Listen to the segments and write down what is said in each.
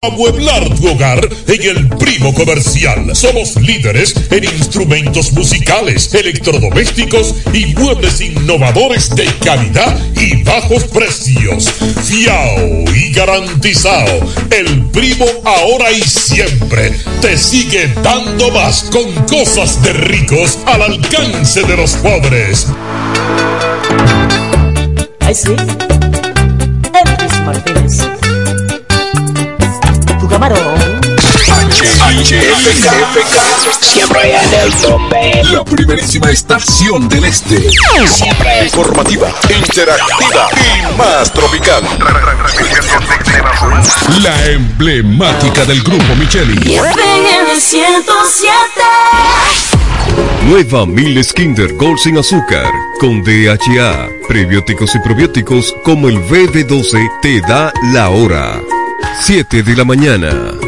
Amueblar tu hogar en el Primo Comercial. Somos líderes en instrumentos musicales, electrodomésticos y muebles innovadores de calidad y bajos precios. Fiao y garantizado. El Primo ahora y siempre te sigue dando más con cosas de ricos al alcance de los pobres. Ay, sí. Elvis Martínez. Tu camarón. HFK, siempre en el tope. La primerísima estación del este. Siempre Informativa, interactiva y más tropical. La emblemática del grupo Micheli. en el 107. Nueva Miles Kinder Gold sin azúcar con DHA, prebióticos y probióticos como el BB12 te da la hora. 7 de la mañana.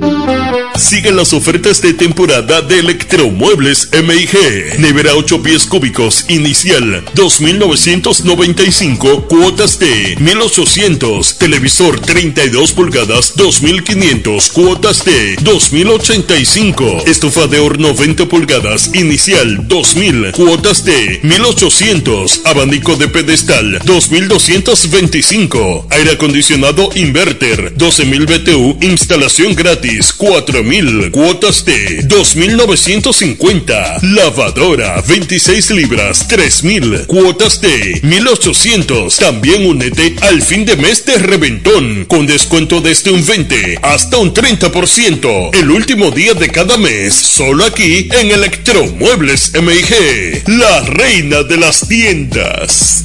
Música Siguen las ofertas de temporada de Electromuebles MIG. Nevera 8 pies cúbicos inicial 2.995 cuotas de 1.800. Televisor 32 pulgadas 2.500 cuotas de 2.085. Estufa de horno 20 pulgadas inicial 2.000 cuotas de 1.800. Abanico de pedestal 2.225. Aire acondicionado inverter 12.000 BTU instalación gratis 4.000 cuotas de 2.950. Lavadora 26 libras 3.000 cuotas de 1.800. También únete al fin de mes de reventón con descuento desde un 20 hasta un 30%. El último día de cada mes solo aquí en Electromuebles MIG. La reina de las tiendas.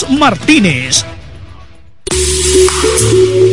Martínez.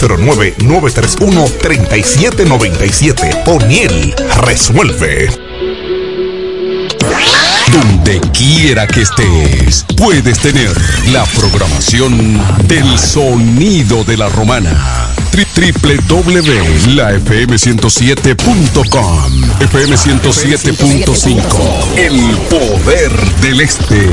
809-931-3797. O'Neill resuelve. Donde quiera que estés, puedes tener la programación del sonido de la romana. Tri- www.lafm107.com FM 107.5 El poder del este.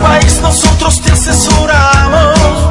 País, nosotros te asesoramos.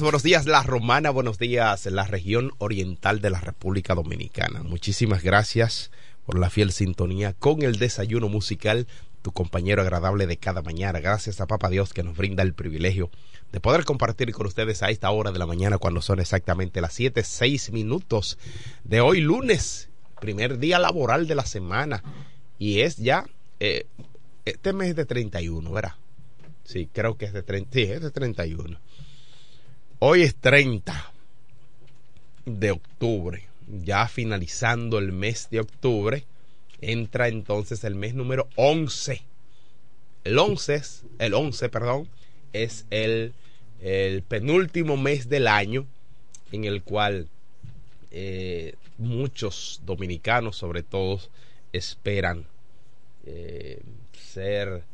Buenos días La Romana, buenos días la región oriental de la República Dominicana. Muchísimas gracias por la fiel sintonía con el desayuno musical, tu compañero agradable de cada mañana. Gracias a Papa Dios que nos brinda el privilegio de poder compartir con ustedes a esta hora de la mañana cuando son exactamente las 7, 6 minutos de hoy lunes, primer día laboral de la semana. Y es ya, eh, este mes de 31, ¿verdad? Sí, creo que es de 30, sí, es de 31. Hoy es 30 de octubre, ya finalizando el mes de octubre, entra entonces el mes número 11. El 11, es, el 11, perdón, es el, penúltimo mes del año en el cual eh, muchos dominicanos, sobre todo, esperan eh, ser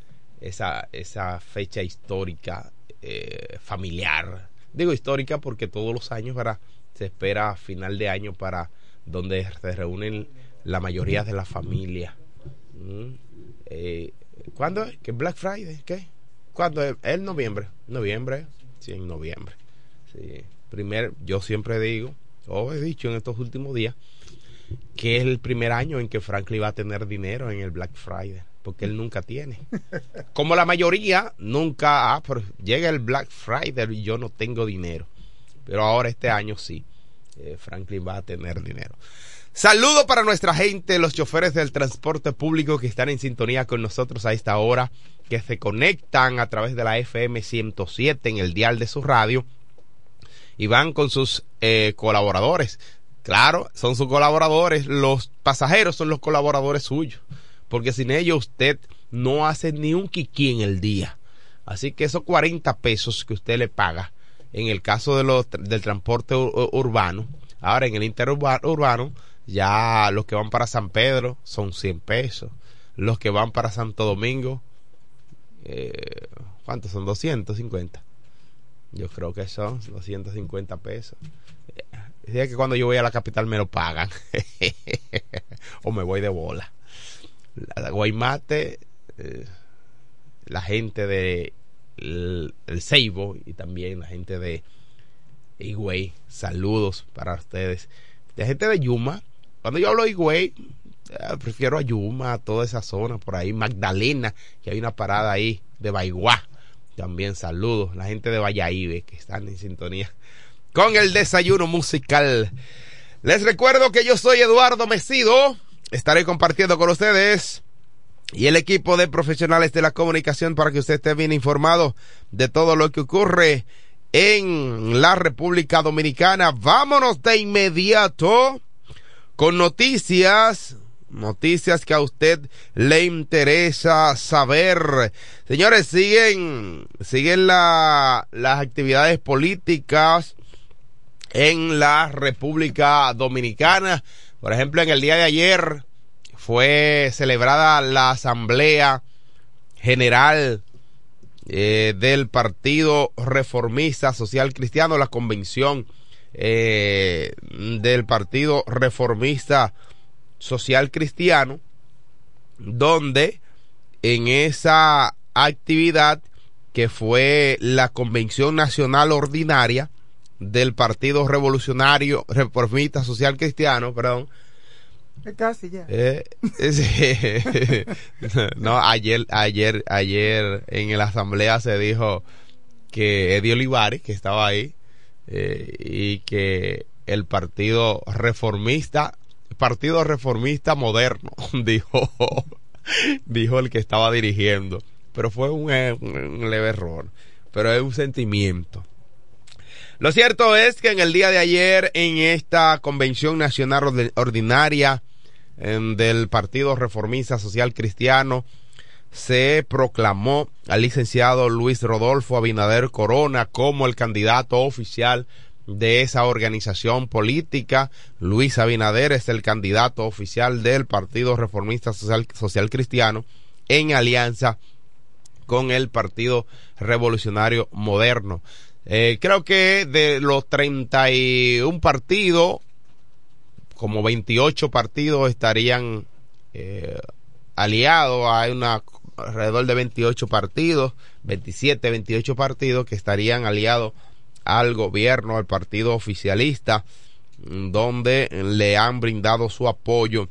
esa, esa fecha histórica eh, familiar Digo histórica porque todos los años para, se espera a final de año para donde se reúnen la mayoría de la familia. Mm. Eh, ¿Cuándo es? ¿Qué Black Friday? ¿Qué? ¿Cuándo es? ¿Es noviembre? ¿Noviembre? Sí, en noviembre. Sí. Primer, yo siempre digo, o he dicho en estos últimos días, que es el primer año en que Franklin va a tener dinero en el Black Friday porque él nunca tiene. Como la mayoría, nunca, ah, llega el Black Friday y yo no tengo dinero. Pero ahora este año sí, eh, Franklin va a tener dinero. Saludo para nuestra gente, los choferes del transporte público que están en sintonía con nosotros a esta hora, que se conectan a través de la FM 107 en el dial de su radio y van con sus eh, colaboradores. Claro, son sus colaboradores, los pasajeros son los colaboradores suyos porque sin ello usted no hace ni un kiki en el día. Así que esos 40 pesos que usted le paga, en el caso de del transporte urbano, ahora en el interurbano, ya los que van para San Pedro son 100 pesos. Los que van para Santo Domingo, eh, ¿cuántos son? 250. Yo creo que son 250 pesos. Es que cuando yo voy a la capital me lo pagan. o me voy de bola la Guaymate, eh, la gente de el, Ceibo y también la gente de Higüey. Saludos para ustedes. La gente de Yuma, cuando yo hablo de Higüey, eh, prefiero a Yuma, a toda esa zona por ahí, Magdalena, que hay una parada ahí de Baiguá. También saludos. La gente de Valladolid que están en sintonía con el desayuno musical. Les recuerdo que yo soy Eduardo Mesido estaré compartiendo con ustedes y el equipo de profesionales de la comunicación para que usted esté bien informado de todo lo que ocurre en la República Dominicana. Vámonos de inmediato con noticias, noticias que a usted le interesa saber. Señores, siguen, siguen la, las actividades políticas en la República Dominicana. Por ejemplo, en el día de ayer fue celebrada la Asamblea General eh, del Partido Reformista Social Cristiano, la convención eh, del Partido Reformista Social Cristiano, donde en esa actividad que fue la Convención Nacional Ordinaria del Partido Revolucionario Reformista Social Cristiano, perdón, Casi ya. eh, sí. no, ayer, ayer, ayer en la asamblea se dijo que Eddie Olivares, que estaba ahí, eh, y que el partido reformista, partido reformista moderno, dijo, dijo el que estaba dirigiendo. Pero fue un, eh, un leve error. Pero es un sentimiento. Lo cierto es que en el día de ayer, en esta convención nacional ordinaria em, del Partido Reformista Social Cristiano, se proclamó al licenciado Luis Rodolfo Abinader Corona como el candidato oficial de esa organización política. Luis Abinader es el candidato oficial del Partido Reformista Social Cristiano en alianza con el Partido Revolucionario Moderno. Eh, creo que de los 31 partidos, como 28 partidos estarían eh, aliados. Hay una alrededor de 28 partidos, 27, 28 partidos que estarían aliados al gobierno, al partido oficialista, donde le han brindado su apoyo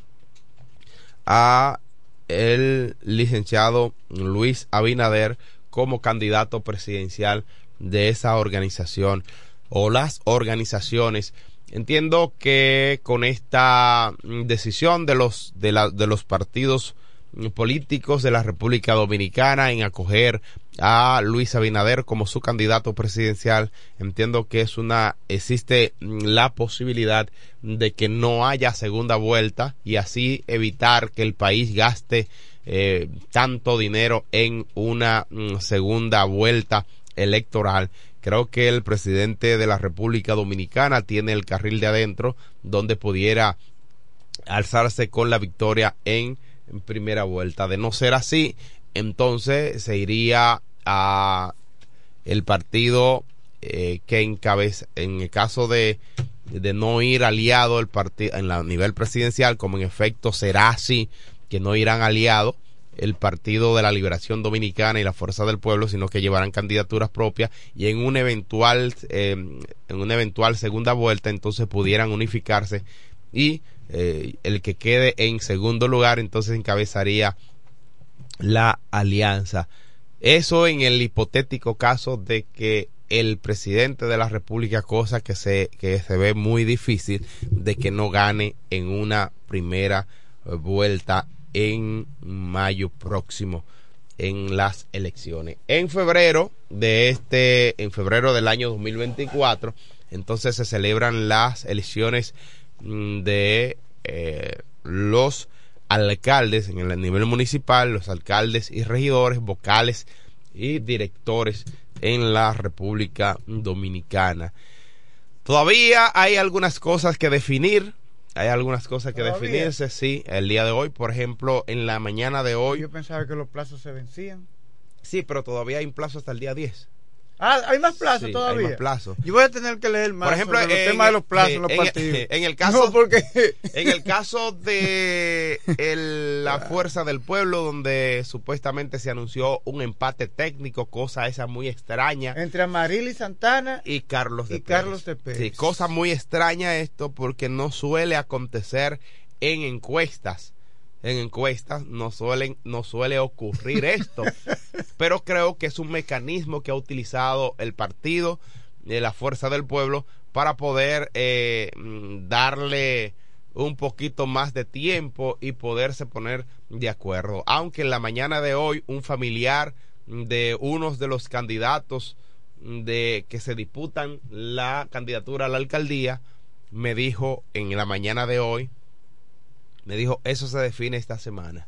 a el licenciado Luis Abinader como candidato presidencial de esa organización o las organizaciones. Entiendo que con esta mm, decisión de los de, la, de los partidos mm, políticos de la República Dominicana en acoger a Luis Abinader como su candidato presidencial, entiendo que es una existe mm, la posibilidad de que no haya segunda vuelta y así evitar que el país gaste eh, tanto dinero en una segunda vuelta electoral. Creo que el presidente de la República Dominicana tiene el carril de adentro donde pudiera alzarse con la victoria en, primera vuelta. De no ser así, entonces se iría a el partido eh, que encabeza, en el caso de, de no ir aliado el partido en la nivel presidencial, como en efecto será así, que no irán aliados el Partido de la Liberación Dominicana y la Fuerza del Pueblo, sino que llevarán candidaturas propias y en un eventual eh, en una eventual segunda vuelta entonces pudieran unificarse y eh, el que quede en segundo lugar entonces encabezaría la alianza. Eso en el hipotético caso de que el presidente de la República, cosa que se, que se ve muy difícil, de que no gane en una primera eh, vuelta en mayo próximo en las elecciones. En febrero de este, en febrero del año 2024, entonces se celebran las elecciones mm, de eh, los alcaldes en el nivel municipal, los alcaldes y regidores, vocales y directores en la República Dominicana. Todavía hay algunas cosas que definir, hay algunas cosas que ¿Todavía? definirse, sí, el día de hoy, por ejemplo, en la mañana de hoy. Yo pensaba que los plazos se vencían. Sí, pero todavía hay un plazo hasta el día 10. Ah, hay más plazos Sí, todavía. hay más plazos. Yo voy a tener que leer más Por ejemplo, sobre en- temas de los plazos en los partidos. en el caso- No, porque En el caso de el- la Fuerza del Pueblo, donde supuestamente se anunció un empate técnico, cosa esa muy extraña, entre Amarili Santana y Carlos de y Pérez. Carlos de Pérez. Sí, cosa muy extraña esto porque no suele acontecer en encuestas. En encuestas no suelen no suele ocurrir esto, pero creo que es un mecanismo que ha utilizado el partido de la fuerza del pueblo para poder eh, mm, darle un poquito más de tiempo y poderse poner de acuerdo. Aunque en la mañana de hoy un familiar de unos de los candidatos de que se disputan la candidatura a la alcaldía me dijo en la mañana de hoy me dijo eso se define esta semana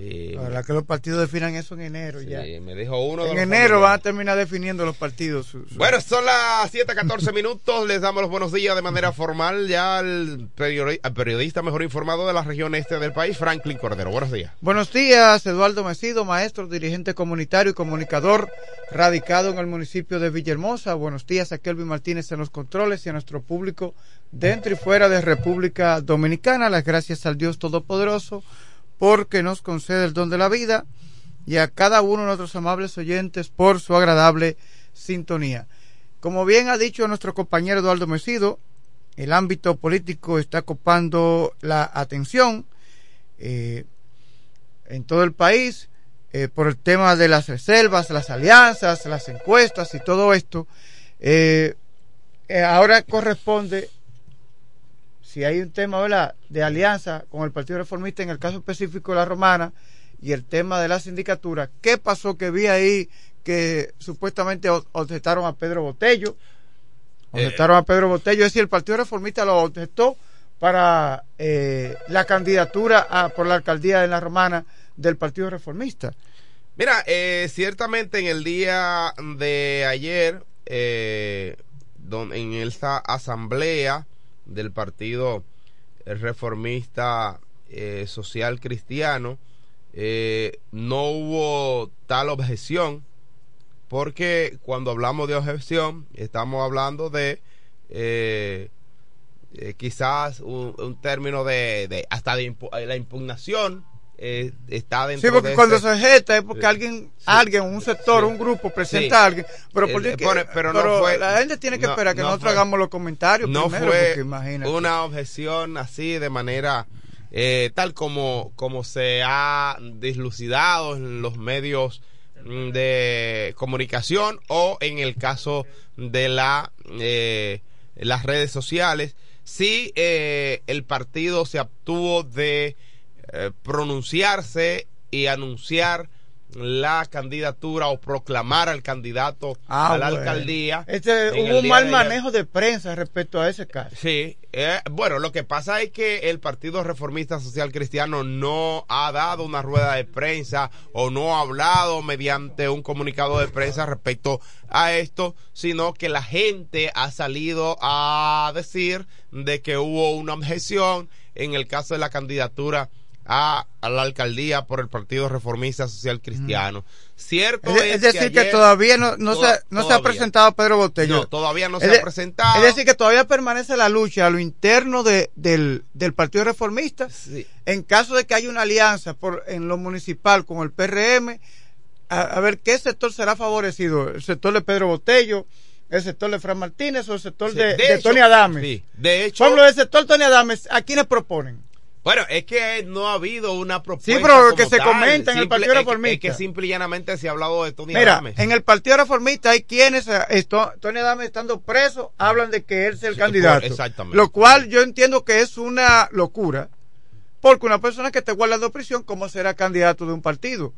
Eh, La verdad que los partidos definan eso en enero ya. sí, me dijo uno de En enero van a terminar definiendo los partidos. su- su- Bueno, son las 7:14 minutos. Les damos los buenos días de manera formal ya al periodi- al periodista mejor informado de la región este del país, Franklin Cordero. Buenos días. Buenos días, Eduardo Mesido, maestro, dirigente comunitario y comunicador radicado en el municipio de Villahermosa. Buenos días a Kelvin Martínez en los controles y a nuestro público dentro y fuera de República Dominicana. Las gracias al Dios Todopoderoso porque nos concede el don de la vida y a cada uno de nuestros amables oyentes por su agradable sintonía. Como bien ha dicho nuestro compañero Eduardo Mesido, el ámbito político está copando la atención. Eh, en todo el país eh, por el tema de las reservas, las alianzas, las encuestas y todo esto. Eh, ahora corresponde, si hay un tema ¿verdad? de alianza con el Partido Reformista, en el caso específico de la Romana, y el tema de la sindicatura, ¿qué pasó que vi ahí que supuestamente objetaron a Pedro Botello? Objetaron a Pedro Botello, es decir, el Partido Reformista lo objetó para eh, la candidatura a- por la alcaldía de la Romana del Partido Reformista. Mira, eh, ciertamente en el día de ayer, eh, don- en esta asamblea del Partido Reformista eh, Social Cristiano, eh, no hubo tal objeción, porque cuando hablamos de objeción, estamos hablando de eh, eh, quizás un, término de, hasta de la impugnación eh, está dentro Sí, porque de cuando ese- se objeta es porque Sí. alguien, alguien, un sector, Sí. un grupo presenta Sí. a alguien. Pero, por- eh, pone- pero no fue- la gente tiene que no- esperar que no nosotros fue- hagamos los comentarios no primero, fue porque imagínate. una objeción así de manera eh, tal como, como se ha dislucidado en los medios mm, de comunicación o en el caso de la eh, las redes sociales sí eh, el partido se abstuvo de eh, pronunciarse y anunciar la candidatura o proclamar al candidato Ah, a la bueno. alcaldía Este, hubo un mal de manejo de prensa respecto a ese caso. Sí, eh, bueno, lo que pasa es que el Partido Reformista Social Cristiano no ha dado una rueda de prensa o no ha hablado mediante un comunicado de prensa respecto a esto, sino que la gente ha salido a decir de que hubo una objeción en el caso de la candidatura a, a la alcaldía por el Partido Reformista Social Cristiano. Cierto Es, es, es decir, que, ayer- todavía no, no, Toda- se, no se ha presentado Pedro Botello. No, todavía no Es se de- ha presentado. Es decir, que todavía permanece la lucha a lo interno de, del, del Partido Reformista. En caso de que haya una alianza por, en lo municipal con el PRM, a, a ver qué sector será favorecido. ¿El sector de Pedro Botello? ¿El sector de Fran Martínez o el sector Sí, de, de de hecho- Tony Adames? sí, de hecho- ejemplo, el sector Tony Adames, ¿a quiénes proponen? Bueno, es que no ha habido una propuesta. Sí, pero como que se tal. comenta en el Partido es que- Reformista. Es que simple y llanamente se ha hablado de Tony Mira, en el Partido Reformista hay quienes, eh, esto- Tony Adames estando preso, hablan de que él es el Sí, candidato. por- exactamente. Lo cual yo entiendo que es una locura, porque una persona que esté guardando prisión, ¿cómo será candidato de un partido?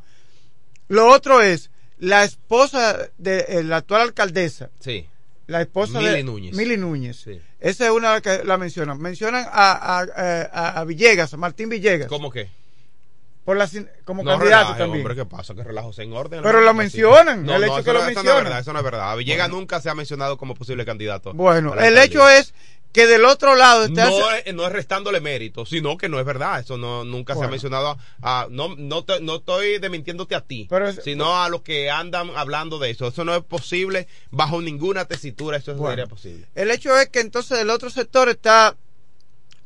Lo otro es, la esposa de eh, la actual alcaldesa, Sí. La esposa Mili de Núñez. Mili Núñez. Sí. Esa es una que la mencionan. Mencionan a, a, a- Villegas, a Martín Villegas. ¿Cómo que? Por la, como No candidato relaje, también. hombre, ¿qué pasa? Que relajos en orden. Pero lo mencionan, No, el no, hecho eso que lo no es mencionan. verdad, eso no es verdad. A Villegas nunca se ha mencionado como posible candidato. Bueno, el alcaldía. hecho es que del otro lado está no, es, no es restándole mérito, sino que no es verdad. Eso no nunca se ha mencionado. A, no, no, te- no estoy desmintiéndote a ti, Pero es- sino a los que andan hablando de eso. Eso no es posible bajo ninguna tesitura. Eso Bueno. sería posible. El hecho es que entonces del otro sector está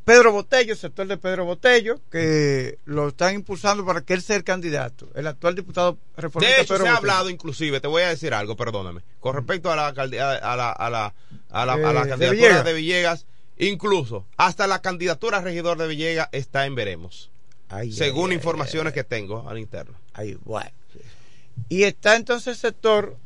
Pedro Botello, el sector de Pedro Botello, que lo están impulsando para que él sea el candidato, el actual diputado reformista De hecho, Pedro se ha Botello. hablado inclusive, te voy a decir algo, perdóname, con respecto a la, alcaldía- a la, a la, a la, a la Eh, de candidatura Villegas. de Villegas, incluso hasta la candidatura a regidor de Villegas está en veremos, Ay, según ay, ay, informaciones que tengo al interno. Ay, bueno. Y está entonces el sector,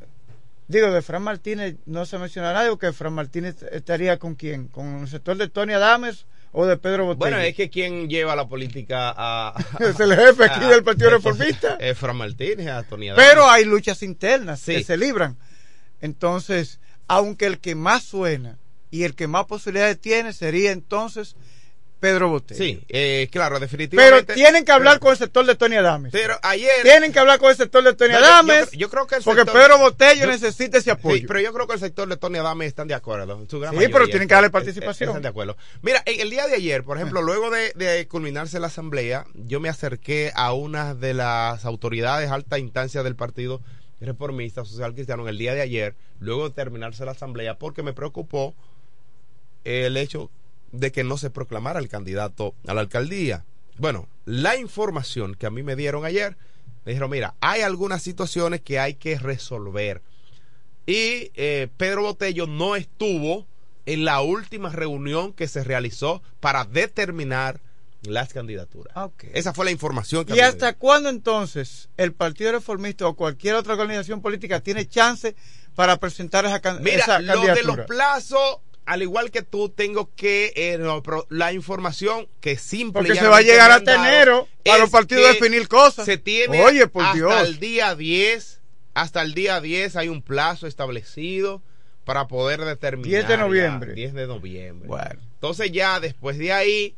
digo, de Fran Martínez, no se menciona nadie, porque Fran Martínez estaría con quién, con el sector de Tony Adames o de Pedro Botello. Bueno, es que quien lleva la política a... Es el jefe aquí a- del Partido Reformista. Es Fran Martínez, a Tony Adames. Pero hay luchas internas Sí. que se libran. Entonces, aunque el que más suena y el que más posibilidades tiene sería entonces Pedro Botello. Sí, eh, claro, Pero definitivamente. tienen que hablar con el sector de Tony Adames. Pero ayer. Tienen que hablar con el sector de Tony Adames. yo- yo creo que el porque sector- Pedro Botello yo- necesita ese apoyo. Sí, pero yo creo que el sector de Tony Adame están de acuerdo. en su gran Sí, mayoría. pero tienen que darle participación. Están de acuerdo. Mira, en el día de ayer, por ejemplo, luego de, de culminarse la asamblea, yo me acerqué a una de las autoridades alta instancia del partido reformista social cristiano en el día de ayer, luego de terminarse la asamblea, porque me preocupó el hecho de que no se proclamara el candidato a la alcaldía. Bueno, la información que a mí me dieron ayer, me dijeron, mira, hay algunas situaciones que hay que resolver. Y eh, Pedro Botello no estuvo en la última reunión que se realizó para determinar las candidaturas. Esa fue la información que a ¿Y hasta cuándo entonces el Partido Reformista o cualquier otra organización política tiene chance para presentar esa, can- Mira, esa lo de candidatura? los plazos, al igual que tú, tengo que eh, no, la información que simple Porque se va a llegar hasta dado enero para los partidos definir cosas. Se tiene Oye, por hasta Dios. el día 10, hasta el día 10 hay un plazo establecido para poder determinar. 10 de ya, noviembre. 10 de noviembre. Bueno. Entonces ya después de ahí,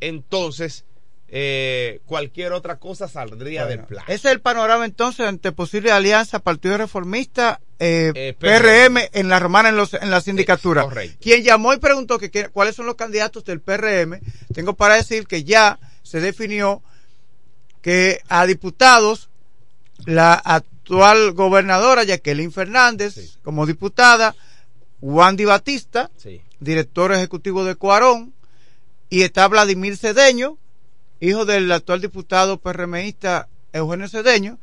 entonces eh, cualquier otra cosa saldría del plazo. Ese es el panorama entonces ante posible alianza Partido Reformista eh, Eh, PRM en la romana en, los, en la sindicatura. Quien llamó y preguntó que, que- cuáles son los candidatos del PRM, tengo para decir que ya se definió que a diputados la actual gobernadora Jacqueline Fernández como diputada, Wandy Batista, Sí. director ejecutivo de Cuarón, y está Vladimir Cedeño, hijo del actual diputado PRMista Eugenio Cedeño,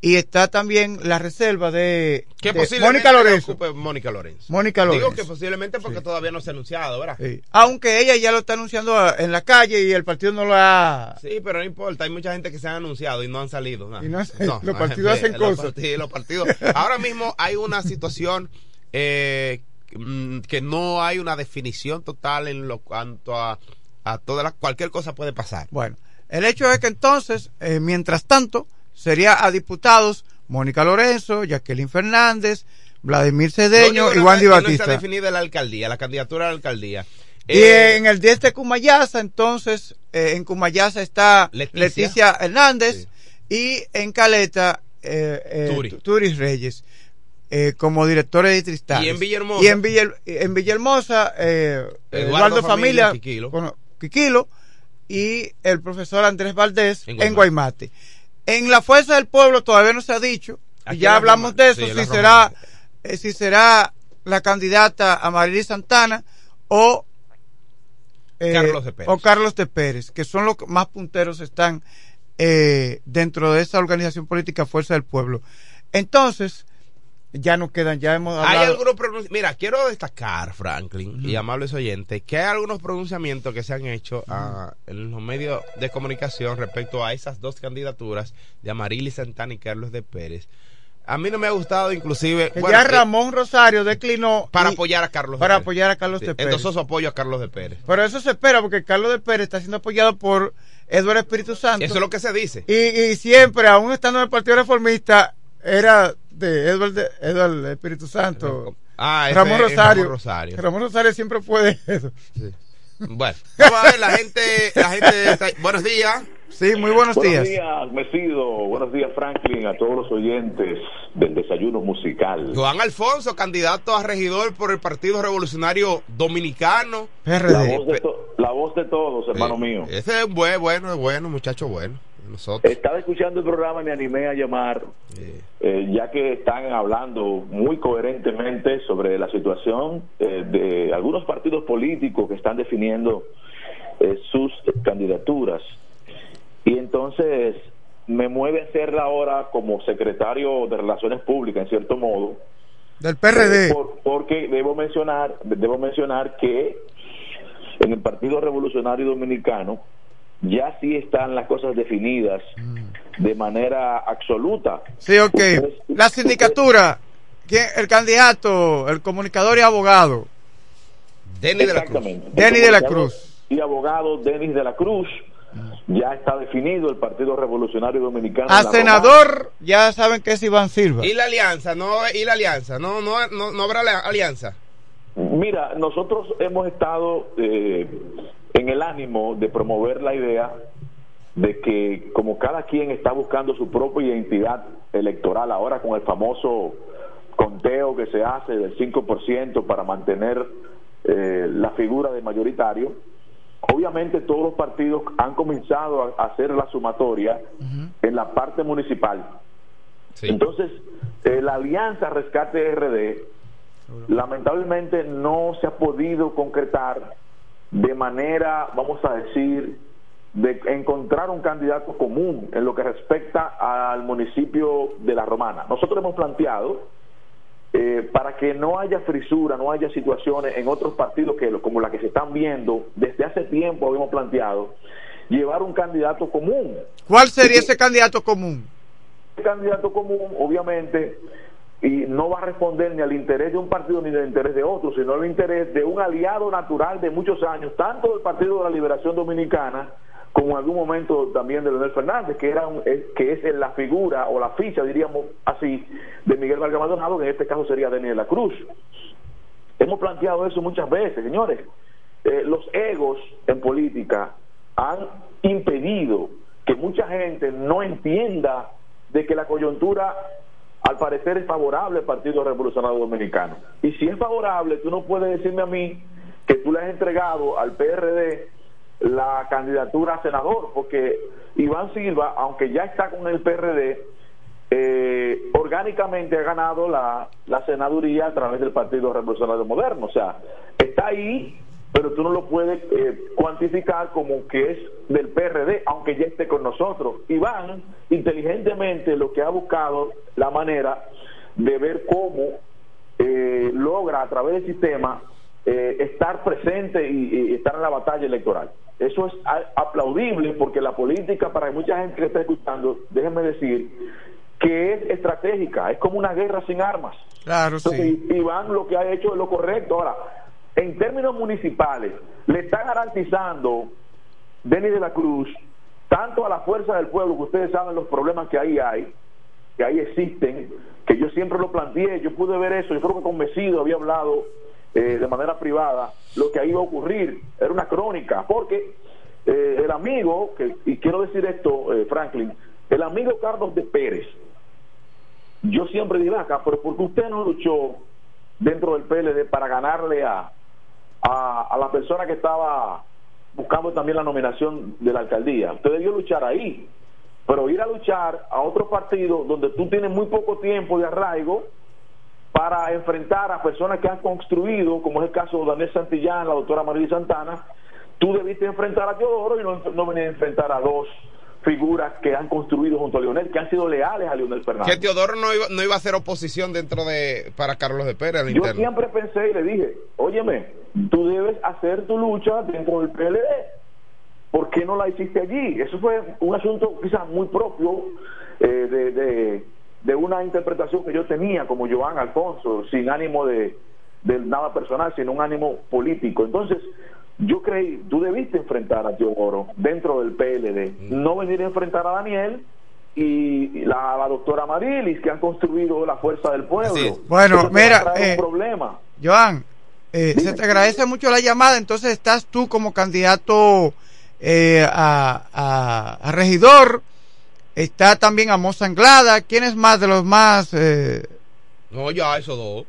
y está también la reserva de, Que de Mónica Lorenzo. Mónica Lorenzo. Mónica Digo Lorenzo. que posiblemente porque todavía no se ha anunciado, ¿verdad? Sí. Aunque ella ya lo está anunciando en la calle y el partido no lo ha... Sí, pero no importa, hay mucha gente que se han anunciado y no han salido. Y no los partidos hacen los cosas. partidos- los partidos. Ahora mismo hay una situación eh, que no hay una definición total en lo cuanto a, a toda la, cualquier cosa puede pasar. Bueno, el hecho es que entonces, eh, mientras tanto, sería a diputados Mónica Lorenzo, Jacqueline Fernández, Vladimir Cedeño y Wandy Batista. No está definida la alcaldía, la candidatura a la alcaldía. Y Eh, en el 10 de Cumayasa, entonces, eh, en Cumayasa está Leticia. Leticia, Hernández y en Caleta, eh, Turi. Turis Reyes, eh, como directores de Tristán. Y en Villahermosa. Y en, en Villahermosa, eh, Eduardo Eduardo, Familia, Familia, Quiquilo. con- Quiquilo, y el profesor Andrés Valdés En en Guaymate. En la Fuerza del Pueblo todavía no se ha dicho, y Aquí ya la hablamos de eso, Sí, si será, eh, si será la candidata Amarili Santana o Carlos de Pérez. o Carlos de Pérez, que son los que más punteros están dentro de esa organización política Fuerza del Pueblo. Entonces, ya nos quedan, ya hemos Hay hablado. algunos pronunci- Mira, quiero destacar, Franklin y amables oyentes, que hay algunos pronunciamientos que se han hecho ah, en los medios de comunicación respecto a esas dos candidaturas de Amarili Santana y Carlos de Pérez. A mí no me ha gustado, inclusive. que bueno, ya eh, Ramón Rosario declinó para y- apoyar a Carlos de para Pérez. apoyar a Carlos Sí, de Pérez. Entonces su apoyo a Carlos de Pérez. Pero eso se espera porque Carlos de Pérez está siendo apoyado por Eduardo Espíritu Santo. Eso es lo que se dice. Y, y siempre, aún estando en el Partido Reformista, era de Eduardo, Eduardo Espíritu Santo. Ah, ese Ramón Rosario. Ramón Rosario. Ramón Rosario siempre fue de eso. Bueno, vamos a ver, la gente, la gente está- Buenos días. Sí, muy buenos días. Buenos días, Mesido. Buenos días, Franklin, a todos los oyentes del desayuno musical. Juan Alfonso, candidato a regidor por el Partido Revolucionario Dominicano. La voz, de to- la voz de todos, hermano mío. Ese es buen, bueno, es bueno, muchacho bueno. Nosotros. Estaba escuchando el programa y me animé a llamar, eh, ya que están hablando muy coherentemente sobre la situación eh, de algunos partidos políticos que están definiendo eh, sus candidaturas. Y entonces me mueve a hacerla ahora como secretario de Relaciones Públicas, en cierto modo, Del PRD. eh, por- porque debo mencionar, debo mencionar que en el Partido Revolucionario Dominicano ya sí están las cosas definidas de manera absoluta. Sí, ok. La sindicatura, ¿quién- el candidato, el comunicador y abogado. Denis de la Cruz. Denis de la Cruz. Y abogado Denis de la Cruz. Ya está definido el Partido Revolucionario Dominicano. A senador, ya saben que es Iván Silva. Y la alianza, no, y la alianza, no, no, no, no habrá la alianza. Mira, nosotros hemos estado eh, en el ánimo de promover la idea de que como cada quien está buscando su propia identidad electoral ahora con el famoso conteo que se hace del 5% para mantener eh, la figura de mayoritario, obviamente todos los partidos han comenzado a hacer la sumatoria en la parte municipal. Entonces, eh, la alianza Rescate RD lamentablemente no se ha podido concretar de manera, vamos a decir, de encontrar un candidato común en lo que respecta al municipio de La Romana. Nosotros hemos planteado, eh, para que no haya frisura, no haya situaciones en otros partidos que como la que se están viendo, desde hace tiempo habíamos planteado, llevar un candidato común. ¿Cuál sería ese candidato común? Ese candidato común, obviamente, y no va a responder ni al interés de un partido ni al interés de otro, sino al interés de un aliado natural de muchos años, tanto del Partido de la Liberación Dominicana como en algún momento también de Leonel Fernández, que era que es la figura o la ficha, diríamos así, de Miguel Vargas Maldonado, que en este caso sería Daniel La Cruz. Hemos planteado eso muchas veces, señores. Eh, los egos en política han impedido que mucha gente no entienda de que la coyuntura al parecer es favorable al Partido Revolucionario Dominicano. Y si es favorable, tú no puedes decirme a mí que tú le has entregado al PRD la candidatura a senador, porque Iván Silva, aunque ya está con el PRD, eh, orgánicamente ha ganado la, la senaduría a través del Partido Revolucionario Moderno. O sea, está ahí pero tú no lo puedes eh, cuantificar como que es del PRD, aunque ya esté con nosotros. Iván, inteligentemente, lo que ha buscado la manera de ver cómo eh, logra a través del sistema eh, estar presente y, estar en la batalla electoral. Eso es aplaudible porque la política, para mucha gente que está escuchando, déjenme decir, que es estratégica, es como una guerra sin armas. Claro, sí. Iván lo que ha hecho es lo correcto. Ahora, en términos municipales, le está garantizando Denis de la Cruz tanto a la fuerza del pueblo, que ustedes saben los problemas que ahí hay, que ahí existen, que yo siempre lo planteé, yo pude ver eso, yo creo que convencido había hablado eh, de manera privada lo que iba a ocurrir, era una crónica, porque eh, el amigo, que, y quiero decir esto, eh, Franklin, el amigo Carlos de Pérez, yo siempre digo acá, pero porque usted no luchó dentro del PLD para ganarle a, a, la persona que estaba buscando también la nominación de la alcaldía. Usted debió luchar ahí, pero ir a luchar a otro partido donde tú tienes muy poco tiempo de arraigo para enfrentar a personas que han construido, como es el caso de Daniel Santillán, la doctora María Santana, tú debiste enfrentar a Teodoro y no, no venir a enfrentar a dos figuras que han construido junto a Leonel, que han sido leales a Leonel Fernández. Que Teodoro no iba, no iba a hacer oposición dentro de para Carlos de Pérez Yo siempre pensé y le dije, óyeme, tú debes hacer tu lucha dentro del PLD. ¿Por qué no la hiciste allí? Eso fue un asunto quizás muy propio eh, de, de, de, una interpretación que yo tenía como Joan Alfonso, sin ánimo de, de nada personal, sino un ánimo político. Entonces, yo creí, tú debiste enfrentar a Teodoro dentro del PLD, mm. no venir a enfrentar a Daniel y la, la doctora Marilis, que han construido la fuerza del pueblo. Bueno, mira, eh, problema. Joan, eh, se te agradece mucho la llamada, entonces estás tú como candidato eh, a, a, regidor, está también Amos Anglada, ¿quién es más de los más? Eh? No, ya, esos dos.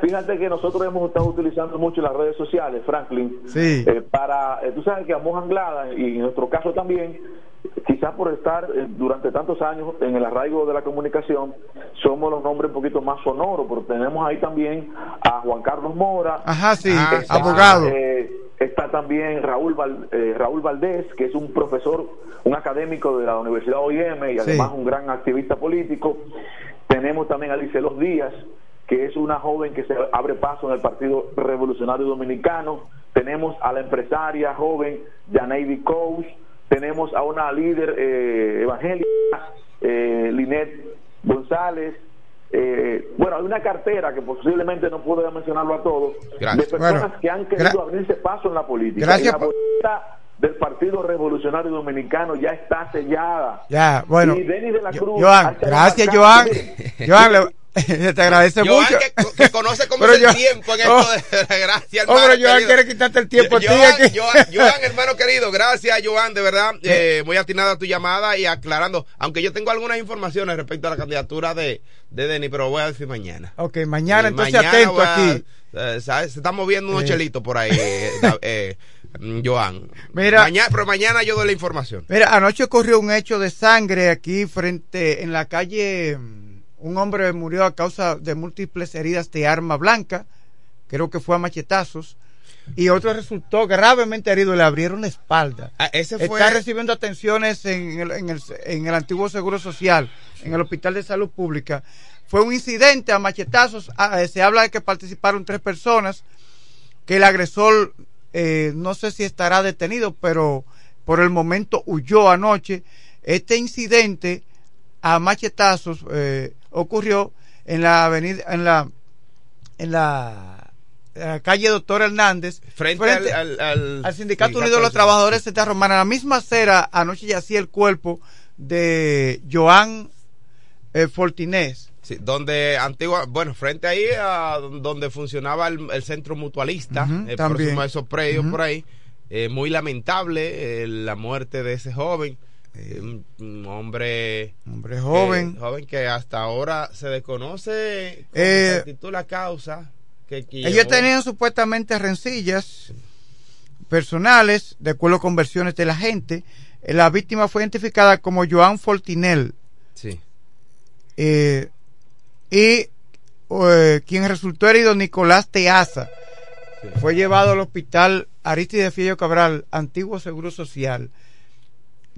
Fíjate, que nosotros hemos estado utilizando mucho las redes sociales, Franklin, eh, para, eh, tú sabes que Amos Anglada, y en nuestro caso también, quizás por estar eh, durante tantos años en el arraigo de la comunicación, somos los nombres un poquito más sonoros, pero tenemos ahí también a Juan Carlos Mora, Ajá, sí, abogado. está también Raúl, Raúl Valdés, que es un profesor, un académico de la Universidad OIM y además un gran activista político. Tenemos también a Licelos Díaz, que es una joven que se abre paso en el Partido Revolucionario Dominicano. Tenemos a la empresaria joven Janeidy Coach. Tenemos a una líder eh, evangélica, eh, Linet González. Eh, bueno, hay una cartera que posiblemente no puedo mencionarlo a todos, de personas que han querido abrirse paso en la política. Gracias. la política del Partido Revolucionario Dominicano ya está sellada. Ya, bueno. Y Denis de la Cruz. Joan, gracias, Joan. Joan, te agradece Joan, mucho. Que, que conoce cómo Pero es yo- el tiempo en Oh. esto de la gracia, Oh, hermano. pero Joan querido. quiere quitarte el tiempo a ti Joan, aquí. Joan, Joan, hermano querido, gracias, Joan, de verdad. Eh, muy atinada tu llamada y aclarando. Aunque yo tengo algunas informaciones respecto a la candidatura de, de Denis, pero voy a decir mañana. Ok, mañana Eh, entonces mañana atento a- aquí. eh, ¿sabes? Se están moviendo unos chelitos por ahí, eh, eh, mm, Joan. Mira. Mañana, pero mañana yo doy la información. Mira, anoche ocurrió un hecho de sangre aquí frente en la calle. Un hombre murió a causa de múltiples heridas de arma blanca. Creo que fue a machetazos. Y otro resultó gravemente herido. Le abrieron la espalda. Ah, ese fue. Está recibiendo atenciones en el, en, el, en el antiguo Seguro Social, en el Hospital de Salud Pública. Fue un incidente a machetazos. Ah, eh, se habla de que participaron tres personas. Que el agresor, eh, no sé si estará detenido, pero por el momento huyó anoche. Este incidente a machetazos eh, ocurrió en la avenida, en la, en la, en la calle Doctor Hernández, Frente al- al- al- Sindicato Sindicato Unido de los Trabajadores de Santa Romana. En la misma acera anoche yacía el cuerpo de Joan eh, Fortinés. Sí, donde antigua, bueno, frente ahí a donde funcionaba el, el centro mutualista, Ujú, eh, también. próximo a esos predios por ahí. Eh, muy lamentable eh, la muerte de ese joven, eh, un, hombre, Hombre joven. eh, joven que hasta ahora se desconoce con Eh, la causa. Que, que Ellos tenían supuestamente rencillas personales, de acuerdo con versiones de la gente. Eh, La víctima fue identificada como Joan Fortinel. Sí. Eh, y quien resultó herido, Nicolás Teaza. Fue llevado al hospital Aristide Fiello Cabral, antiguo Seguro Social.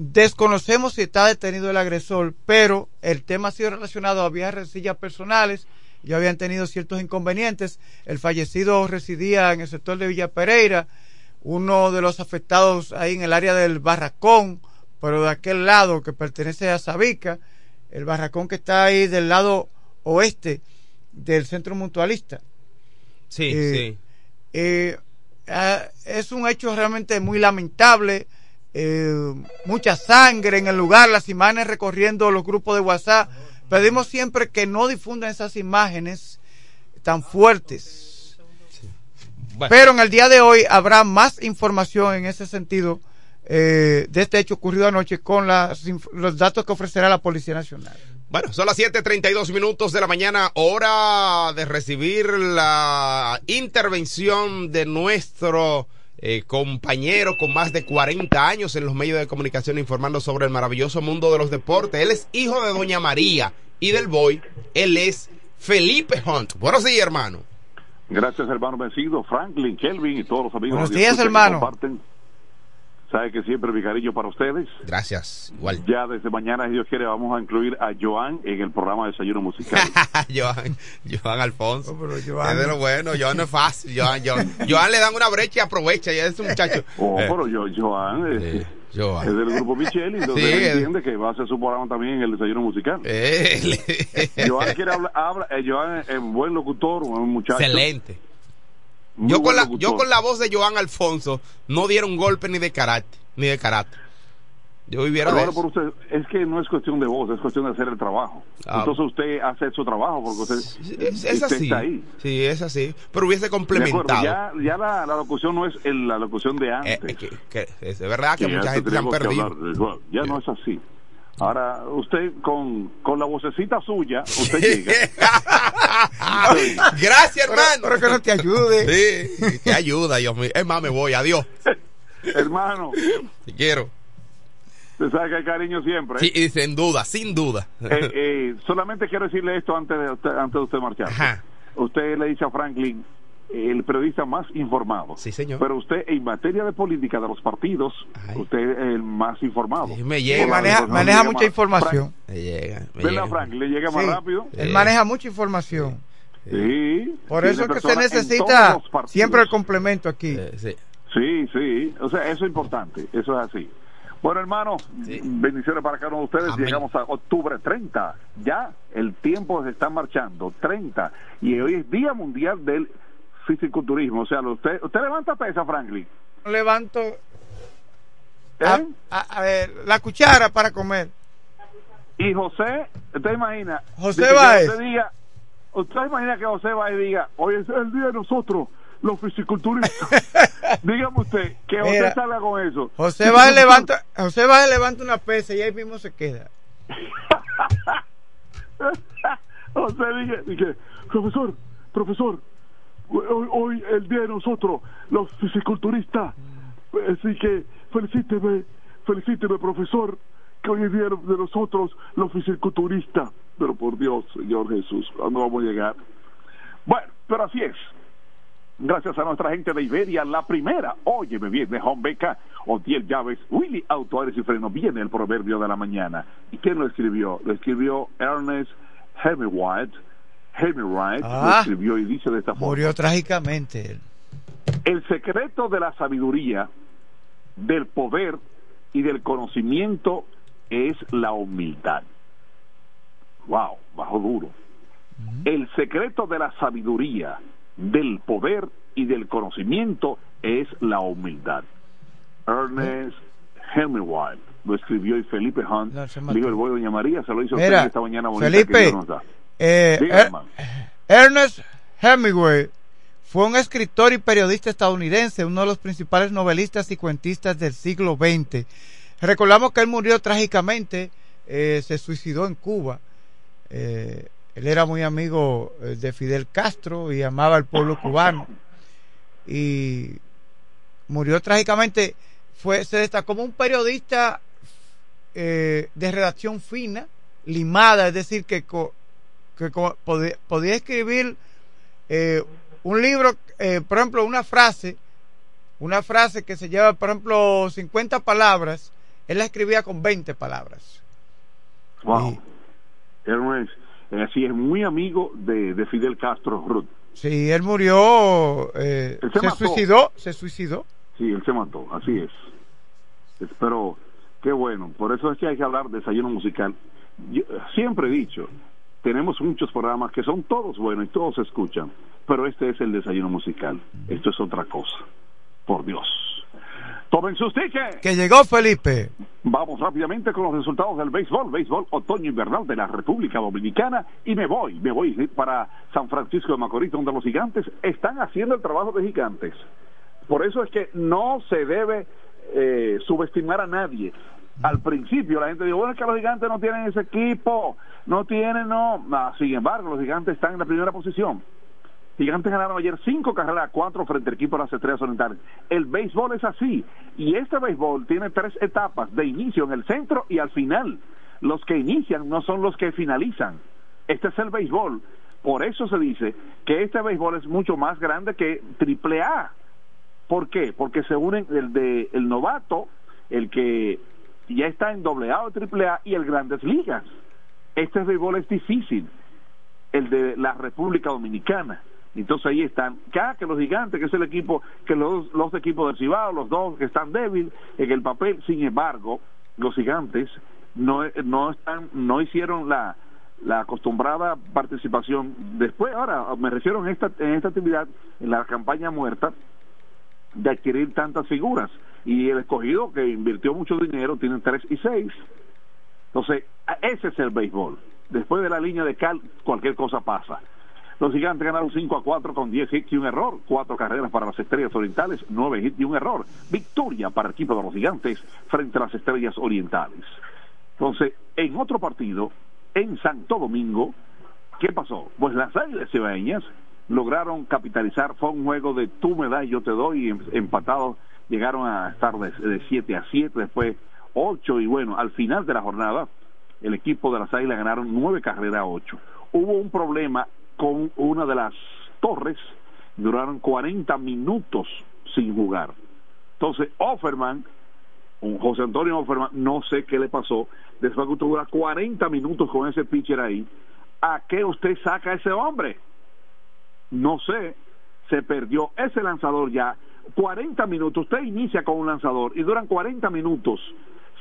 Desconocemos si está detenido el agresor, pero el tema ha sido relacionado a vías rencillas personales. Ya habían tenido ciertos inconvenientes. El fallecido residía en el sector de Villa Pereira, uno de los afectados ahí en el área del Barracón, pero de aquel lado que pertenece a Sabica, el Barracón que está ahí del lado oeste del centro mutualista. Sí, Eh, sí. eh, ah, es un hecho realmente muy lamentable. Eh, mucha sangre en el lugar, las imágenes recorriendo los grupos de WhatsApp. Pedimos siempre que no difundan esas imágenes tan fuertes. Bueno. Pero en el día de hoy habrá más información en ese sentido eh, de este hecho ocurrido anoche con las inf- los datos que ofrecerá la Policía Nacional. Bueno, son las 7:32 minutos de la mañana, hora de recibir la intervención de nuestro eh, compañero con más de 40 años en los medios de comunicación informando sobre el maravilloso mundo de los deportes. Él es hijo de Doña María y del Boy. Él es Felipe Hunt. Buenos días, hermano. Gracias, hermano vencido, Franklin, Kelvin y todos los amigos. Buenos que días, hermano. comparten. Sabe que siempre mi cariño para ustedes. Gracias, igual. Ya desde mañana, si Dios quiere, vamos a incluir a Joan en el programa de Desayuno Musical. Joan, Joan Alfonso. Joan- Es de lo bueno, Joan no es fácil. Joan, Joan, Joan le dan una brecha y aprovecha. Ya es un muchacho. Oh, Eh, pero yo, Joan, eh, Joan. es del grupo Michelle y entonces Sí, él es- entiende que va a hacer su programa también en el Desayuno Musical. Eh, Joan quiere hablar, habla, eh, Joan es un buen locutor, un muchacho. Excelente. Muy Yo con, la, yo con la voz de Joan Alfonso no dieron golpe ni de carácter, ni de carácter. Yo viviera Pero por usted, es que no es cuestión de voz, es cuestión de hacer el trabajo. Ah. Entonces usted hace su trabajo porque usted, Es, es usted así. está ahí. Sí, es así. Pero hubiese complementado. ya, ya la, la locución no es el- la locución de antes. Eh, que- que es verdad que Que mucha gente se han perdido. hablar ya no es así. Ahora, usted con, con la vocecita suya, usted llega. Gracias, hermano. Pero que no te ayude. Sí, que ayuda, Dios mío. Es más, me voy. Adiós. Hermano, Te quiero. usted sabe que hay cariño siempre. ¿eh? Sí, y sin duda, sin duda. Eh, eh, solamente quiero decirle esto antes de usted, antes de usted marchar. Ajá. Usted le dice a Franklin, el periodista más informado. Sí, señor. Pero usted, en materia de política de los partidos, usted es el más informado. me Sí, llega. maneja, maneja mucha información. más- Me llega. Me ¿Verdad, llega. Franklin? Le llega más Sí. rápido. Él Eh. maneja mucha información. Sí. Por eso es que se necesita siempre el complemento aquí. Eh, sí. Sí, sí, o sea, eso es importante, eso es así. Bueno, hermano, bendiciones para cada uno de ustedes. Amén. Llegamos a octubre 30. Ya el tiempo se está marchando, 30. Y hoy es Día Mundial del Fisiculturismo. O sea, usted, usted levanta pesa, Franklin. Levanto ¿Eh? a, a- a ver, la cuchara para comer. Y José, usted imagina. José dice Báez. Usted diga, ¿usted imagina que José va y diga, hoy es el día de nosotros, los fisiculturistas? Dígame usted, que José Mira, salga con eso. José va y levanta, José va y levanta una pesa y ahí mismo se queda. José dije, dije, profesor, profesor, hoy, hoy el día de nosotros, los fisiculturistas. Así que felicíteme, felicíteme, profesor, que hoy es día de nosotros, los fisiculturistas. Pero por Dios, Señor Jesús, ¿cuándo vamos a llegar? Bueno, pero así es. Gracias a nuestra gente de Iberia, la primera, óyeme bien, de Home Beca, Otiel Llaves, Willy Auto Aires y Freno, viene el proverbio de la mañana. ¿Y quién lo escribió? Lo escribió Ernest Hemingway, Hemingway lo Ah. escribió y dice de esta forma. Murió trágicamente. El secreto de la sabiduría, del poder y del conocimiento es la humildad. Wow, bajo duro. El secreto de la sabiduría, del poder y del conocimiento es la humildad. Ernest Hemingway lo escribió y Felipe Hunt, No, digo el boy Doña María, se lo hizo Mira, usted esta mañana bonita que Felipe, Dios nos da. Eh, Dígame, Er-. Ernest Hemingway fue un escritor y periodista estadounidense, uno de los principales novelistas y cuentistas del siglo XX. Recordamos que él murió trágicamente, eh, se suicidó en Cuba. Eh, él era muy amigo de Fidel Castro y amaba al pueblo cubano. Y murió trágicamente. Fue, se destacó como un periodista eh, de redacción fina, limada, es decir, que, co- que podía, podía escribir eh, un libro, eh, por ejemplo, una frase, una frase que se lleva, por ejemplo, 50 palabras, él la escribía con 20 palabras. Wow. Ernest, eh, sí, es muy amigo de, de Fidel Castro Ruth. Sí, él murió, eh, Él se suicidó, se suicidó. Sí, él se mató, así es. Es- Pero qué bueno, por eso es que hay que hablar de desayuno musical. Yo siempre he dicho, tenemos muchos programas que son todos buenos y todos se escuchan, pero este es el desayuno musical. Esto es otra cosa. Por Dios. Tomen sus tickets. Que llegó Felipe. Vamos rápidamente con los resultados del béisbol, béisbol otoño-invernal de la República Dominicana y me voy, me voy para San Francisco de Macorís, donde los gigantes están haciendo el trabajo de gigantes. Por eso es que no se debe eh, subestimar a nadie. Al principio la gente dijo, bueno, es que los gigantes no tienen ese equipo, no tienen, no. Ah, sin embargo, los gigantes están en la primera posición. Gigantes ganaron ayer cinco carreras cuatro frente al equipo de las Estrellas Orientales. El béisbol es así. Y este béisbol tiene tres etapas de inicio en el centro y al final. Los que inician no son los que finalizan. Este es el béisbol. Por eso se dice que este béisbol es mucho más grande que Triple A. ¿Por qué? Porque se unen el de el novato, el que ya está en doble A o triple A y el Grandes Ligas. Este béisbol es difícil, el de la República Dominicana. Entonces ahí están, cada que los gigantes, que es el equipo, que los, los equipos del Cibao, los dos que están débiles en el papel, sin embargo, los gigantes no, no están, no hicieron la, la acostumbrada participación después, ahora me refiero en esta, en esta actividad, en la campaña muerta, de adquirir tantas figuras. Y el escogido que invirtió mucho dinero tiene 3 y 6. Entonces, ese es el béisbol. Después de la línea de cal, cualquier cosa pasa. Los gigantes ganaron 5 a 4 con 10 hits y un error. Cuatro carreras para las estrellas orientales, 9 hits y un error. Victoria para el equipo de los gigantes frente a las estrellas orientales. Entonces, en otro partido, en Santo Domingo, ¿qué pasó? Pues las águilas cibaeñas lograron capitalizar, fue un juego de tú me das, yo te doy, em- empatados llegaron a estar de 7 a 7, después 8 y bueno, al final de la jornada el equipo de las águilas ganaron 9 carreras a 8. Hubo un problema con una de las torres, duraron 40 minutos sin jugar. Entonces, Offerman, un José Antonio Offerman, no sé qué le pasó, después que usted dura 40 minutos con ese pitcher ahí, ¿a qué usted saca a ese hombre? no sé, se perdió ese lanzador ya. 40 minutos, usted inicia con un lanzador y duran 40 minutos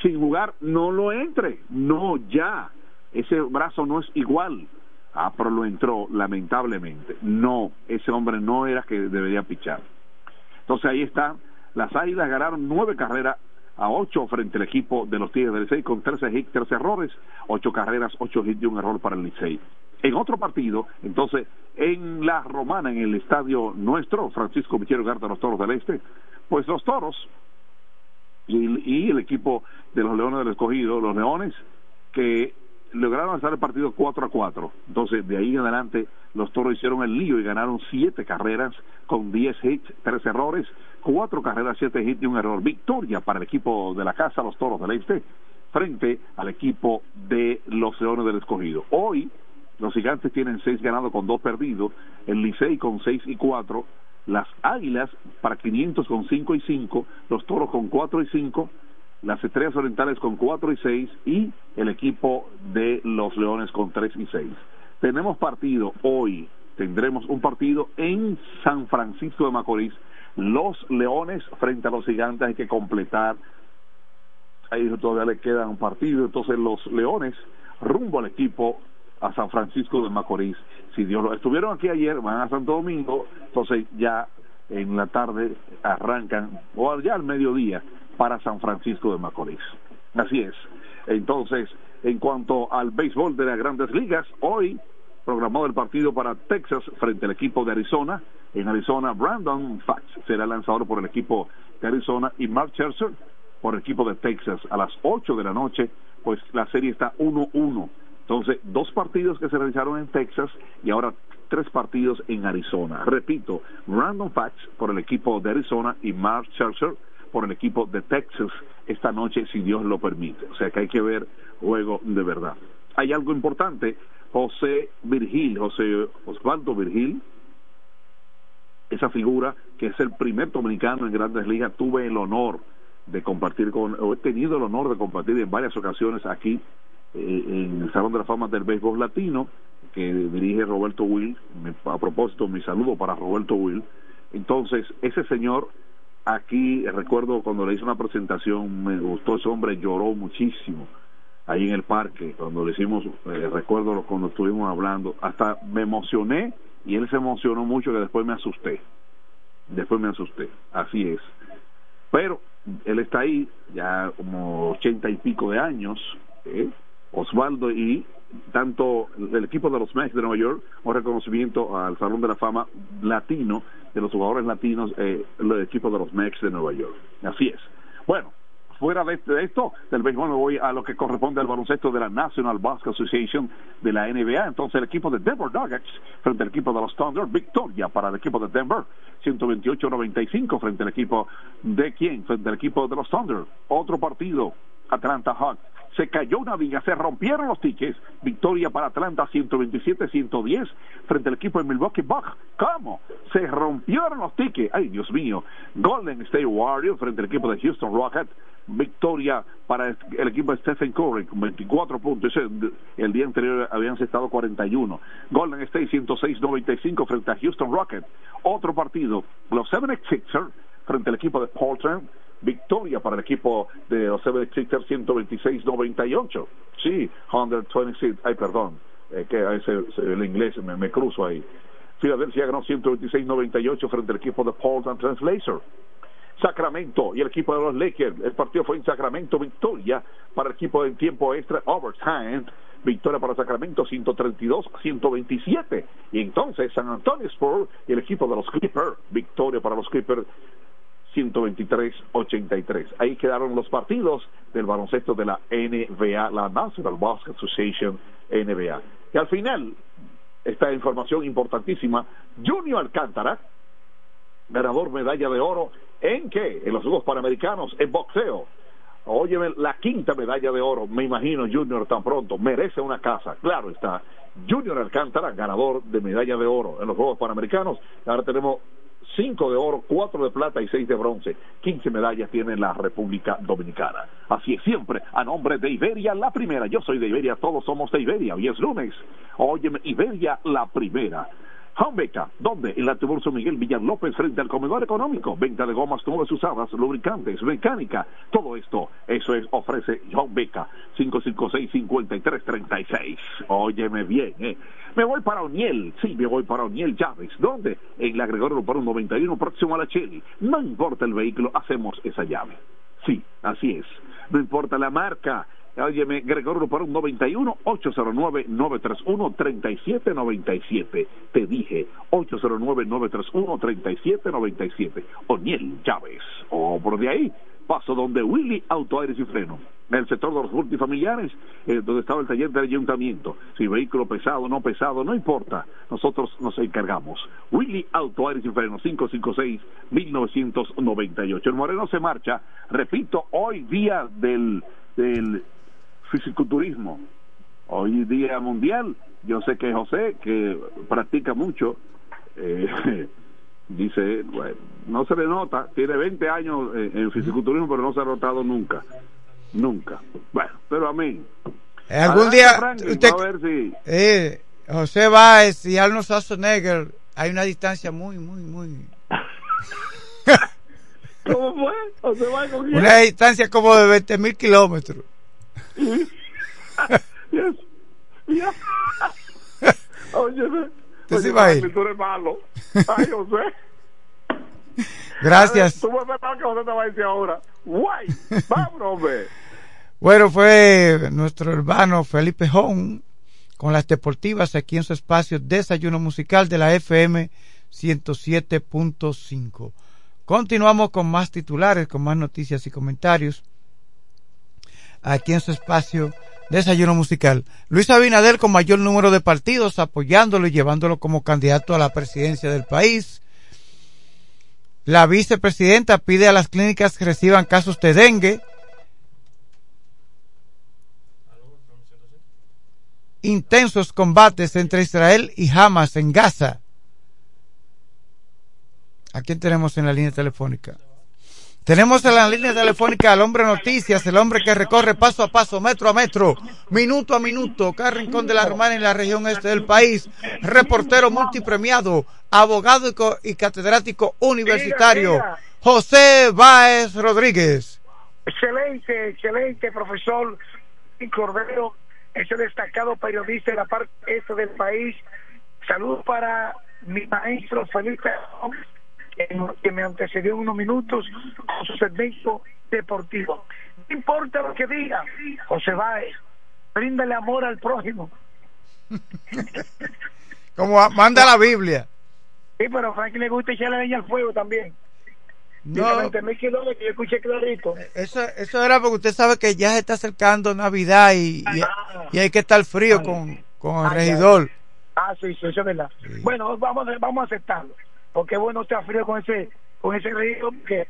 sin jugar, no lo entre, no ya. Ese brazo no es igual. Ah, pero lo entró, lamentablemente. No, ese hombre no era que debería pichar. Entonces ahí está, las águilas ganaron nueve carreras a 8 frente al equipo de los Tigres del Licey con 13 hits, 13 errores, 8 carreras, 8 hits y un error para el Licey. En otro partido, entonces, en la Romana, en el estadio nuestro, Francisco Michero Garza, los Toros del Este, pues los Toros y, el equipo de los Leones del Escogido, los Leones, que lograron hacer el partido 4 a 4. Entonces, de ahí en adelante, los toros hicieron el lío y ganaron 7 carreras con 10 hits, 3 errores, 4 carreras, 7 hits y un error. Victoria para el equipo de la casa, los toros del este, frente al equipo de los leones del escogido. Hoy, los gigantes tienen 6 ganados con 2 perdidos, el Licey con 6 y 4, las águilas para 500 con 5 y 5, los toros con 4 y 5 las Estrellas Orientales con 4 y 6 y el equipo de los Leones con 3 y 6. Tenemos partido hoy, tendremos un partido en San Francisco de Macorís. Los Leones frente a los Gigantes hay que completar. Ahí todavía le queda un partido, entonces los Leones rumbo al equipo a San Francisco de Macorís. Si Dios lo estuvieron aquí ayer, van a Santo Domingo, entonces ya en la tarde arrancan, o ya al mediodía, para San Francisco de Macorís. Así es. Entonces, en cuanto al béisbol de las grandes ligas, hoy programado el partido para Texas frente al equipo de Arizona. En Arizona, Brandon Fax será lanzador por el equipo de Arizona y Mark Scherzer por el equipo de Texas a las 8 de la noche, pues la serie está 1-1. Entonces, dos partidos que se realizaron en Texas y ahora tres partidos en Arizona. Repito, Brandon Fax por el equipo de Arizona y Mark Scherzer por el equipo de Texas esta noche, si Dios lo permite. O sea que hay que ver juego de verdad. Hay algo importante, José Virgil, José Osvaldo Virgil, esa figura que es el primer dominicano en grandes ligas, tuve el honor de compartir con, o he tenido el honor de compartir en varias ocasiones aquí en el Salón de la Fama del Béisbol Latino, que dirige Roberto Will. a propósito, mi saludo para Roberto Will. Entonces, ese señor aquí recuerdo cuando le hice una presentación, me gustó ese hombre, lloró muchísimo ahí en el parque, cuando le hicimos, eh, recuerdo cuando estuvimos hablando, hasta me emocioné y él se emocionó mucho que después me asusté, después me asusté, así es. Pero él está ahí ya como ochenta y pico de años, ¿eh? Osvaldo y tanto el equipo de los Mets de Nueva York, un reconocimiento al Salón de la Fama latino de los jugadores latinos, eh, el equipo de los Mets de Nueva York. Así es. Bueno, fuera de, esto, del béisbol me voy a lo que corresponde al baloncesto de la National Basketball Association de la NBA. Entonces el equipo de Denver Nuggets frente al equipo de los Thunder, victoria para el equipo de Denver, 128-95 frente al equipo de quién, frente al equipo de los Thunder. Otro partido, Atlanta Hawks se cayó una viga, se rompieron los tickets. Victoria para Atlanta 127-110 frente al equipo de Milwaukee Bucks. ¿Cómo? Se rompieron los tickets. Ay, Dios mío. Golden State Warriors frente al equipo de Houston Rockets. Victoria para el equipo de Stephen Curry con 24 puntos. El día anterior habían estado 41. Golden State 106-95 frente a Houston Rockets. Otro partido. Los 76ers frente al equipo de Portland victoria para el equipo de los 76ers 126-98. Sí, 126, ay perdón, eh, que ese, el inglés me, me cruzo ahí. Filadelfia ganó 126-98 frente al equipo de Portland Translator. Sacramento y el equipo de los Lakers. El partido fue en Sacramento, victoria para el equipo en tiempo extra, overtime. Victoria para Sacramento 132-127. Y entonces San Antonio Spurs y el equipo de los Clippers, victoria para los Clippers 123-83. Ahí quedaron los partidos del baloncesto de la NBA, la National Basketball Association NBA. Y al final, esta información importantísima, Junior Alcántara, ganador medalla de oro, ¿en qué? En los Juegos Panamericanos, en boxeo. Óyeme, la quinta medalla de oro, me imagino Junior tan pronto, merece una casa, claro está. Junior Alcántara, ganador de medalla de oro en los Juegos Panamericanos. Ahora tenemos 5 de oro, 4 de plata y 6 de bronce. 15 medallas tiene la República Dominicana. Así es siempre, a nombre de Iberia, la primera. Yo soy de Iberia, todos somos de Iberia. Hoy es lunes. Óyeme, Iberia, la primera. Beca, ¿dónde? En la Tiburcio Miguel Villalópez frente al comedor económico. Venta de gomas nuevas usadas, lubricantes, mecánica. Todo esto, eso es, ofrece John Beca. 556-5336. Óyeme bien, ¿eh? Me voy para Oniel, sí, me voy para Oniel Llaves. ¿Dónde? En la Gregorio por un 91, próximo a la Cheli. No importa el vehículo, hacemos esa llave. Sí, así es. No importa la marca. Óyeme, Gregorio por un 91 809 931 3797. Te dije 809 931 3797. O'Neill Chávez. O por de ahí paso donde Willy Auto Aires y Freno. En el sector de los multifamiliares, eh, donde estaba el taller del ayuntamiento. Si vehículo pesado no pesado, no importa. Nosotros nos encargamos. Willy Auto Aires y Freno, 556-1998. El Moreno se marcha, repito, hoy día del fisiculturismo. Hoy día mundial. Yo sé que José, que practica mucho, eh, dice, bueno, no se le nota, tiene 20 años en, en fisiculturismo, pero no se ha notado nunca. Nunca. Bueno, pero a mí. Algún Adelante, día, Franklin, usted, a ver si. eh, José Báez y Arnold Schwarzenegger, hay una distancia muy, muy, muy. ¿Cómo fue? José va con quién? Una distancia como de 20 mil kilómetros. Yes. Yes. Óyeme. ¿Tú sí Oye, tú eres malo. Ay, José. Gracias. Tú me pensabas que José te va a decir ahora. Guay. Vámonos, hombre. Bueno, fue nuestro hermano Felipe Hong con las deportivas aquí en su espacio Desayuno Musical de la FM 107.5. Continuamos con más titulares, con más noticias y comentarios aquí en su espacio Desayuno Musical. Luis Abinader con mayor número de partidos apoyándolo y llevándolo como candidato a la presidencia del país. La vicepresidenta pide a las clínicas que reciban casos de dengue intensos combates entre Israel y Hamas en Gaza. ¿A quién tenemos en la línea telefónica? Tenemos en la línea telefónica al hombre noticias, el hombre que recorre paso a paso, metro a metro, minuto a minuto, cada rincón de la Romana en la región este del país, reportero multipremiado, abogado y, co- y catedrático universitario. José Báez Rodríguez. Excelente, excelente, profesor Cordero, ese destacado periodista de la parte este del país. Saludos para mi maestro Felipe Gómez, que, me antecedió en unos minutos con su segmento deportivo. No importa lo que diga, José Báez, bríndale amor al prójimo. Como manda la Biblia. Sí, pero a Frank le gusta echarle leña al fuego también. No. Dice 20 mil kilómetros, yo escuché clarito. Eso, eso era porque usted sabe que ya se está acercando Navidad y, y, y hay que estar frío con, con el regidor. Ah, sí, sí, eso es verdad. Bueno, vamos, vamos a aceptarlo. Porque bueno, está frío con ese con ese río, que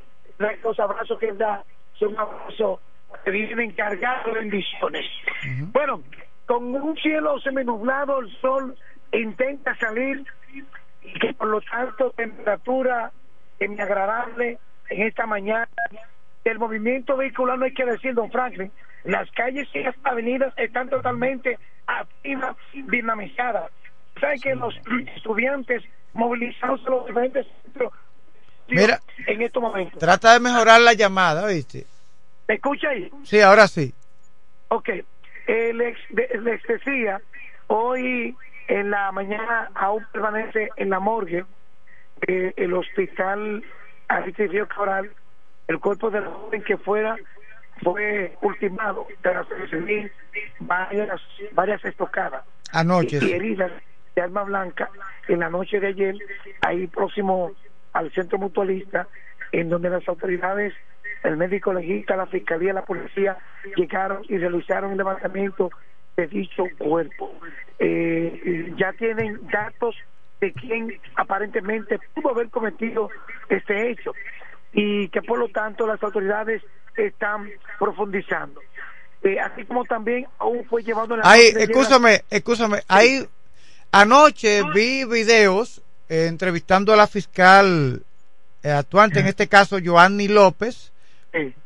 los abrazos que él da son abrazos que vienen cargados de bendiciones. Bueno, con un cielo seminublado, el sol intenta salir y que por lo tanto temperatura agradable en esta mañana. El movimiento vehicular no hay que decir, don Franklin, las calles y las avenidas están totalmente activas, dinamizadas. Sabe que los estudiantes movilizados en los diferentes centros Mira. en estos momentos. Trata de mejorar la llamada, ¿viste? ¿Me escucha ahí? Sí, ahora sí. Ok, eh, les, les decía, hoy en la mañana aún permanece en la morgue eh, el hospital Aristide Cabral, el cuerpo de la joven que fuera fue ultimado tras recibir varias, varias estocadas Anoche. y heridas de arma blanca en la noche de ayer, ahí próximo al centro mutualista, en donde las autoridades, el médico legista, la fiscalía, la policía, llegaron y realizaron el levantamiento de dicho cuerpo. Eh, ya tienen datos de quién aparentemente pudo haber cometido este hecho y que por lo tanto las autoridades están profundizando. Eh, así como también aún fue llevado en la ayer- escúchame, escúchame. Ahí, anoche vi videos eh, entrevistando a la fiscal eh, actuante, en este caso, Joanny López,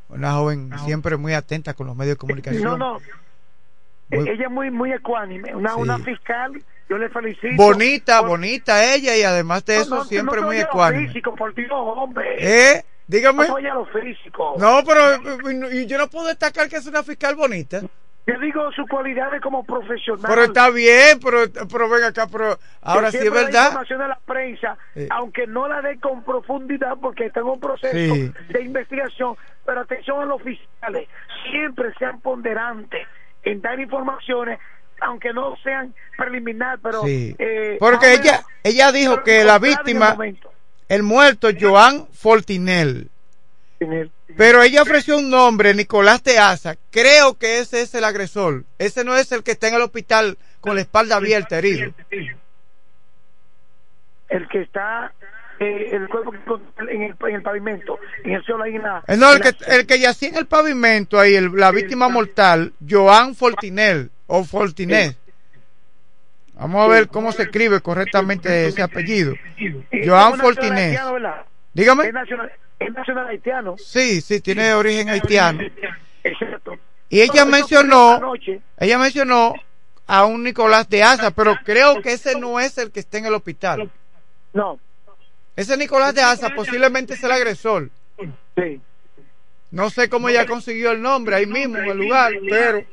una joven siempre muy atenta con los medios de comunicación. No, no. Muy- Eh, Ella es muy, muy ecuánime. Una, Sí. una fiscal, yo le felicito. Bonita, Por- bonita ella y además de No, eso no, siempre no muy ecuánime. físico, por Dios, hombre. ¿Eh? Dígame. No lo físico. No, pero yo no puedo destacar que es una fiscal bonita. Yo digo sus cualidades como profesional. Pero está bien, pero, pero ven acá, pero ahora sí es verdad. información de la prensa, Sí. aunque no la dé con profundidad porque está en un proceso Sí. de investigación, pero atención a los oficiales, siempre sean ponderantes en dar informaciones, aunque no sean preliminar, pero... Sí. eh, Porque ella, ella dijo que la el víctima, momento. el muerto, Joan Fortinel. Pero ella ofreció un nombre, Nicolás Teaza. Creo que ese es el agresor. Ese no es el que está en el hospital con la espalda abierta, herido. El que está... eh, el cuerpo en el, en el pavimento, en el suelo ahí en la... No, el en la- que, el que yacía en el pavimento ahí, el- la víctima mortal, Joan Fortinel, o Fortinés. Vamos a ver cómo se escribe correctamente ese apellido. Joan ¿verdad? Dígame. Es nacional, haitiano. Sí, sí, tiene origen haitiano. Exacto. Y ella Todo mencionó, ella mencionó a un Nicolás de Asa, pero creo que ese no es el que está en el hospital. No. Ese Nicolás de Asa posiblemente es el agresor. Sí. No sé cómo ella consiguió el nombre ahí mismo en el lugar, pero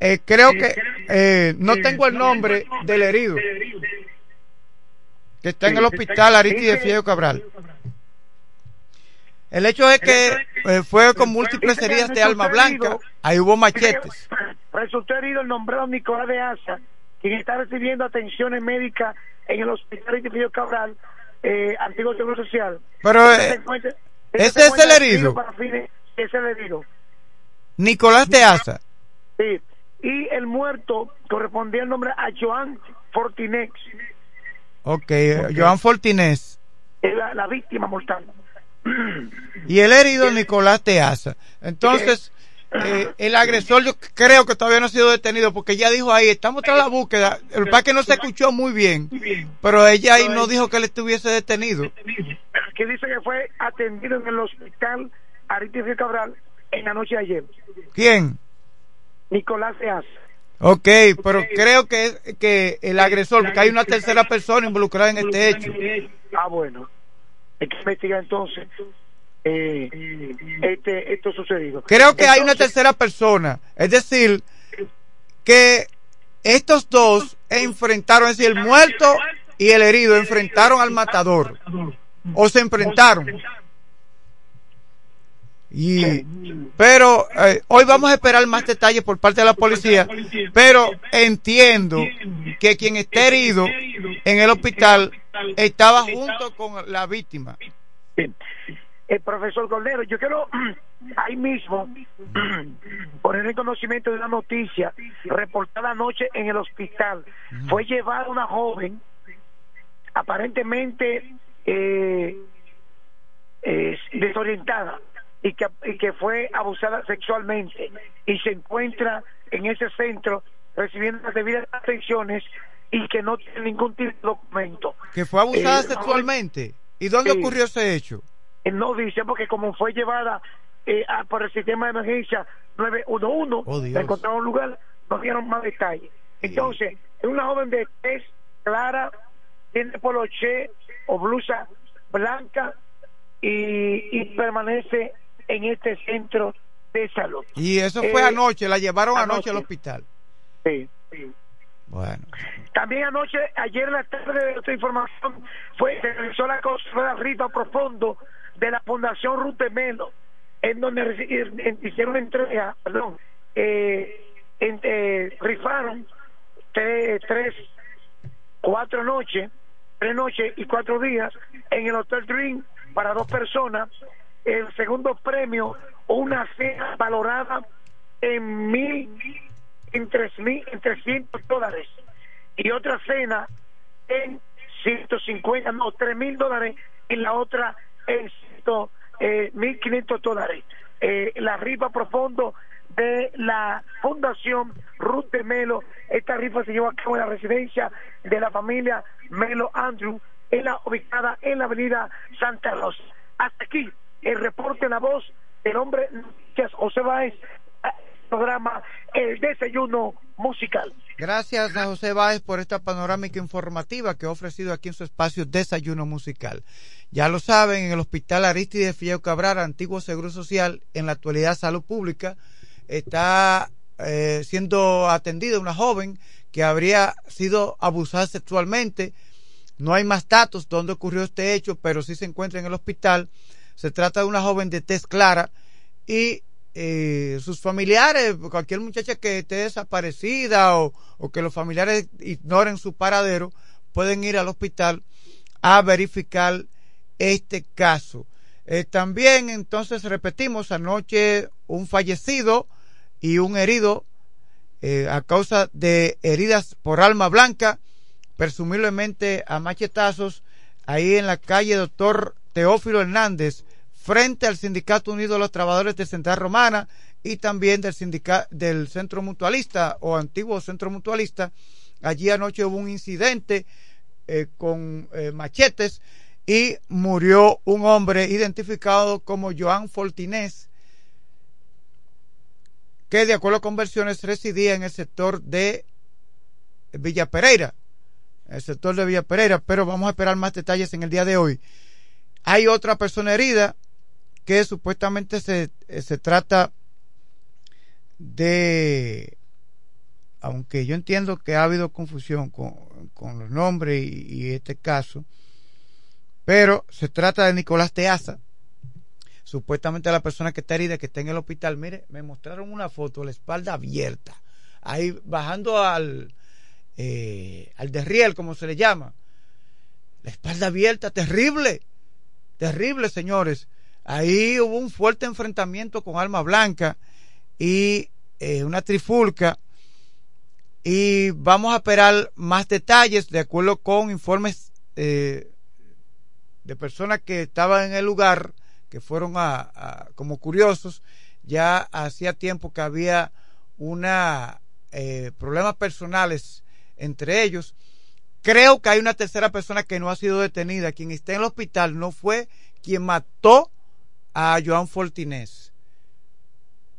eh, creo que eh, no tengo el nombre del herido que está en el hospital Aristide Fiedo Cabral. El hecho es que eh, fue con múltiples heridas de alma blanca, ahí hubo machetes. Resultó herido el nombrado Nicolás de Asa, quien está recibiendo atenciones médicas en el hospital de Fidel Cabral, eh, antiguo Seguro Social. Pero, eh, encuentra- ese este es el herido. fines- es el herido. Nicolás de Asa. Sí. Y el muerto correspondía el nombre a Joan Fortinex, Ok, eh, Joan Fortinés. la, la víctima mortal. Y el herido Nicolás de Asa. Entonces, eh, el agresor yo creo que todavía no ha sido detenido porque ella dijo ahí, estamos tras la búsqueda. El que que no se escuchó muy bien, pero ella ahí no dijo que él estuviese detenido. que dice que fue atendido en el hospital Aristide Cabral en la noche de ayer. ¿Quién? Nicolás Eas. Ok, pero creo que, es- que el agresor, porque hay una tercera persona involucrada en este hecho. Ah, bueno. Hay que investigar entonces eh, este, esto sucedido. Creo que hay una tercera persona. Es decir, que estos dos enfrentaron, es decir, el muerto y el herido enfrentaron al matador. O se enfrentaron. Y, pero eh, hoy vamos a esperar más detalles por parte de la policía, pero entiendo que quien está herido en el hospital estaba junto con la víctima. el profesor Cordero, yo quiero ahí mismo poner en conocimiento de una noticia reportada anoche en el hospital. Fue llevada una joven aparentemente eh, eh, desorientada y que, y que fue abusada sexualmente y se encuentra en ese centro recibiendo las debidas atenciones y que no tiene ningún tipo de documento. Que fue abusada Eh, sexualmente. ¿Y dónde sí. ocurrió ese hecho? Eh, No dice porque como fue llevada eh, a- por el sistema de emergencia 911, Oh, encontraron un lugar, no dieron más detalles. Entonces, es una joven de tez clara, tiene poloché o blusa blanca y, y permanece en este centro de salud. Y eso fue Eh, anoche, la llevaron anoche, anoche. al hospital. Sí. Bueno. También anoche, ayer en la tarde de esta información, fue, se realizó la consulta rifa profundo de la Fundación Rute Melo, en donde hicieron entrega, perdón, eh, eh, rifaron tres, tres, cuatro noches, tres noches y cuatro días en el Hotel Dream para dos personas. El segundo premio, una cena valorada en mil en tres mil, en 300 dólares y otra cena en 150, no, tres mil dólares y la otra en ciento, eh, 1.500 dólares. Eh, la rifa profundo de la Fundación Ruth de Melo. Esta rifa se llevó a cabo en la residencia de la familia Melo Andrew, en la, ubicada en la avenida Santa Rosa. Hasta aquí el reporte en la voz del hombre José Báez, programa El Desayuno Musical. Gracias a José Báez por esta panorámica informativa que ha ofrecido aquí en su espacio Desayuno Musical. Ya lo saben, en el Hospital Aristide Filleo Cabral, antiguo Seguro Social, en la actualidad Salud Pública, está eh, siendo atendida, una joven que habría sido abusada sexualmente. No hay más datos donde ocurrió este hecho, pero sí se encuentra en el hospital. Se trata de una joven de tez clara y eh, sus familiares, cualquier muchacha que esté desaparecida o, que los familiares ignoren su paradero, pueden ir al hospital a verificar este caso. Eh, también entonces repetimos anoche un fallecido y un herido eh, a causa de heridas por alma blanca, presumiblemente a machetazos, ahí en la calle Doctor Teófilo Hernández, frente al Sindicato Unido de los Trabajadores de Central Romana y también del, sindicato, del Centro Mutualista o antiguo Centro Mutualista. Allí anoche hubo un incidente eh, con eh, machetes y murió un hombre identificado como Joan Fortinés, que de acuerdo con versiones residía en el sector de Villa Pereira, el sector de Villa Pereira, pero vamos a esperar más detalles en el día de hoy. Hay otra persona herida que supuestamente se, se trata de, aunque yo entiendo que ha habido confusión con, con los nombres y, este caso, pero se trata de Nicolás Teaza, supuestamente la persona que está herida, que está en el hospital. Mire, me mostraron una foto, la espalda abierta, ahí bajando al, eh, al derriel, como se le llama. La espalda abierta, terrible, terrible, señores. Ahí hubo un fuerte enfrentamiento con Alma Blanca y eh, una trifulca. Y vamos a esperar más detalles de acuerdo con informes eh, de personas que estaban en el lugar, que fueron a, como curiosos. Ya hacía tiempo que había una eh, problemas personales entre ellos. Creo que hay una tercera persona que no ha sido detenida. Quien está en el hospital no fue quien mató a Joan Fortinés.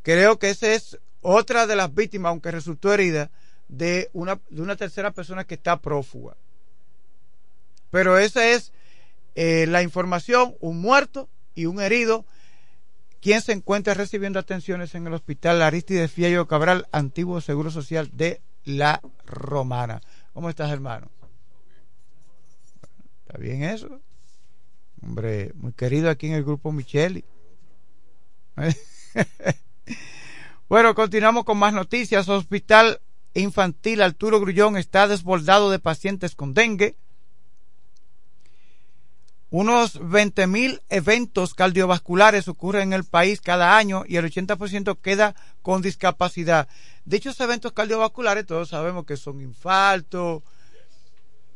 Creo que esa es otra de las víctimas, aunque resultó herida, de una, de una tercera persona que está prófuga. Pero esa es eh, la información, un muerto y un herido, quien se encuentra recibiendo atenciones en el hospital Aristides Fiello Cabral, antiguo Seguro Social de La Romana. ¿Cómo estás, hermano? ¿Está bien eso? Hombre, muy querido aquí en el grupo Micheli. bueno, continuamos con más noticias. Hospital Infantil Arturo Grullón está desbordado de pacientes con dengue. Unos 20 mil eventos cardiovasculares ocurren en el país cada año y el 80% queda con discapacidad. Dichos eventos cardiovasculares, todos sabemos que son infartos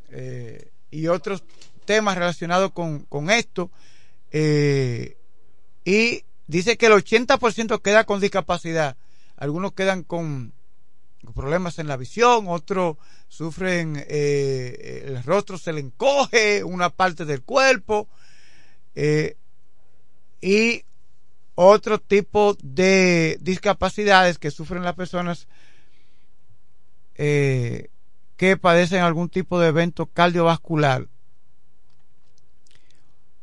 eh, y otros temas relacionados con, con esto. Eh, y dice que el 80% queda con discapacidad. Algunos quedan con, problemas en la visión, otros sufren, eh, el rostro se le encoge, una parte del cuerpo, eh, y otro tipo de discapacidades que sufren las personas que padecen algún tipo de evento cardiovascular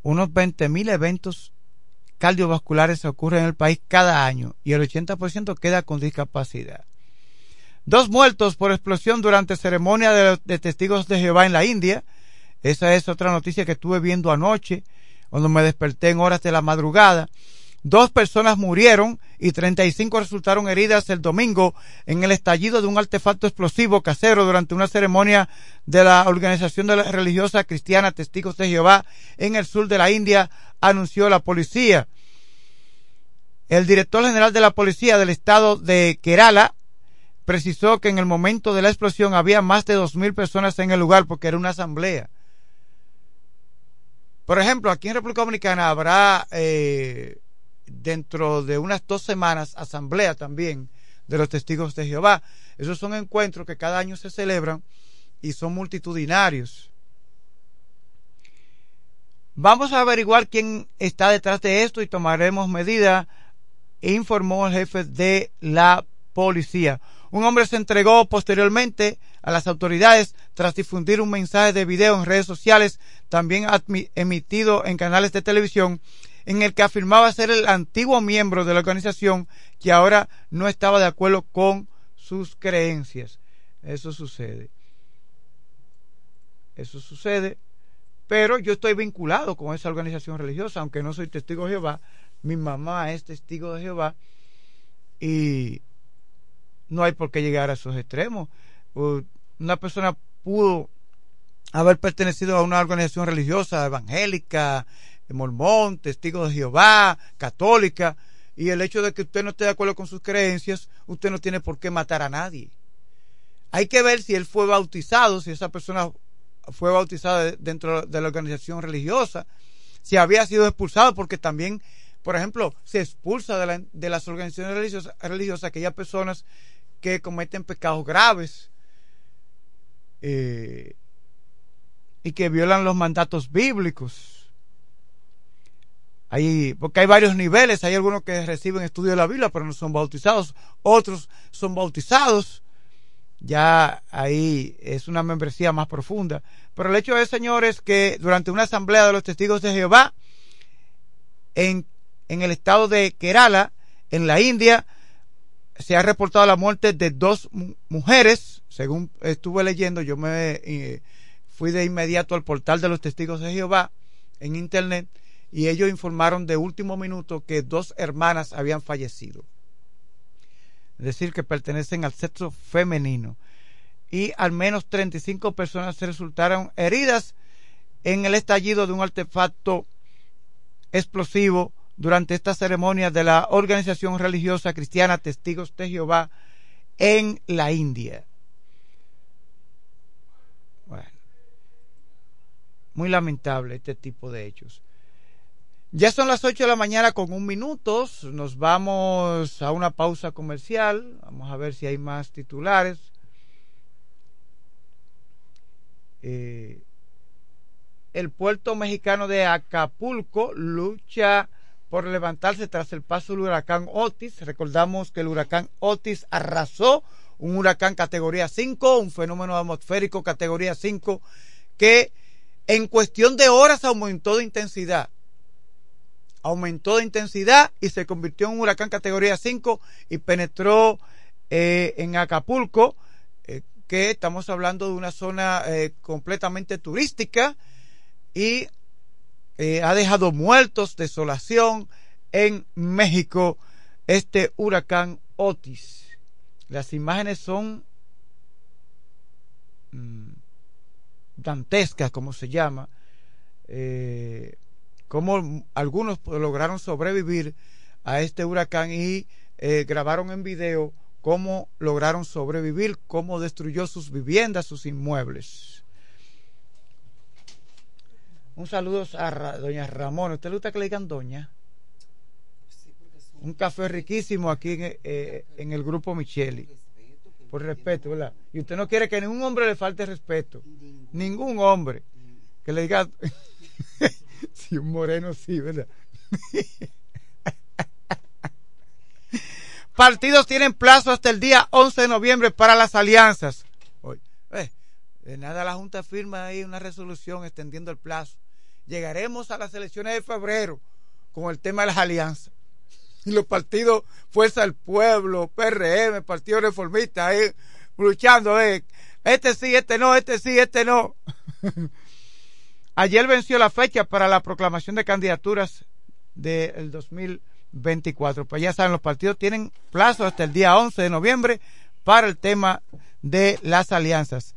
unos 20.000 eventos cardiovasculares ocurren en el país cada año y el 80% queda con discapacidad. Dos muertos por explosión durante ceremonia de, de, testigos de Jehová en la India. Esa es otra noticia que estuve viendo anoche, cuando me desperté en horas de la madrugada. Dos personas murieron y 35 resultaron heridas el domingo en el estallido de un artefacto explosivo casero durante una ceremonia de la organización de la religiosa cristiana Testigos de Jehová en el sur de la India, anunció la policía. El director general de la policía del estado de Kerala precisó que en el momento de la explosión había más de dos mil personas en el lugar porque era una asamblea. Por ejemplo, aquí en República Dominicana habrá eh, dentro de unas dos semanas asamblea también de los testigos de Jehová. Esos son encuentros que cada año se celebran y son multitudinarios. Vamos a averiguar quién está detrás de esto y tomaremos medidas, informó el jefe de la policía. Un hombre se entregó posteriormente a las autoridades tras difundir un mensaje de video en redes sociales, también emitido en canales de televisión, en el que afirmaba ser el antiguo miembro de la organización que ahora no estaba de acuerdo con sus creencias. Eso sucede. Eso sucede. Pero yo estoy vinculado con esa organización religiosa, aunque no soy testigo de Jehová. Mi mamá es testigo de Jehová. Y no hay por qué llegar a esos extremos. Una persona pudo haber pertenecido a una organización religiosa evangélica, mormón, testigo de Jehová, católica, y el hecho de que usted no esté de acuerdo con sus creencias, usted no tiene por qué matar a nadie. Hay que ver si él fue bautizado, si esa persona fue bautizada dentro de la organización religiosa, si había sido expulsado, porque también, por ejemplo, se expulsa de, las organizaciones religiosas, religiosas aquellas personas que cometen pecados graves, eh, y que violan los mandatos bíblicos. Porque hay varios niveles, hay algunos que reciben estudio de la Biblia pero no son bautizados, otros son bautizados, ya ahí es una membresía más profunda. Pero el hecho es, señores, que durante una asamblea de los testigos de Jehová en, en el estado de Kerala, en la India, se ha reportado la muerte de dos mujeres, según estuve leyendo, yo me eh, fui de inmediato al portal de los testigos de Jehová en internet y ellos informaron de último minuto que dos hermanas habían fallecido. Es decir, que pertenecen al sexo femenino. Y al menos 35 personas resultaron heridas en el estallido de un artefacto explosivo durante esta ceremonia de la organización religiosa cristiana Testigos de Jehová en la India. Bueno, muy lamentable este tipo de hechos. Ya son las 8 de la mañana con un minuto. Nos vamos a una pausa comercial. Vamos a ver si hay más titulares. Eh, el puerto mexicano de Acapulco lucha por levantarse tras el paso del huracán Otis. Recordamos que el huracán Otis arrasó un huracán categoría 5, un fenómeno atmosférico categoría 5 que en cuestión de horas aumentó de intensidad. Aumentó de intensidad y se convirtió en un huracán categoría 5 y penetró eh, en Acapulco, eh, que estamos hablando de una zona eh, completamente turística y ha dejado muertos, desolación en México, este huracán Otis. Las imágenes son mm, dantescas, como se llama, como algunos lograron sobrevivir a este huracán y eh, grabaron en video cómo lograron sobrevivir, cómo destruyó sus viviendas, sus inmuebles. Un saludo a doña Ramón. ¿Usted le gusta que le digan doña? Un café riquísimo aquí en, eh, en el grupo Micheli. Por respeto, ¿verdad? Y usted no quiere que ningún hombre le falte respeto. Ningún hombre. Que le diga... si un moreno sí, ¿verdad? Partidos tienen plazo hasta el día 11 de noviembre para las alianzas. Eh, de nada la Junta firma ahí una resolución extendiendo el plazo llegaremos a las elecciones de febrero con el tema de las alianzas. Y los partidos Fuerza del Pueblo, PRM, Partido Reformista, ahí luchando, eh, este sí, este no, este sí, este no. Ayer venció la fecha para la proclamación de candidaturas del 2024. Pues ya saben, los partidos tienen plazo hasta el día 11 de noviembre para el tema de las alianzas.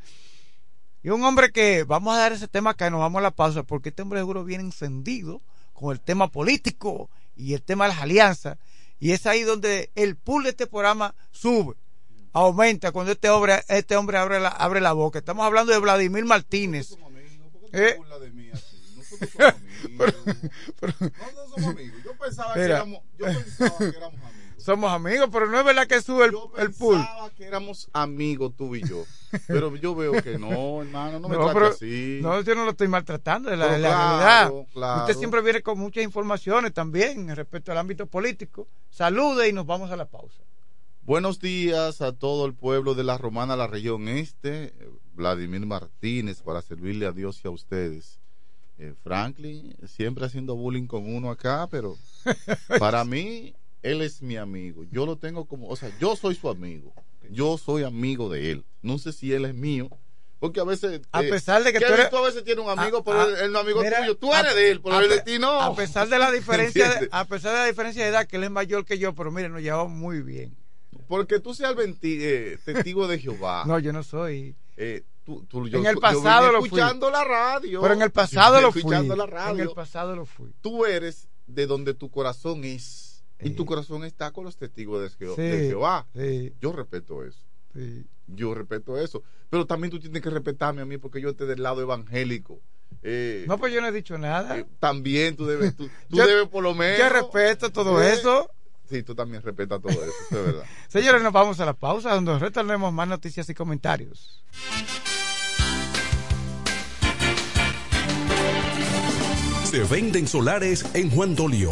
Y un hombre que, vamos a dar ese tema que nos vamos a la pausa, porque este hombre seguro viene encendido con el tema político y el tema de las alianzas. Y es ahí donde el pool de este programa sube, aumenta cuando este hombre, este hombre abre, la, abre la boca. Estamos hablando de Vladimir Martínez. ¿Eh? pero, pero, somos amigos. Yo pensaba, que éramos, yo pensaba que éramos amigos somos amigos, pero no es verdad que sube el, yo el pool. Pensaba que éramos amigos tú y yo. Pero yo veo que no, hermano, no me no, pero, así. No, yo no lo estoy maltratando, es la, la realidad. Claro. Usted siempre viene con muchas informaciones también respecto al ámbito político. Salude y nos vamos a la pausa. Buenos días a todo el pueblo de la Romana, la región este. Vladimir Martínez, para servirle a Dios y a ustedes. Eh, Franklin, siempre haciendo bullying con uno acá, pero para mí él es mi amigo. Yo lo tengo como, o sea, yo soy su amigo. yo soy amigo de él. No sé si él es mío. Porque a veces. A eh, pesar de que tú Kevin, eres- a veces tienes un amigo, Ah, pero ah, él, no es amigo mira, tuyo. Tú a- eres de él, pero él de ti no. A pesar de la diferencia, de, a pesar de la diferencia de edad, que él es mayor que yo, pero mire, nos llevamos muy bien. Porque tú seas eh, testigo de Jehová. No, yo no soy. Eh, tú- tú- yo- en el yo pasado venía lo fui. escuchando la radio. Pero en el pasado Yo lo fui. escuchando la En radio. el pasado lo fui. Tú eres de donde tu corazón es. Y tu corazón está con los testigos de, Jeho- Sí, de Jehová. sí. Yo respeto eso. Sí. Yo respeto eso. Pero también tú tienes que respetarme a mí porque yo estoy del lado evangélico. Eh, No, pues yo no he dicho nada. eh, también tú debes, tú, tú Yo- debes por lo menos. Yo respeto todo eso. Sí, tú también respetas todo eso, eso es verdad. Señores, nos vamos a la pausa donde retornemos más noticias y comentarios. Se venden solares en Juan Dolio,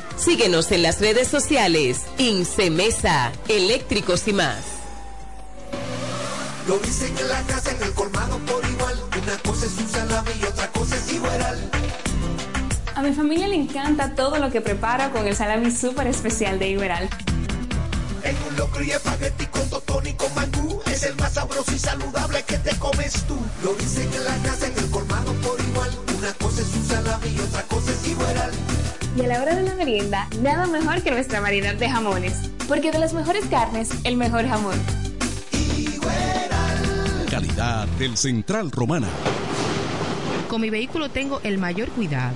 Síguenos en las redes sociales. Incemesa, eléctricos y más. Lo dicen en la casa, en el colmado por igual. Una cosa es un salami y otra cosa es igual. A mi familia le encanta todo lo que preparo con el salami súper especial de Iberal. En un locro y espagueti con totón y con mangú. Es el más sabroso y saludable que te comes tú. Lo dicen en la casa, en el colmado por igual. Una cosa es un salami y otra cosa es igual. Y a la hora de la merienda, nada mejor que nuestra variedad de jamones. Porque de las mejores carnes, el mejor jamón. Calidad del Central Romana. Con mi vehículo tengo el mayor cuidado.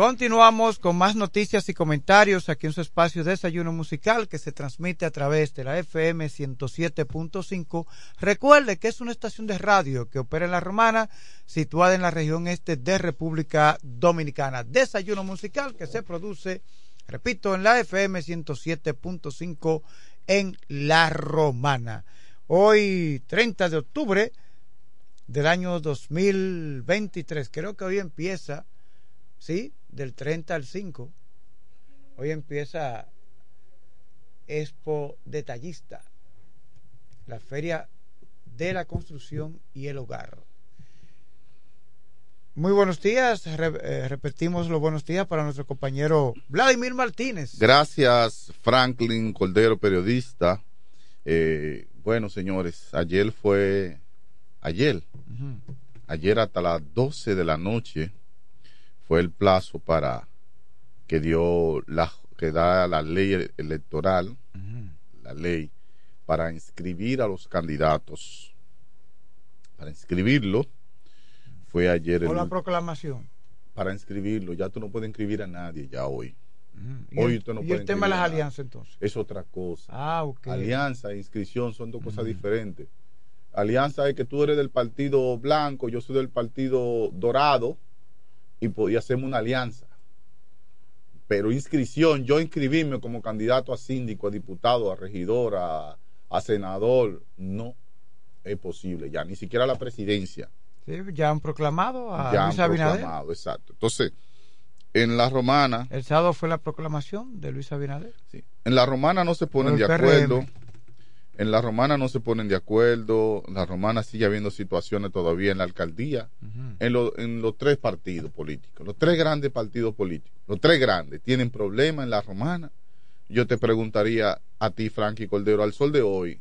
Continuamos con más noticias y comentarios aquí en su espacio Desayuno Musical que se transmite a través de la FM 107.5. Recuerde que es una estación de radio que opera en La Romana, situada en la región este de República Dominicana. Desayuno Musical que se produce, repito, en la FM 107.5 en La Romana. Hoy, 30 de octubre del año 2023, creo que hoy empieza, ¿sí? Del 30 al 5. Hoy empieza Expo Detallista, la feria de la construcción y el hogar. Muy buenos días, Re- eh, repetimos los buenos días para nuestro compañero Vladimir Martínez. Gracias, Franklin Cordero, periodista. Eh, bueno, señores, ayer fue, ayer, ayer hasta las 12 de la noche fue el plazo para que dio la que da la ley electoral, la ley para inscribir a los candidatos. Para inscribirlo fue ayer el la proclamación. para inscribirlo, ya tú no puedes inscribir a nadie ya hoy. ¿Y Hoy el- usted no y el tema de las alianzas entonces? Es otra cosa. Ah, ok. Alianza e inscripción son dos cosas diferentes. Alianza es que tú eres del partido blanco, yo soy del partido dorado y podía hacemos una alianza. Pero inscripción, yo inscribirme como candidato a síndico, a diputado, a regidor, a, a senador, no es posible ya, ni siquiera la presidencia. Sí, ya han proclamado a ya Luis han Abinader. proclamado, exacto. Entonces, en la romana, El sábado fue la proclamación de Luis Abinader. En la romana no se ponen de acuerdo. En la romana no se ponen de acuerdo. En la romana sigue habiendo situaciones todavía en la alcaldía. en, lo- en los tres partidos políticos. Los tres grandes partidos políticos. Los tres grandes tienen problemas en la romana. Yo te preguntaría a ti, Frankie Cordero, al sol de hoy,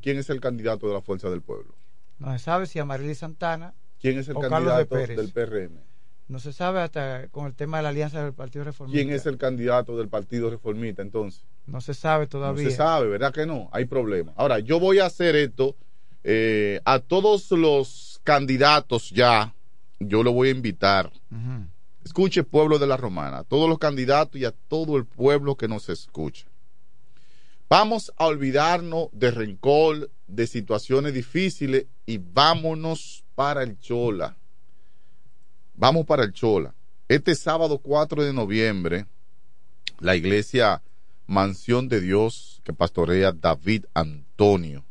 ¿quién es el candidato de la Fuerza del Pueblo? No se sabe si Amarili Santana ¿Quién es el o de candidato Pérez. del PRM? No se sabe hasta con el tema de la alianza del Partido Reformista. ¿Quién es el candidato del Partido Reformista entonces? No se sabe todavía. No se sabe, ¿verdad que no? Hay problemas. Ahora, yo voy a hacer esto eh, a todos los candidatos ya. Yo lo voy a invitar. Escuche, pueblo de la Romana, a todos los candidatos y a todo el pueblo que nos escucha. Vamos a olvidarnos de rencor, de situaciones difíciles y vámonos para el Chola. Vamos para el Chola. Este sábado 4 de noviembre, la iglesia Mansión de Dios que pastorea David Antonio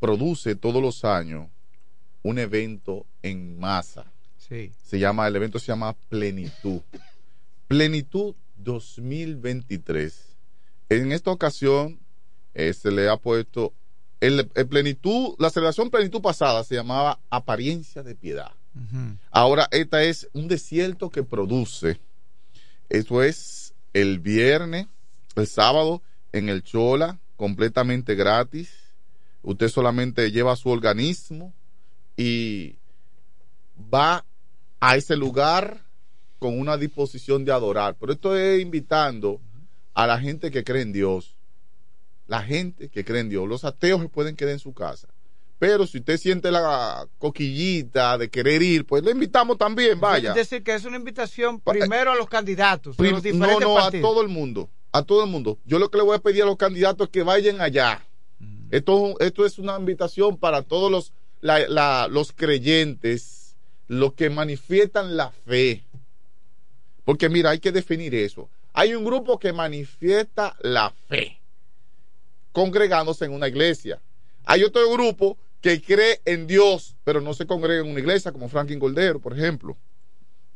produce todos los años un evento en masa. Sí. Se llama, el evento se llama Plenitud. Plenitud 2023. En esta ocasión eh, se le ha puesto el, el plenitud, la celebración plenitud pasada se llamaba apariencia de piedad. Ahora, esta es un desierto que produce. Eso es el viernes, el sábado, en el Chola, completamente gratis. Usted solamente lleva su organismo y va a ese lugar con una disposición de adorar. Pero esto es invitando a la gente que cree en Dios. La gente que cree en Dios. Los ateos se pueden quedar en su casa. Pero si usted siente la coquillita de querer ir, pues le invitamos también, vaya. Es decir, que es una invitación primero a los candidatos. Prim- los no, diferentes no, a partidos. todo el mundo. A todo el mundo. Yo lo que le voy a pedir a los candidatos es que vayan allá. Esto, esto es una invitación para todos los, la- la- los creyentes, los que manifiestan la fe. Porque mira, hay que definir eso. Hay un grupo que manifiesta la fe, congregándose en una iglesia. Hay otro grupo que cree en Dios, pero no se congrega en una iglesia, como Franklin Cordero, por ejemplo,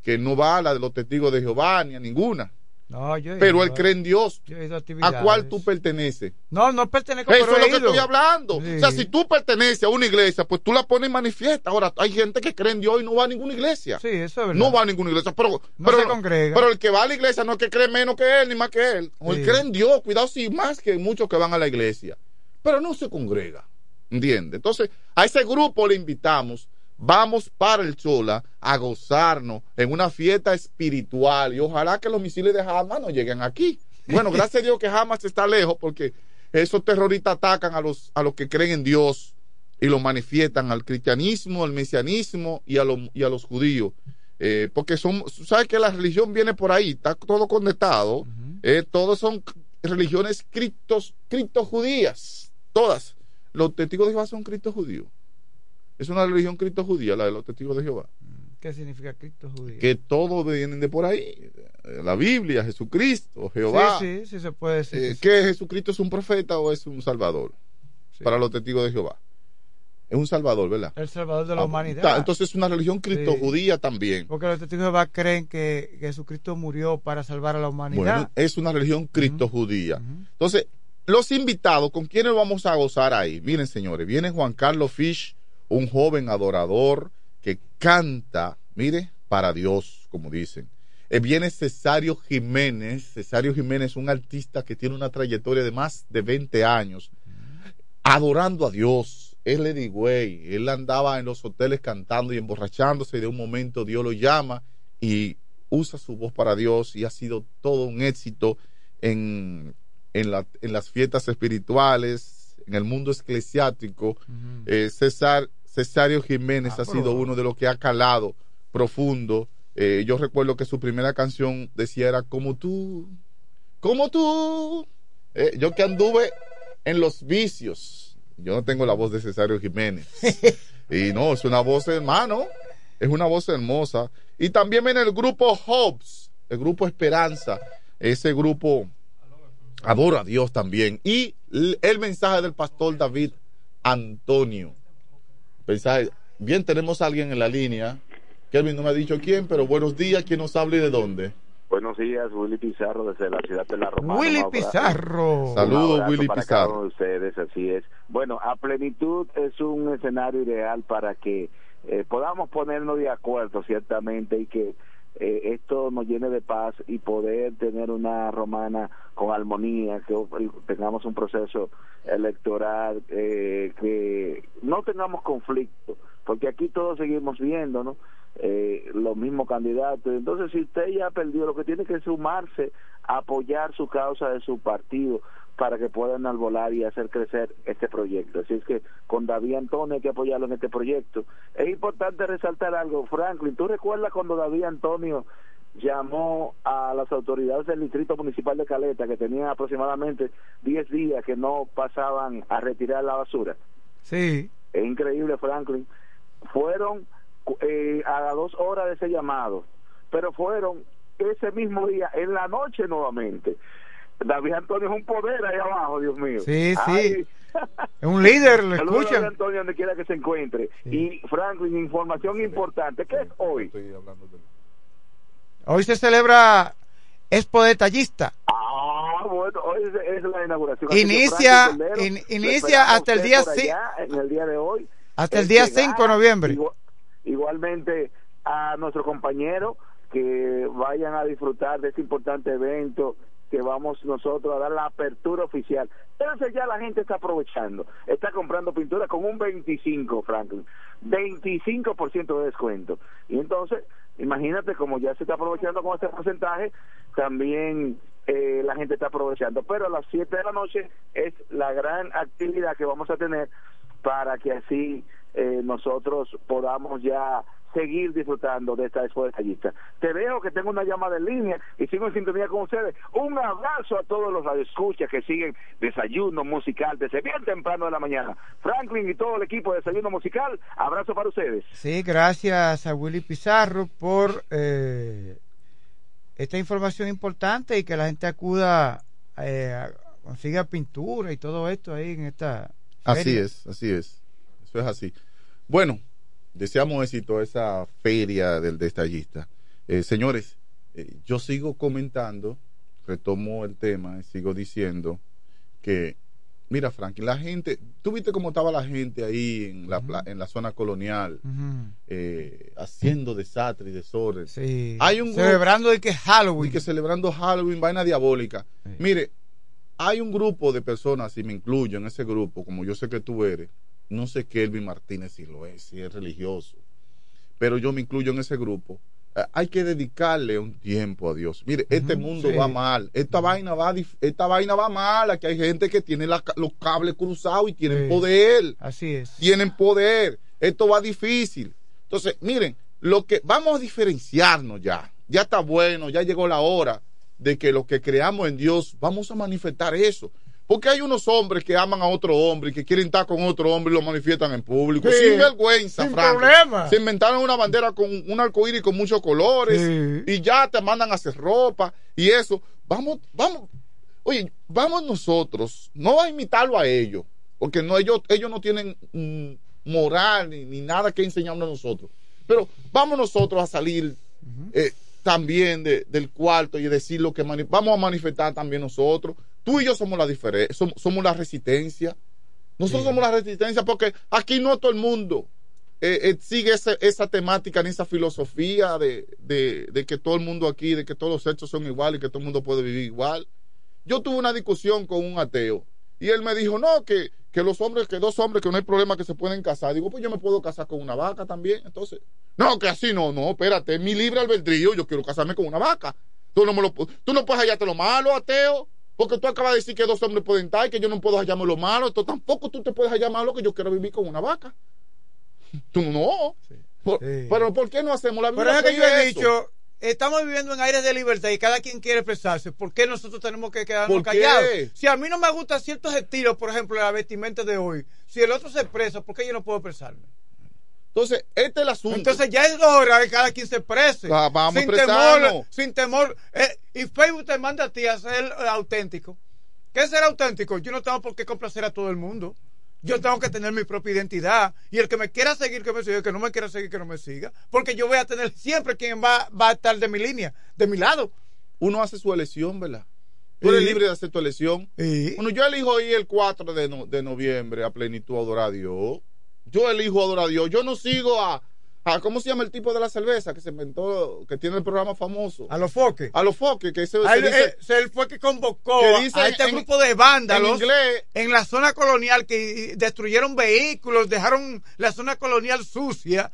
que no va a la de los testigos de Jehová ni a ninguna. No, yo Pero ido él cree en Dios. a ¿A actividades. cuál tú perteneces? No, no pertenezco Eso pero es lo que estoy hablando. Sí. O sea, si tú perteneces a una iglesia, pues tú la pones manifiesta. Ahora, hay gente que cree en Dios y no va a ninguna iglesia. Sí, eso es verdad. No va a ninguna iglesia. Pero, No pero, se congrega. pero el que va a la iglesia no es que cree menos que él, ni más que él. O Sí. él cree en Dios. Cuidado, sí, más que muchos que van a la iglesia. Pero no se congrega. ¿Entiendes? Entonces, a ese grupo le invitamos. Vamos para el Chola a gozarnos en una fiesta espiritual y ojalá que los misiles de Hamas no lleguen aquí. Bueno, gracias a Dios que Hamas está lejos porque esos terroristas atacan a los, a los que creen en Dios y lo manifiestan al cristianismo, al mesianismo y a, lo- y a los judíos. Eh, porque son, ¿sabes que la religión viene por ahí? Está todo conectado. Eh, todos son religiones criptos, criptojudías. Todas. Los testigos de Jehová son criptojudíos. Es una religión criptojudía, la de los testigos de Jehová. ¿Qué significa Cristo judío? Que todos vienen de por ahí. La Biblia, Jesucristo, Jehová. Sí, sí, sí se puede decir. Eh, que sí. ¿Que Jesucristo es un profeta o es un salvador? Para los testigos de Jehová. Es un salvador, ¿verdad? El salvador de la Ah, humanidad. Entonces es una religión criptojudía también. Porque los testigos de Jehová creen que Jesucristo murió para salvar a la humanidad. Bueno, es una religión criptojudía. Entonces, los invitados, ¿con quiénes vamos a gozar ahí? Miren, señores, viene Juan Carlos Fish, un joven adorador que canta, mire, para Dios, como dicen. Eh, viene Cesario Jiménez, Cesario Jiménez, un artista que tiene una trayectoria de más de 20 años, adorando a Dios. Él le güey, él andaba en los hoteles cantando y emborrachándose y de un momento Dios lo llama y usa su voz para Dios y ha sido todo un éxito en, en, la- en las fiestas espirituales, en el mundo eclesiástico. Eh, César, Cesario Jiménez ha sido uno de los que ha calado profundo. Eh, yo recuerdo que su primera canción decía era como tú, como tú. Eh, yo que anduve en los vicios. Yo no tengo la voz de Cesario Jiménez. y no, es una voz hermano. Es una voz hermosa. Y también viene el grupo Hobbes, el grupo Esperanza. Ese grupo adora a Dios también. Y el mensaje del pastor David Antonio. Mensaje. Bien, tenemos a alguien en la línea. Kelvin no me ha dicho quién, pero buenos días. ¿Quién nos habla y de dónde? Buenos días, Willy Pizarro desde la ciudad de La Romana. Willy Pizarro. Saludos, Willy para Pizarro. cada uno de ustedes, así es. Bueno, a plenitud es un escenario ideal para que eh, podamos ponernos de acuerdo, ciertamente, y que eh, esto nos llene de paz y poder tener una romana con armonía, que tengamos un proceso electoral, eh, que no tengamos conflicto, porque aquí todos seguimos viendo, ¿no? Eh, los mismos candidatos. Entonces, si usted ya perdió, lo que tiene que sumarse a apoyar su causa de su partido para que puedan albolar y hacer crecer este proyecto. Así es que con David Antonio hay que apoyarlo en este proyecto. Es importante resaltar algo, Franklin. ¿Tú recuerdas cuando David Antonio llamó a las autoridades del Distrito Municipal de Caleta, que tenían aproximadamente 10 días que no pasaban a retirar la basura? Sí. Es increíble, Franklin. Fueron eh, a las dos horas de ese llamado, pero fueron ese mismo día, en la noche nuevamente. David Antonio es un poder ahí abajo, Dios mío. Sí, sí. Ay. Es un líder, lo Saludos a David escuchan. Antonio donde quiera que se encuentre. Y Franklin, información importante. ¿Qué es hoy? Hoy se celebra Expo Detallista. Ah, bueno, hoy es, es la inauguración. Inicia, Franklin in- inicia hasta el día por ci- allá, en el día de hoy. hasta el El día que 5 de noviembre. digo, igualmente a nuestro compañero que vayan a disfrutar de este importante evento que vamos nosotros a dar la apertura oficial. Entonces ya la gente está aprovechando, está comprando pintura con un 25, Franklin, 25% de descuento. Y entonces, imagínate como ya se está aprovechando con este porcentaje, también eh, la gente está aprovechando. Pero a las 7 de la noche es la gran actividad que vamos a tener para que así eh, nosotros podamos ya seguir disfrutando de esta detallista. Te veo que tengo una llamada en línea y sigo en sintonía con ustedes. Un abrazo a todos los radioescuchas que siguen Desayuno Musical desde bien temprano de la mañana. Franklin y todo el equipo de Desayuno Musical, abrazo para ustedes. Sí, gracias a Willy Pizarro por eh, esta información importante y que la gente acuda, eh, a- consiga pintura y todo esto ahí en esta... Así es, así es. Eso es así. Bueno, deseamos éxito a esa feria del detallista. Eh, señores, eh, yo sigo comentando, retomo el tema, y sigo diciendo que, mira, Frank, la gente, tú viste cómo estaba la gente ahí en la, pla- en la zona colonial, eh, haciendo desastre y desorden. Sí. Hay un grupo- Celebrando de que Halloween. y que celebrando Halloween, vaina diabólica. Mire, hay un grupo de personas, y me incluyo en ese grupo, como yo sé que tú eres, no sé Kelvin Martínez si lo es, si es religioso, pero yo me incluyo en ese grupo. Eh, hay que dedicarle un tiempo a Dios. Mire, este mundo sí. va mal, esta vaina va esta vaina va mal, aquí hay gente que tiene la los cables cruzados y tienen Sí. poder Así es. tienen poder. Esto va difícil. Entonces, miren, lo que vamos a diferenciarnos ya. Ya está bueno, ya llegó la hora de que lo que creamos en Dios, vamos a manifestar eso. Porque hay unos hombres que aman a otro hombre y que quieren estar con otro hombre y lo manifiestan en público. Sí, sin vergüenza, sin Frank. problema. Se inventaron una bandera con un arcoíris con muchos colores y ya te mandan a hacer ropa y eso. Vamos, vamos. Oye, vamos nosotros, no a imitarlo a ellos, porque no ellos, ellos no tienen mm, moral ni, ni nada que enseñarnos a nosotros. Pero vamos nosotros a salir eh, también de- del cuarto y decir lo que vamos a manifestar también nosotros. Tú y yo somos la diferencia, somos, somos la resistencia. Nosotros somos la resistencia porque aquí no todo el mundo eh, eh, sigue esa temática ni esa filosofía de, de- de que todo el mundo aquí, de que todos los hechos son iguales y que todo el mundo puede vivir igual. Yo tuve una discusión con un ateo y él me dijo, no, que, que los hombres, que dos hombres, que no hay problema que se pueden casar. Digo, pues yo me puedo casar con una vaca también. Entonces, no, que así no, no, espérate, es mi libre albedrío, yo quiero casarme con una vaca. Tú no, me lo, tú no puedes hallarte lo malo, ateo, porque tú acabas de decir que dos hombres pueden estar y que yo no puedo hallarme lo malo. Entonces tampoco tú te puedes hallar malo que yo quiero vivir con una vaca. Tú no. Por- Pero ¿por qué no hacemos la Pero Biblia es que yo he eso? dicho, estamos viviendo en aires de libertad y cada quien quiere expresarse. ¿Por qué nosotros tenemos que quedarnos callados? Si a mí no me gustan ciertos estilos, por ejemplo, la vestimenta de hoy, si el otro se expresa, ¿por qué yo no puedo expresarme? Entonces, este es el asunto. Entonces ya es hora de que cada quien se exprese. Va- vamos sin temor, sin temor. Eh, y Facebook te manda a ti a ser auténtico. ¿Qué es ser auténtico? Yo no tengo por qué complacer a todo el mundo. Yo tengo que tener mi propia identidad. Y el que me quiera seguir, que me siga. El que no me quiera seguir, que no me siga. Porque yo voy a tener siempre quien va, va a estar de mi línea, de mi lado. Uno hace su elección, ¿verdad? Tú eres Sí. libre de hacer tu elección. Bueno, yo elijo ir el 4 de, no- de noviembre a plenitud a adorar a Dios. Yo elijo adorar a Dios. Yo no sigo a, a- ¿cómo se llama el tipo de la cerveza que se inventó, que tiene el programa famoso? A los foques. A los foques, que se, A se él, dice- se él fue que convocó que a- este en- grupo de vándalos en inglés. en la zona colonial que destruyeron vehículos, dejaron la zona colonial sucia,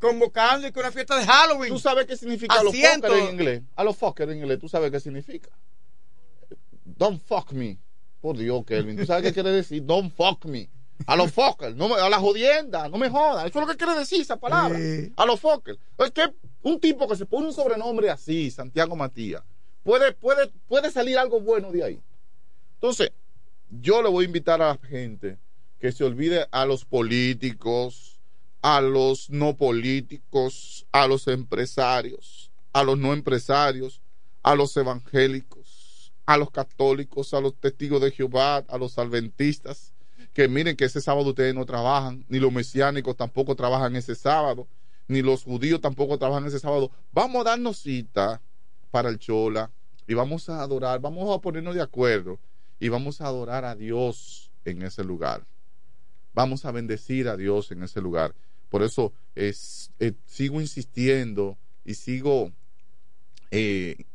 convocando y con una fiesta de Halloween. ¿Tú sabes qué significa a los fuckers en inglés? A los fuckers en inglés, ¿tú sabes qué significa? Don't fuck me. Por Dios, Kelvin. ¿Tú sabes qué quiere decir? Don't fuck me. A los fuckers, no a la jodienda, no me jodas. Eso es lo que quiere decir esa palabra. A los fuckers. Es que un tipo que se pone un sobrenombre así, Santiago Matías, puede, puede, puede salir algo bueno de ahí. Entonces, yo le voy a invitar a la gente que se olvide a los políticos, a los no políticos, a los empresarios, a los no empresarios, a los evangélicos, a los católicos, a los testigos de Jehová, a los adventistas, que miren que ese sábado ustedes no trabajan, ni los mesiánicos tampoco trabajan ese sábado, ni los judíos tampoco trabajan ese sábado. Vamos a darnos cita para el Chola y vamos a adorar, vamos a ponernos de acuerdo y vamos a adorar a Dios en ese lugar. Vamos a bendecir a Dios en ese lugar. Por eso es, eh, sigo insistiendo y sigo, eh,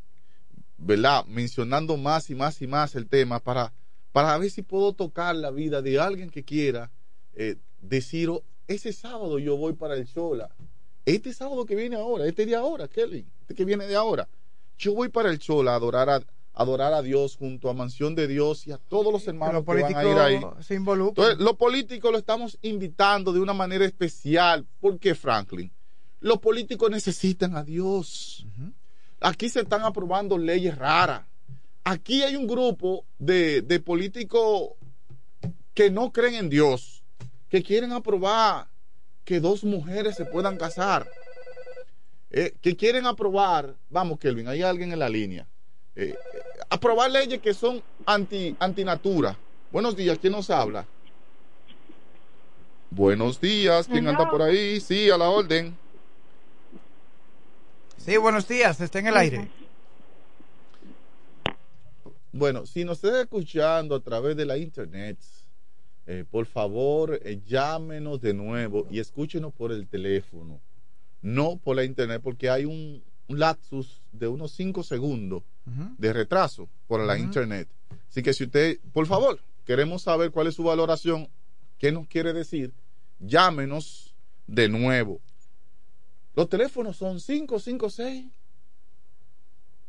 ¿verdad? Mencionando más y más y más el tema para, para ver si puedo tocar la vida de alguien que quiera eh, decir, "Oh, ese sábado yo voy para el Chola. Este sábado que viene ahora, este de ahora, Kelly, este que viene de ahora. Yo voy para el Chola a adorar a, adorar a Dios junto a Mansión de Dios y a todos los hermanos Los que van a ir ahí. se. Entonces, los políticos lo estamos invitando de una manera especial. ¿Por qué, Franklin? Los políticos necesitan a Dios. Aquí se están aprobando leyes raras. Aquí hay un grupo de, de políticos que no creen en Dios, que quieren aprobar que dos mujeres se puedan casar, eh, que quieren aprobar, vamos, Kelvin, hay alguien en la línea, eh, eh, aprobar leyes que son anti, antinatura. Buenos días, ¿quién nos habla? Buenos días, ¿quién anda por ahí? Sí, a la orden. Sí, buenos días, está en el aire. Bueno, si nos está escuchando a través de la internet, eh, por favor, eh, llámenos de nuevo y escúchenos por el teléfono, no por la internet, porque hay un, un lapsus de unos 5 segundos de retraso por la internet. Así que si usted, por favor, queremos saber cuál es su valoración, qué nos quiere decir, llámenos de nuevo. Los teléfonos son 556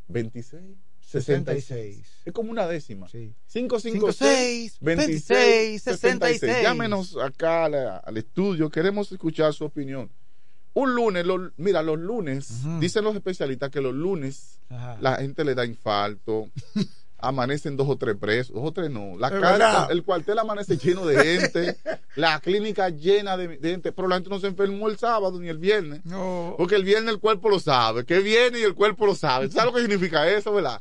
26 66. Es como una décima. 556 26 66. Llámenos acá al estudio, queremos escuchar su opinión. Un lunes, lo- mira, los lunes, dicen los especialistas que los lunes Ajá. la gente le da infarto, amanecen dos o tres presos, dos o tres no. La verdad. el cuartel amanece lleno de gente, la clínica llena de, de gente, pero la gente no se enfermó el sábado ni el viernes. Porque el viernes el cuerpo lo sabe, que viene y el cuerpo lo sabe. ¿Sabes lo que significa eso, verdad?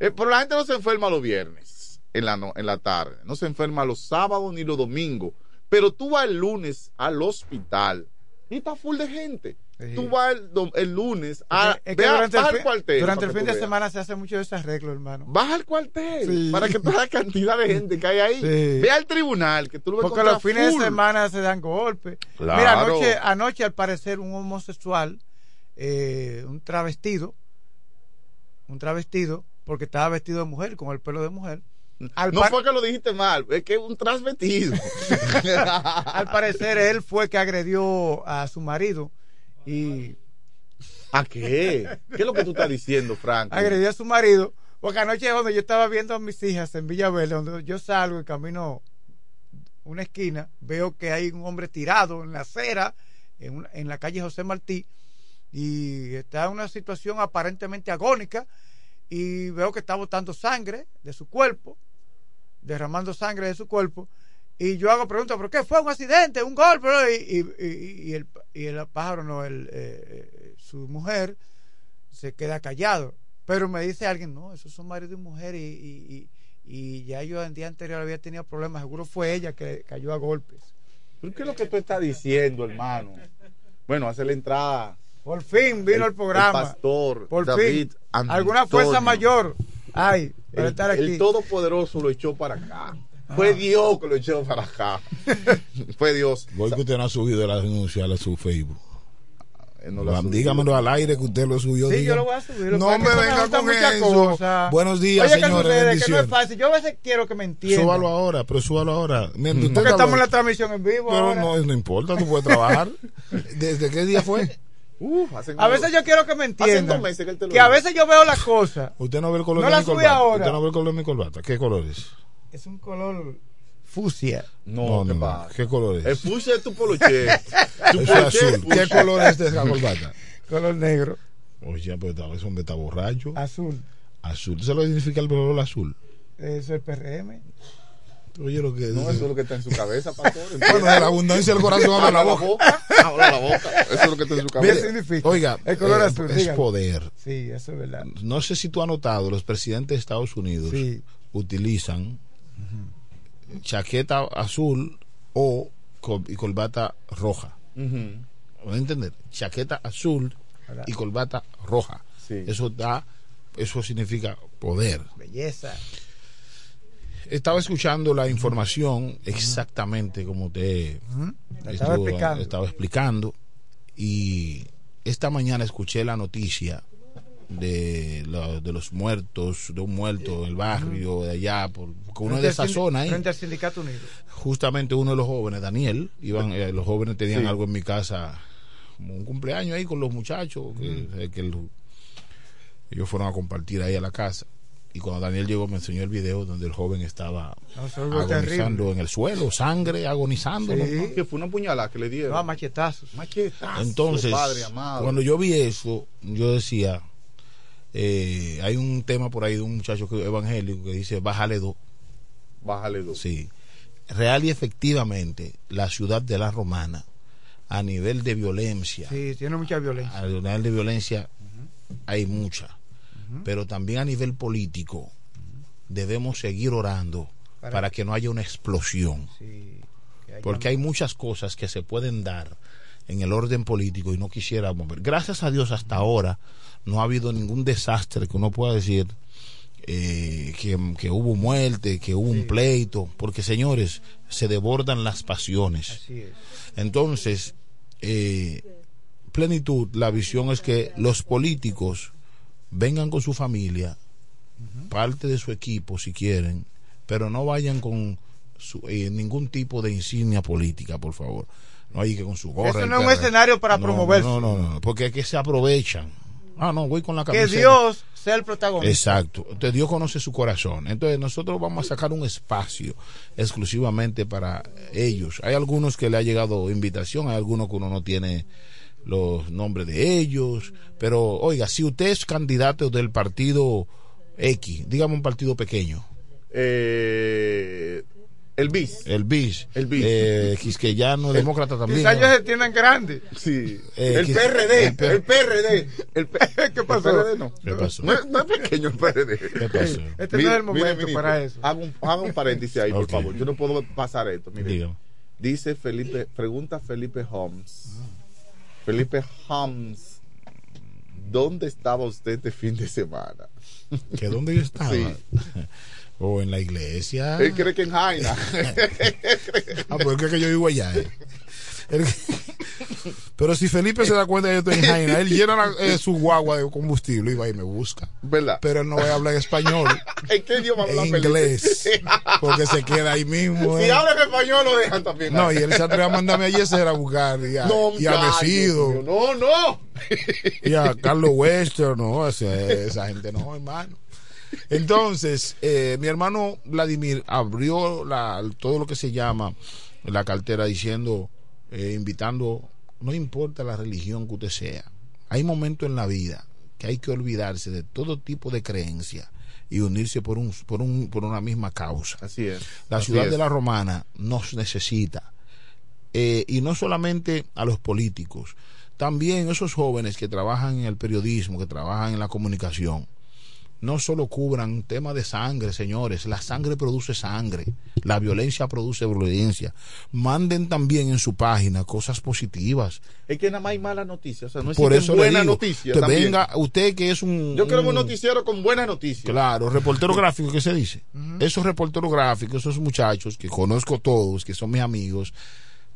Eh, pero la gente no se enferma los viernes en la, no- en la tarde, no se enferma los sábados ni los domingos. Pero tú vas el lunes al hospital y está full de gente. Tú vas el, lunes a, Es que ve a- durante el, al cuartel. durante el fin de veas. semana se hace mucho de ese arreglo, hermano. Vas al cuartel Sí. para que toda la cantidad de gente que hay ahí. Sí. Ve al tribunal que tú lo ves Porque los fines de semana se dan golpes. Claro. Mira, anoche, anoche al parecer un homosexual, eh, un travestido, un travestido, porque estaba vestido de mujer, con el pelo de mujer. Al, No par- fue que lo dijiste mal, es que es un transmetido. al parecer él fue que agredió a su marido y ¿A qué? ¿Qué es lo que tú estás diciendo, Frank? agredió a su marido. Porque anoche cuando yo estaba viendo a mis hijas en Villaverde, donde yo salgo y camino una esquina, veo que hay un hombre tirado en la acera, en, la calle José Martí, y está en una situación aparentemente agónica, y veo que está botando sangre de su cuerpo, derramando sangre de su cuerpo, y yo hago preguntas, ¿pero qué fue? ¿Un accidente? ¿Un golpe? Y, y- y- y el, y el pájaro, no, el, eh, eh, su mujer, se queda callado. Pero me dice alguien, no, esos son marido y mujer y, y, y, ya yo el día anterior había tenido problemas, seguro fue ella que cayó a golpes. ¿Pero ¿Qué es lo que tú estás diciendo, hermano? Bueno, hace la entrada. Por fin vino el, programa. El pastor Por David fin. Antonio. Alguna fuerza mayor hay para El, estar el aquí. Todopoderoso lo echó para acá. Fue Dios que lo echó para acá. Fue Dios. ¿Por qué usted no ha subido la denuncia a su Facebook? no. Dígamelo al aire que usted lo subió. Sí, diga. yo lo voy a subir. Lo No que me que venga con muchas eso. cosas. Buenos días, Oye, ¿qué señores, sucede? Que no es fácil. Yo a veces quiero que me entiendan. Súbalo ahora, pero súbalo ahora. Mientras usted Porque estamos en la transmisión en vivo. Pero ahora. no, no importa, tú puedes trabajar. ¿Desde qué día fue? A veces yo quiero que me entiendan. dos meses que él te lo que a veces yo veo las cosas. Usted no ve el color No de la mi corbata. ahora. Usted no ve el color de mi corbata. ¿Qué color es? Es un color fucsia. No, No, ¿qué no? ¿Qué color es? El fusia es tu poloche. Tu Es poloche es azul. ¿Qué fucsia. color es de esa corbata? Color negro. Oye, pues está- ese hombre está borracho. Azul. Azul. ¿Tú sabes lo que significa el color azul? Eso es el PRM. Oye, lo que No, eso es lo que está en su cabeza, pastor. Bueno, de la abundancia del corazón habla la boca. Habla la boca. Eso es lo que está en su cabeza. Oiga, El color eh, azul, es dígame. poder. Sí, eso es verdad. No sé si tú has notado, los presidentes de Estados Unidos Sí. utilizan chaqueta azul o col- y corbata roja. ¿Me a entender? Chaqueta azul y corbata roja. Sí. Eso da, eso significa poder. Belleza. Estaba escuchando la información exactamente como estaba Estuvo- explicando. estaba explicando y esta mañana escuché la noticia de, la- de los muertos, de un muerto en el barrio de allá, por, porque uno es de esa zona ahí. Frente al Sindicato Unido. Justamente uno de los jóvenes, Daniel, iban, eh, los jóvenes tenían Sí. algo en mi casa, como un cumpleaños ahí con los muchachos, que, eh, que el- ellos fueron a compartir ahí a la casa. Y cuando Daniel llegó me enseñó el video donde el joven estaba No, fue agonizando terrible. en el suelo, sangre, agonizando. ¿no? Sí. Que fue una puñalada que le dieron. No, machetazos. Machetazos. Entonces, padre amado. cuando yo vi eso, yo decía, eh, hay un tema por ahí de un muchacho que, evangélico que dice, bájale dos. Bájale dos. Sí. Real y efectivamente, la ciudad de la Romana, a nivel de violencia, Sí, tiene mucha violencia. a nivel de violencia hay mucha, pero también a nivel político debemos seguir orando Para- para, que no haya una explosión, Sí, porque hay muchas cosas que se pueden dar en el orden político y no quisiéramos ver. Gracias a Dios hasta ahora no ha habido ningún desastre que uno pueda decir eh, que, que hubo muerte, que hubo un pleito, porque señores, se desbordan las pasiones. Así es. Entonces, eh, plenitud, la visión es que los políticos vengan con su familia, parte de su equipo si quieren, pero no vayan con su- eh, ningún tipo de insignia política, por favor. No hay que con su gorra. Eso no es un escenario para No, promoverse. No, no, no, porque es que se aprovechan. Ah, no, voy con la Que camiseta. Dios sea el protagonista. Exacto. Entonces Dios conoce su corazón. Entonces nosotros vamos a sacar un espacio exclusivamente para ellos. Hay algunos que le ha llegado invitación, hay algunos que uno no tiene los nombres de ellos. Pero oiga, si usted es candidato del partido X, dígame un partido pequeño. Eh, el BIS. El BIS. El BIS. Eh, quisqueyano, demócrata también. Quizás ellos se tienen grandes. Sí. Eh, el quis- PRD. el P- El PRD. El P- ¿Qué pasó? El PRD no. ¿Qué pasó? No, es- no es pequeño el PRD. ¿Qué pasó? Este no es el momento para eso. Haga un, haga un paréntesis ahí, por Ok. favor. Yo no puedo pasar esto. Mire. Dígame. Dice Felipe, pregunta Felipe Holmes. Felipe Holmes, ¿dónde estaba usted este fin de semana? ¿Que dónde yo estaba? Sí. O en la iglesia. Él cree que en Jaina. Ah, pues es que yo vivo allá. eh. Él- Pero si Felipe se da cuenta que yo estoy en Jaina, él llena la- eh, su guagua de combustible y va y me busca. ¿Verdad? Pero él no va a hablar español, ¿En qué idioma habla en inglés, porque se queda ahí mismo. Si eh. habla en español lo dejan también. No, y él se atreve a mandarme a Yeser a buscar y a, No, y a Mesido No, no. y a Carlos Western, no, esa, esa gente no, hermano. Entonces, eh, mi hermano Vladimir abrió la, todo lo que se llama la cartera diciendo, eh, invitando, no importa la religión que usted sea, hay momentos en la vida que hay que olvidarse de todo tipo de creencia y unirse por un, por un, por una misma causa. Así es. La Así ciudad es. de la Romana nos necesita. Eh, y no solamente a los políticos, también esos jóvenes que trabajan en el periodismo, que trabajan en la comunicación, no solo cubran temas de sangre, señores, la sangre produce sangre, la violencia produce violencia. Manden también en su página cosas positivas. Es que nada más hay malas noticias. O sea, no Por eso le buenas digo, noticias. que también. venga usted que es un... Yo quiero un un- noticiero con buenas noticias. Claro, reportero gráfico, ¿qué se dice? Esos reporteros gráficos, esos muchachos que conozco todos, que son mis amigos,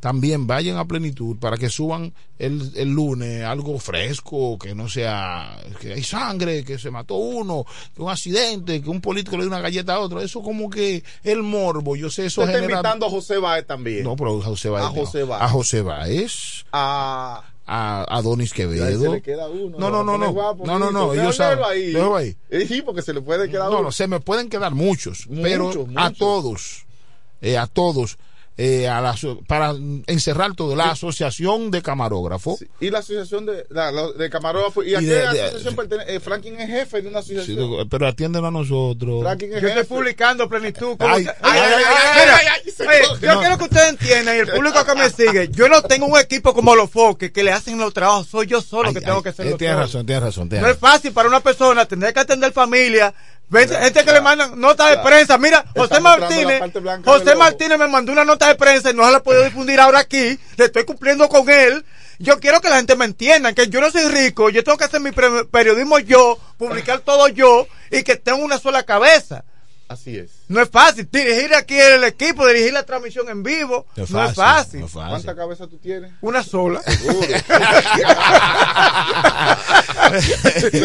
también vayan a plenitud para que suban el, el lunes algo fresco, que no sea, que hay sangre, que se mató uno, que un accidente, que un político le dio una galleta a otro. Eso como que el morbo, yo sé, eso Usted está invitando a José Báez también. No, pero a José Báez. A no. José Báez. A José. A... A Adonis Quevedo. se le queda uno. No, no, no, no. guapo, No, no, no. Ellos saben. ahí. Ahí. Eh, Sí, porque se le puede quedar No, uno. no, se me pueden quedar muchos, pero Muchos, a todos, eh, a todos, eh, a la para encerrar todo, la asociación de camarógrafos. Y la asociación de, la- la- de camarógrafos. ¿Y, Y a qué de- de- asociación pertenece? Eh, Franklin es jefe de una Sí, asociación. pero atienden a nosotros. Franklin es Yo estoy publicando plenitud. ¿cómo Ay, te- ay, Oye, ay, oye, ay, mira, ay, ay, se oye, coge. Yo No. quiero que ustedes entiendan y el público que me sigue. Yo no tengo un equipo como los foques que le hacen los trabajos. Soy yo solo Ay, que tengo que hacer eh, los Tienes razón, tienes razón. tienes No es fácil para una persona tener que atender familia. Ven- gente que le mandan notas de prensa. Mira, José Martínez. José. Martínez me mandó una nota de prensa y no se la he podido difundir ahora aquí. Le estoy cumpliendo con él. Yo quiero que la gente me entienda que yo no soy rico. Yo tengo que hacer mi periodismo yo, publicar todo yo y que tengo una sola cabeza. Así es. No es fácil dirigir aquí el equipo, dirigir la transmisión en vivo. No es no es fácil, no es fácil. ¿Cuántas cabezas tú tienes? Una sola. Seguro.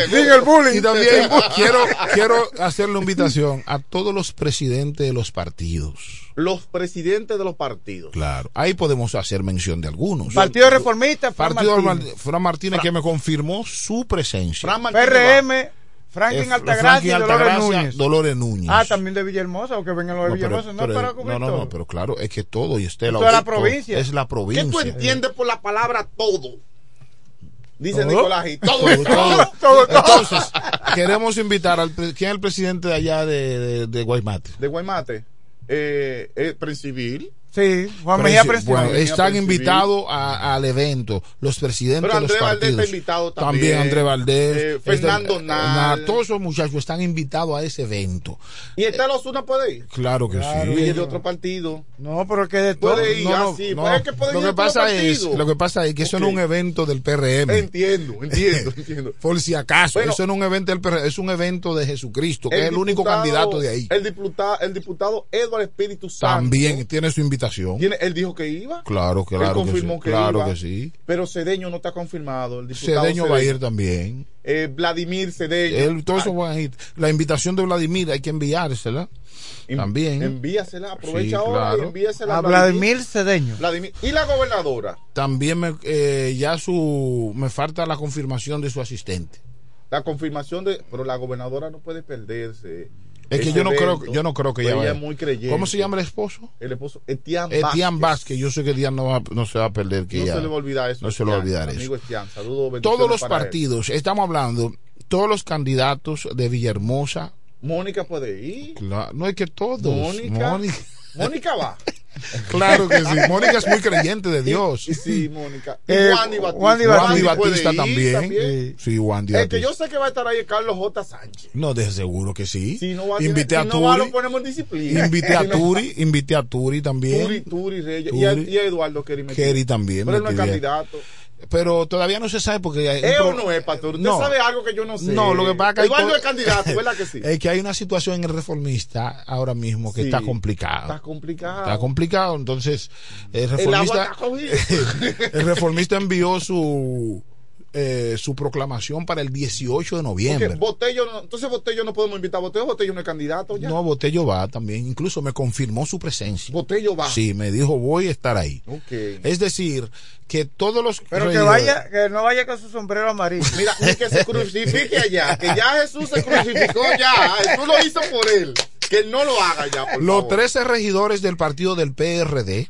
Diga el bullying. Y también quiero, quiero hacer la invitación a todos los presidentes de los partidos. Los presidentes de los partidos. Claro, ahí podemos hacer mención de algunos. Partido Reformista, Fran Partido Martínez. Mar- Fran Martínez que me confirmó su presencia. Fran Martínez PRM, Franklin Altagracia y Dolores Altagracia, Núñez. Dolores Núñez. Ah, también de Villahermosa, o que vengan los de No, pero- Villahermosa. No, pero- para cubrir no, no, todo. no, pero claro, es que todo y Estela. Esto es la provincia. Es la ¿Qué tú provincia. entiendes por la palabra todo? Dice ¿Todo? Nicolás. y Todo, Todo, todo. todo. Entonces, queremos invitar al ¿quién es el presidente de allá de, de, de Guaymate? De Guaymate. Eh, eh, Principil. Sí, Juan Mejía Presidente. bueno, están invitados a- al evento los presidentes Pero de los Andrés Valdés partidos. está invitado también. Andrés Valdés, Eh, este, Fernando Nal. todos esos muchachos están invitados a ese evento. ¿Y Estel Osuna puede ir? Claro que Claro, sí. Y es de otro partido. No, pero que de todo. Puede ir No, no, así. no. Pues es que puede lo ir que pasa es lo que pasa es que eso no es un evento del PRM. Entiendo, entiendo, entiendo. Por si acaso, Bueno. eso no es un evento del PRM, es un evento de Jesucristo, que es el único candidato de ahí. El diputado, el diputado Edward Espíritu Santo. También tiene su invitación. Tiene, él dijo que iba. Claro, claro Él que confirmó sí. que claro iba. que sí. Pero Cedeño no está confirmado. El diputado Cedeño va a ir también. Eh, Vladimir Cedeño. Él, todos esos van a ir. La invitación de Vladimir hay que enviársela. En- También. Envíasela, aprovecha Sí, ahora y claro. envíasela A Vladimir Cedeño. Vladimir. Y la gobernadora. También me, eh, ya su me falta la confirmación de su asistente. La confirmación de. Pero la gobernadora no puede perderse. Es que yo no creo yo no creo que ella ella vaya. es muy creyente. ¿Cómo se llama el esposo? El esposo Etián Vázquez. Vázquez. Yo sé que Etián no, va- no se va a perder. Que No ella- se le va a olvidar eso. No se le va a olvidar amigo eso. Saludos, bendiciones Todos los él. partidos, estamos hablando, todos los candidatos de Villahermosa, Mónica puede ir. cla- no es que todos. Mónica. Mónica. Mónica va. Claro que sí. Mónica es muy creyente de Dios. Y sí, Mónica. Y Eh, Wandy Batista. Wandy Batista ir también. Sí, Wandy El que Batista. yo sé que va a estar ahí es Carlos J. Sánchez. No, de seguro que sí. Si no va, invité si a no va, Turi. lo ponemos en disciplina. Invité a Turi, invité a Turi también. Turi, Turi Reyes. Y a, Turi. y a Eduardo Kerry. Kerry también. Pero él no es candidato. Pero todavía no se sabe porque ¿Es o no es, pastor? Usted No. sabe algo que yo no sé. No, lo que pasa es que hay Eduardo co- es candidato, ¿verdad que sí? Es que hay una situación en el reformista ahora mismo que Sí. está complicada. Está complicado. Está complicado, entonces el El agua reformista, está cogido. el reformista envió su eh, su proclamación para el 18 de noviembre. Botello no, entonces Botello no podemos invitar a Botello, Botello no es candidato ya. No, Botello va también, incluso me confirmó su presencia. Botello va. Sí, me dijo voy a estar ahí. Ok. Es decir, que todos los Pero que vaya, que no vaya con su sombrero amarillo. Mira, que se crucifique allá, que ya Jesús se crucificó ya, tú lo hizo por él, que no lo haga ya, por los favor. 13 regidores del partido del PRD.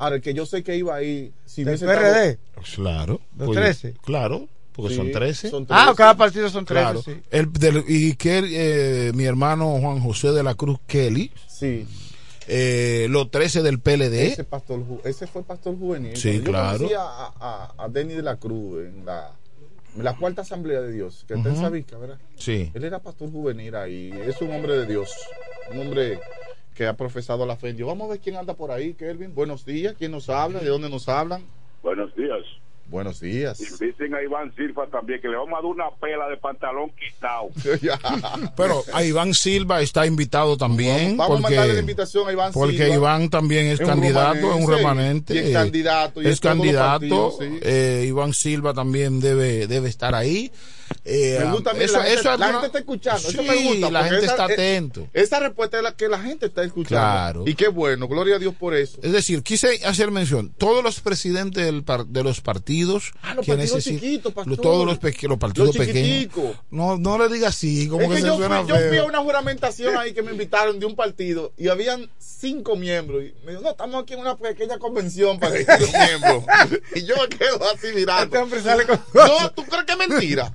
Ahora, el que yo sé que iba ahí, si ¿Del hubiese PRD? Claro. ¿Los pues, 13? Claro, porque Sí, son 13. son Ah, 13. cada partido son tres. Claro. sí. El del- y que eh, mi hermano Juan José de la Cruz Kelly, Sí, eh, los 13 del PLD. ese, pastor, ese fue pastor juvenil. Sí, yo claro. conocí a, a, a Denny de la Cruz en la, en la cuarta asamblea de Dios, que está en Ujú. Sabica, ¿verdad? Sí. Él era pastor juvenil ahí, es un hombre de Dios, un hombre que ha profesado la fe en Dios. Vamos a ver quién anda por ahí, Kelvin. Buenos días, ¿quién nos habla? ¿De dónde nos hablan? Buenos días. Buenos días. Inviten a Iván Silva también, que le vamos a dar una pela de pantalón quitado. Pero a Iván Silva está invitado también. Vamos a porque, mandarle la invitación a Iván Porque Silva. Iván también es Es candidato, es un remanente. y es candidato, y es los candidato. partidos, sí. eh, Iván Silva también debe, debe estar ahí. Eh, Me gusta, mira, eso- la, gente, eso la está escuchando. eso Sí, me gusta. la gente esa- está atento. Esa respuesta es la que la gente está escuchando. Claro. Y qué bueno, gloria a Dios por eso. Es decir, quise hacer mención, todos los presidentes del par- de los partidos Ah, los que partidos necesitan- chiquitos, pastor. todos los, peque- los partidos Los pequeños. No, no le diga así, como Es que, que se yo, suena fui, yo fui a una juramentación ahí que me invitaron de un partido y habían cinco miembros. Y me dijo, no, estamos aquí en una pequeña convención para los miembros. Y yo me quedo así mirando. Este con- No, ¿tú crees que es mentira?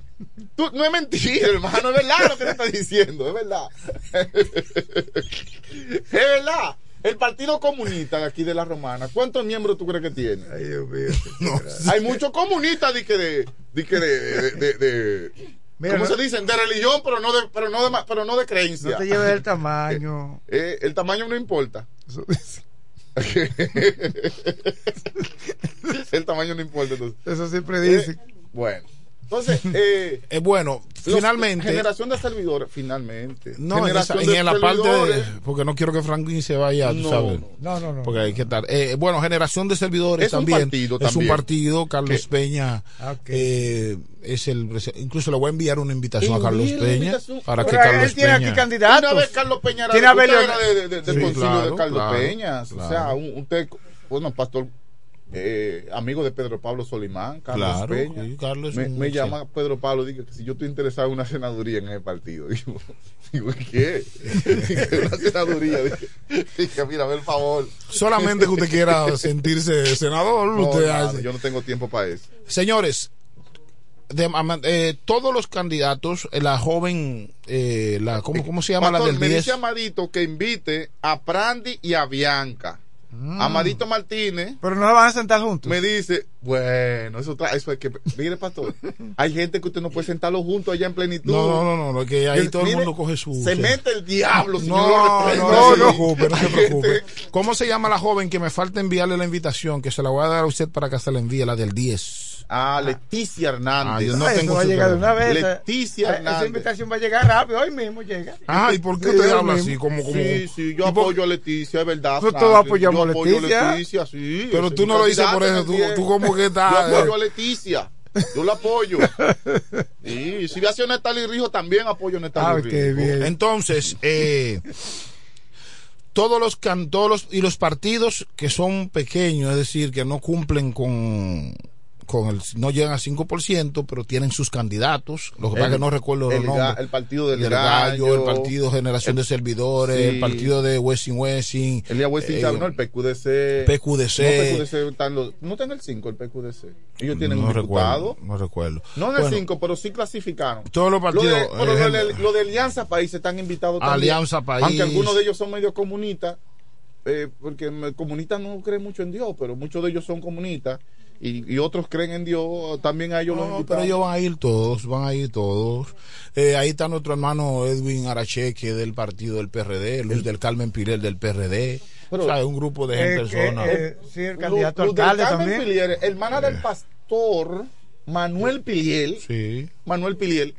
Tú- no es mentira, hermano, es verdad lo que te está diciendo, es verdad. es verdad. El Partido Comunista de aquí de la Romana, ¿cuántos miembros tú crees que tiene? Ay, Dios mío. Hay muchos comunistas de que de, de, de, Mira, ¿cómo no- se dicen? De religión, pero no de, pero no de, pero no de creencia. No te lleves el tamaño. Eh, el tamaño no importa. el tamaño no importa entonces. Eso siempre dicen. Eh, bueno, Entonces, eh, Eh, bueno, los- finalmente. Generación de servidores, finalmente. No, en, esa- generación en la parte de, porque no quiero que Franklin se vaya, tú No, sabes. No, no, no. Porque hay que estar. eh, bueno, generación de servidores Es un también. partido es un también. partido. Carlos Que- Peña eh, es el. Incluso le voy a enviar una invitación a Carlos Peña para que Pero él Carlos tiene Peña. aquí candidatos. Una vez Carlos Peña era, Tiene Belio- era de, de- del Sí, concilio claro, de Carlos claro, Peña. O sea, claro. un, usted, bueno, pastor, eh, amigo de Pedro Pablo Solimán, Carlos Claro, Peña. sí, Carlos es me, llama Pedro Pablo, dice que si yo estoy interesado en una senaduría en ese partido. Digo, digo ¿qué? Una senaduría. Dije, mira, el favor. Solamente que usted quiera sentirse senador, No, usted nada, hace. yo no tengo tiempo para eso. Señores, de- eh, todos los candidatos, eh, la joven, eh, la, ¿cómo, ¿cómo se llama Pastor, la del me 10? dice Amadito que invite a Prandi y a Bianca. Mm. Amadito Martínez. Pero no se van a sentar juntos. Me dice, bueno, eso, tra- eso es que, mire, pastor, hay gente que usted no puede sentarlo juntos allá en plenitud. No, no, no, no, no, que ahí El- todo el mire, mundo coge su. Se mete el diablo, señor. No, no, no se preocupe, no se preocupe. ¿Cómo se llama la joven que me falta enviarle la invitación? Que se la voy a dar a usted para que se la envíe, la del 10. Ah, Leticia Ah, Hernández. yo no Ah, eso tengo va a llegar de una vez. Leticia Ah, Hernández. Esa invitación va a llegar rápido, hoy mismo llega. Ah, ¿y por qué Sí, usted habla mismo. así? Como, como... Sí, sí, yo ¿Y por- apoyo a Leticia, es verdad. Nosotros apoyamos Yo a apoyo Leticia. Leticia, sí. Pero tú es no lo dices por eso, tú- el tú como que estás- Yo apoyo a Leticia. Yo la apoyo. Y si voy a hacer Natalie Rijo, también apoyo a Natalie Ah, Rijo. qué bien. Entonces, eh, todos los can- todos los y los partidos que son pequeños, es decir, que no cumplen con con el no llegan al 5%, pero tienen sus candidatos. Lo que pasa es que no recuerdo el, los ga- nombres. el partido del, el gallo, el partido Generación de Servidores, sí. el partido de Wessing Wessing, El día Westin eh, no, el PQDC. PQDC. No, PQDC están los, no está en el 5 el PQDC. Ellos tienen no un diputado. recuerdo, no recuerdo. No en el Bueno, 5, pero sí clasificaron. Todos los partidos, Lo de, pero eh, lo de- lo de Alianza País están invitados también. Alianza País. Aunque algunos de ellos son medio comunistas, eh, porque comunistas no creen mucho en Dios, pero muchos de ellos son comunistas y, y otros creen en Dios. También a ellos los pero ellos van a ir todos, van a ir todos. Eh, ahí está nuestro hermano Edwin Aracheque del partido del PRD, Luz del Carmen Pirel del PRD. Pero- o sea, un grupo de Eh, personas. eh, eh, sí, el Luz- candidato Luz del alcalde Carmen también. Pilier, hermana del pastor Manuel Piliel. Sí. Manuel Piliel.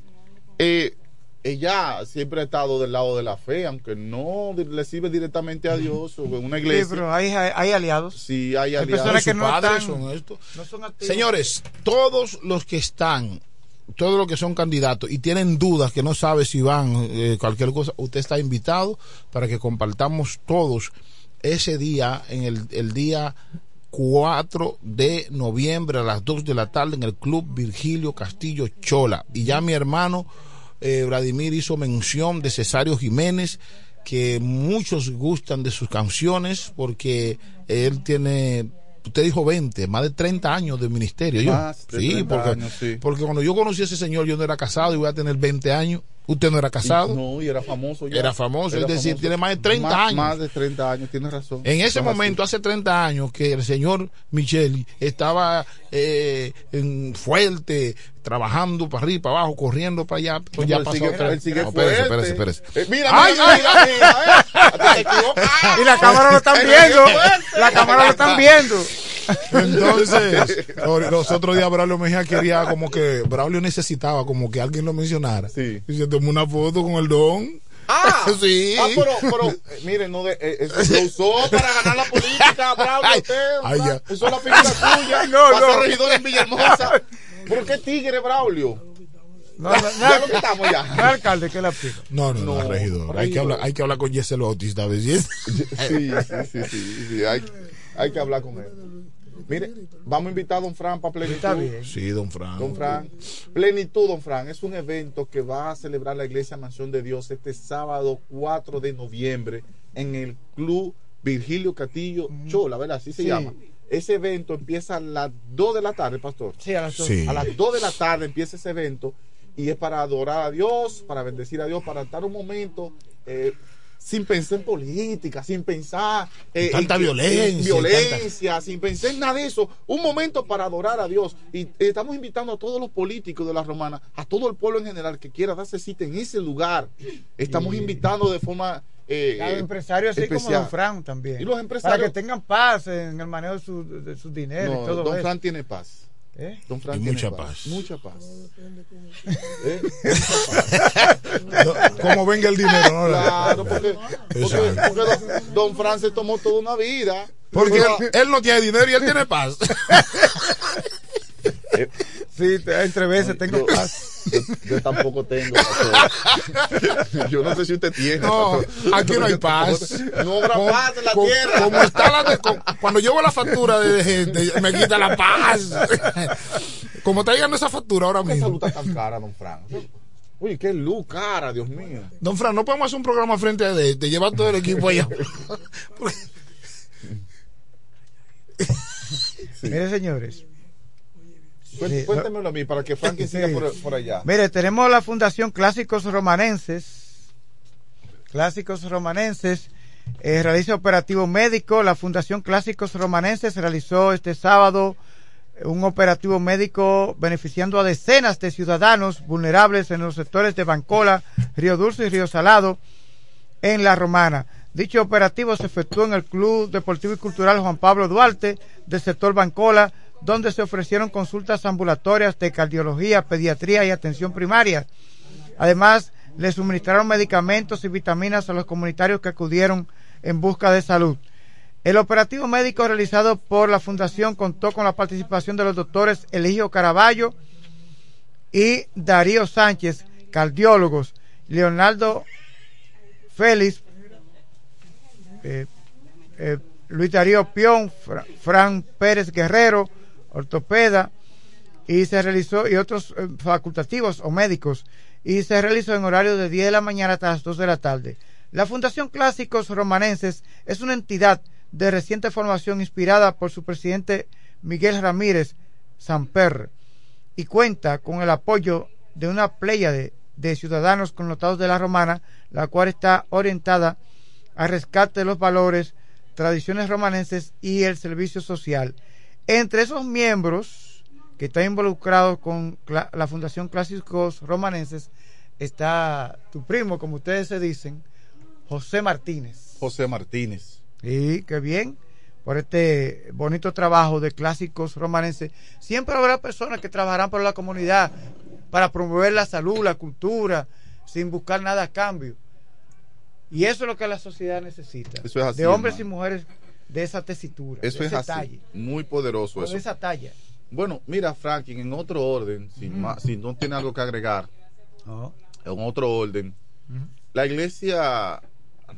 eh, ella siempre ha estado del lado de la fe, aunque no le sirve directamente a Dios o en una Sí, iglesia. pero hay, hay, hay aliados. Sí, hay Hay aliados. personas que no están- son esto. No son activos. Señores, todos los que están, todos los que son candidatos y tienen dudas que no sabe si van, eh, cualquier cosa, usted está invitado para que compartamos todos ese día, en el, el día 4 de noviembre a las 2 de la tarde en el Club Virgilio Castillo Chola. Y ya mi hermano eh, Vladimir hizo mención de Cesario Jiménez, que muchos gustan de sus canciones porque él tiene usted dijo 20, más de 30 años de ministerio. Yo. De sí, 30 porque, años, sí. porque cuando yo conocí a ese señor, yo no era casado y voy a tener 20 años. Usted no era casado. No, y era famoso ya. Era famoso, Era es decir, famoso. tiene más de 30 Más- años. Más de 30 años, tiene razón. En ese momento, hace 30 años, que el señor Micheli estaba eh, en fuerte, trabajando para arriba, para abajo, corriendo para allá. Pues No, ya él pasó. sigue- otra- él sigue No, espérese, espérese, espérese. Eh, mira, Ay, mira, ay, mira, mira, eh. Y la cámara lo están viendo. La cámara lo están viendo. Entonces, los otros días Braulio Mejía quería como que Braulio necesitaba como que alguien lo mencionara. Sí. Y se tomó una foto con el don. Ah, Sí. ah, pero, pero, eh, miren, no de, eh, eso lo usó para ganar la política, bravo, Ay, usted, ay, ya. La figura tuya, No, para no. ser regidor en Villahermosa. ¿Por qué tigre, Braulio? No, no, no, Ya lo quitamos ya. no, alcalde, que la pica. No, no, no, No, regidor. Hay que hablar, hay que hablar con Otis, ¿sabes? ¿Sí? Sí, sí, sí, sí, sí, hay, hay que hablar con él. Mire, vamos a invitar a don Fran para plenitud. Está bien. Sí, don Fran. Don Fran, Plenitud, Don Fran, es un evento que va a celebrar la Iglesia Mansión de Dios este sábado 4 de noviembre en el Club Virgilio Castillo Chola, ¿verdad? Así se Sí. llama. Ese evento empieza a las 2 de la tarde, pastor. Sí, a las dos. Sí. A las 2 de la tarde empieza ese evento y es para adorar a Dios, para bendecir a Dios, para estar un momento eh, sin pensar en política, sin pensar eh, Tanta violencia, en violencia, sin pensar en nada de eso. Un momento para adorar a Dios. Y eh, estamos invitando a todos los políticos de la romana, a todo el pueblo en general que quiera darse cita en ese lugar. Estamos invitando de forma... eh, A los empresarios así como especial. Don Fran también. Y los empresarios- Para que tengan paz en el manejo de su, de su dinero No, y todo Don eso. Fran tiene paz. ¿Eh? Don Frank Y mucha paz. Mucha paz. ¿Eh? Como venga el dinero, ¿no? Claro, porque, porque- Exacto. porque don, don Fran se tomó toda una vida. Porque él no tiene dinero y él tiene paz. Sí, te- entre veces tengo yo, paz. Yo, yo tampoco tengo. pastor. Yo no sé si usted tiene. No, pastor. aquí no hay paz. No habrá paz en la con- tierra. Como está la de- con- cuando llevo la factura de gente, me quita la paz. Como está llegando esa factura ahora ¿Por qué mismo. luz está tan cara, don Fran? Oye, qué luz cara, Dios mío. Don Fran, no podemos hacer un programa frente a de te lleva todo el equipo allá. Mire, señores. Cuéntemelo a mí para que Frankie siga por allá. Mire, tenemos la Fundación Clásicos Romanenses. Clásicos Romanenses. eh, realiza operativo médico. La Fundación Clásicos Romanenses realizó este sábado eh, un operativo médico beneficiando a decenas de ciudadanos vulnerables en los sectores de Bancola, Río Dulce y Río Salado en La Romana. Dicho operativo se efectuó en el Club Deportivo y Cultural Juan Pablo Duarte del sector Bancola, donde se ofrecieron consultas ambulatorias de cardiología, pediatría y atención primaria. Además, le suministraron medicamentos y vitaminas a los comunitarios que acudieron en busca de salud. El operativo médico realizado por la Fundación contó con la participación de los doctores Eligio Caraballo y Darío Sánchez, cardiólogos, Leonardo Félix, eh, eh, Luis Darío Pion, Fra- Fran Pérez Guerrero, ortopeda, y se realizó, y otros eh, facultativos o médicos, y se realizó en horario de 10 de la mañana hasta las 2 de la tarde. La Fundación Clásicos Romanenses es una entidad de reciente formación inspirada por su presidente Miguel Ramírez Samper y cuenta con el apoyo de una playa de, de ciudadanos connotados de la romana, la cual está orientada al rescate de los valores, tradiciones romanenses y el servicio social. Entre esos miembros que están involucrados con la Fundación Clásicos Romanenses está tu primo, como ustedes se dicen, José Martínez. José Martínez. Sí, qué bien. Por este bonito trabajo de clásicos romanenses. Siempre habrá personas que trabajarán por la comunidad para promover la salud, la cultura, sin buscar nada a cambio. Y eso es lo que la sociedad necesita. Eso es así, de hombres hermano. y mujeres de esa tesitura. Eso de es ese así. talle, Muy poderoso de eso. esa talla. Bueno, mira, Franklin, en otro orden, si, ma- si no tiene algo que agregar, No. en otro orden, la iglesia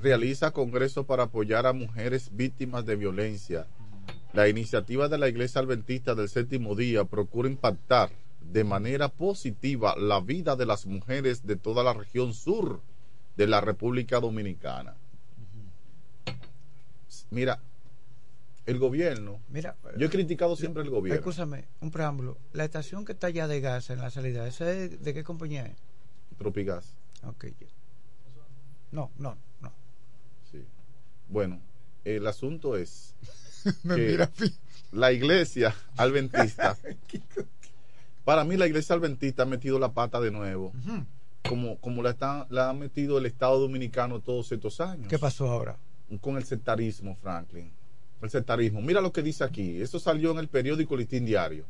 realiza congresos para apoyar a mujeres víctimas de violencia. La iniciativa de la iglesia adventista del séptimo día procura impactar de manera positiva la vida de las mujeres de toda la región sur de la República Dominicana. Mira, el gobierno, Mira, yo he criticado siempre el gobierno. Escúchame, un preámbulo. La estación que está allá de gas en la salida, ¿esa es de qué compañía es? Tropigas. Ok. No, no, no. Sí. Bueno, el asunto es Me que la iglesia adventista, para mí la iglesia adventista ha metido la pata de nuevo, como, como la, está, la ha metido el Estado Dominicano todos estos años. ¿Qué pasó ahora? Con el sectarismo, Franklin. El sectarismo. Mira lo que dice aquí. Esto salió en el periódico Listín Diario.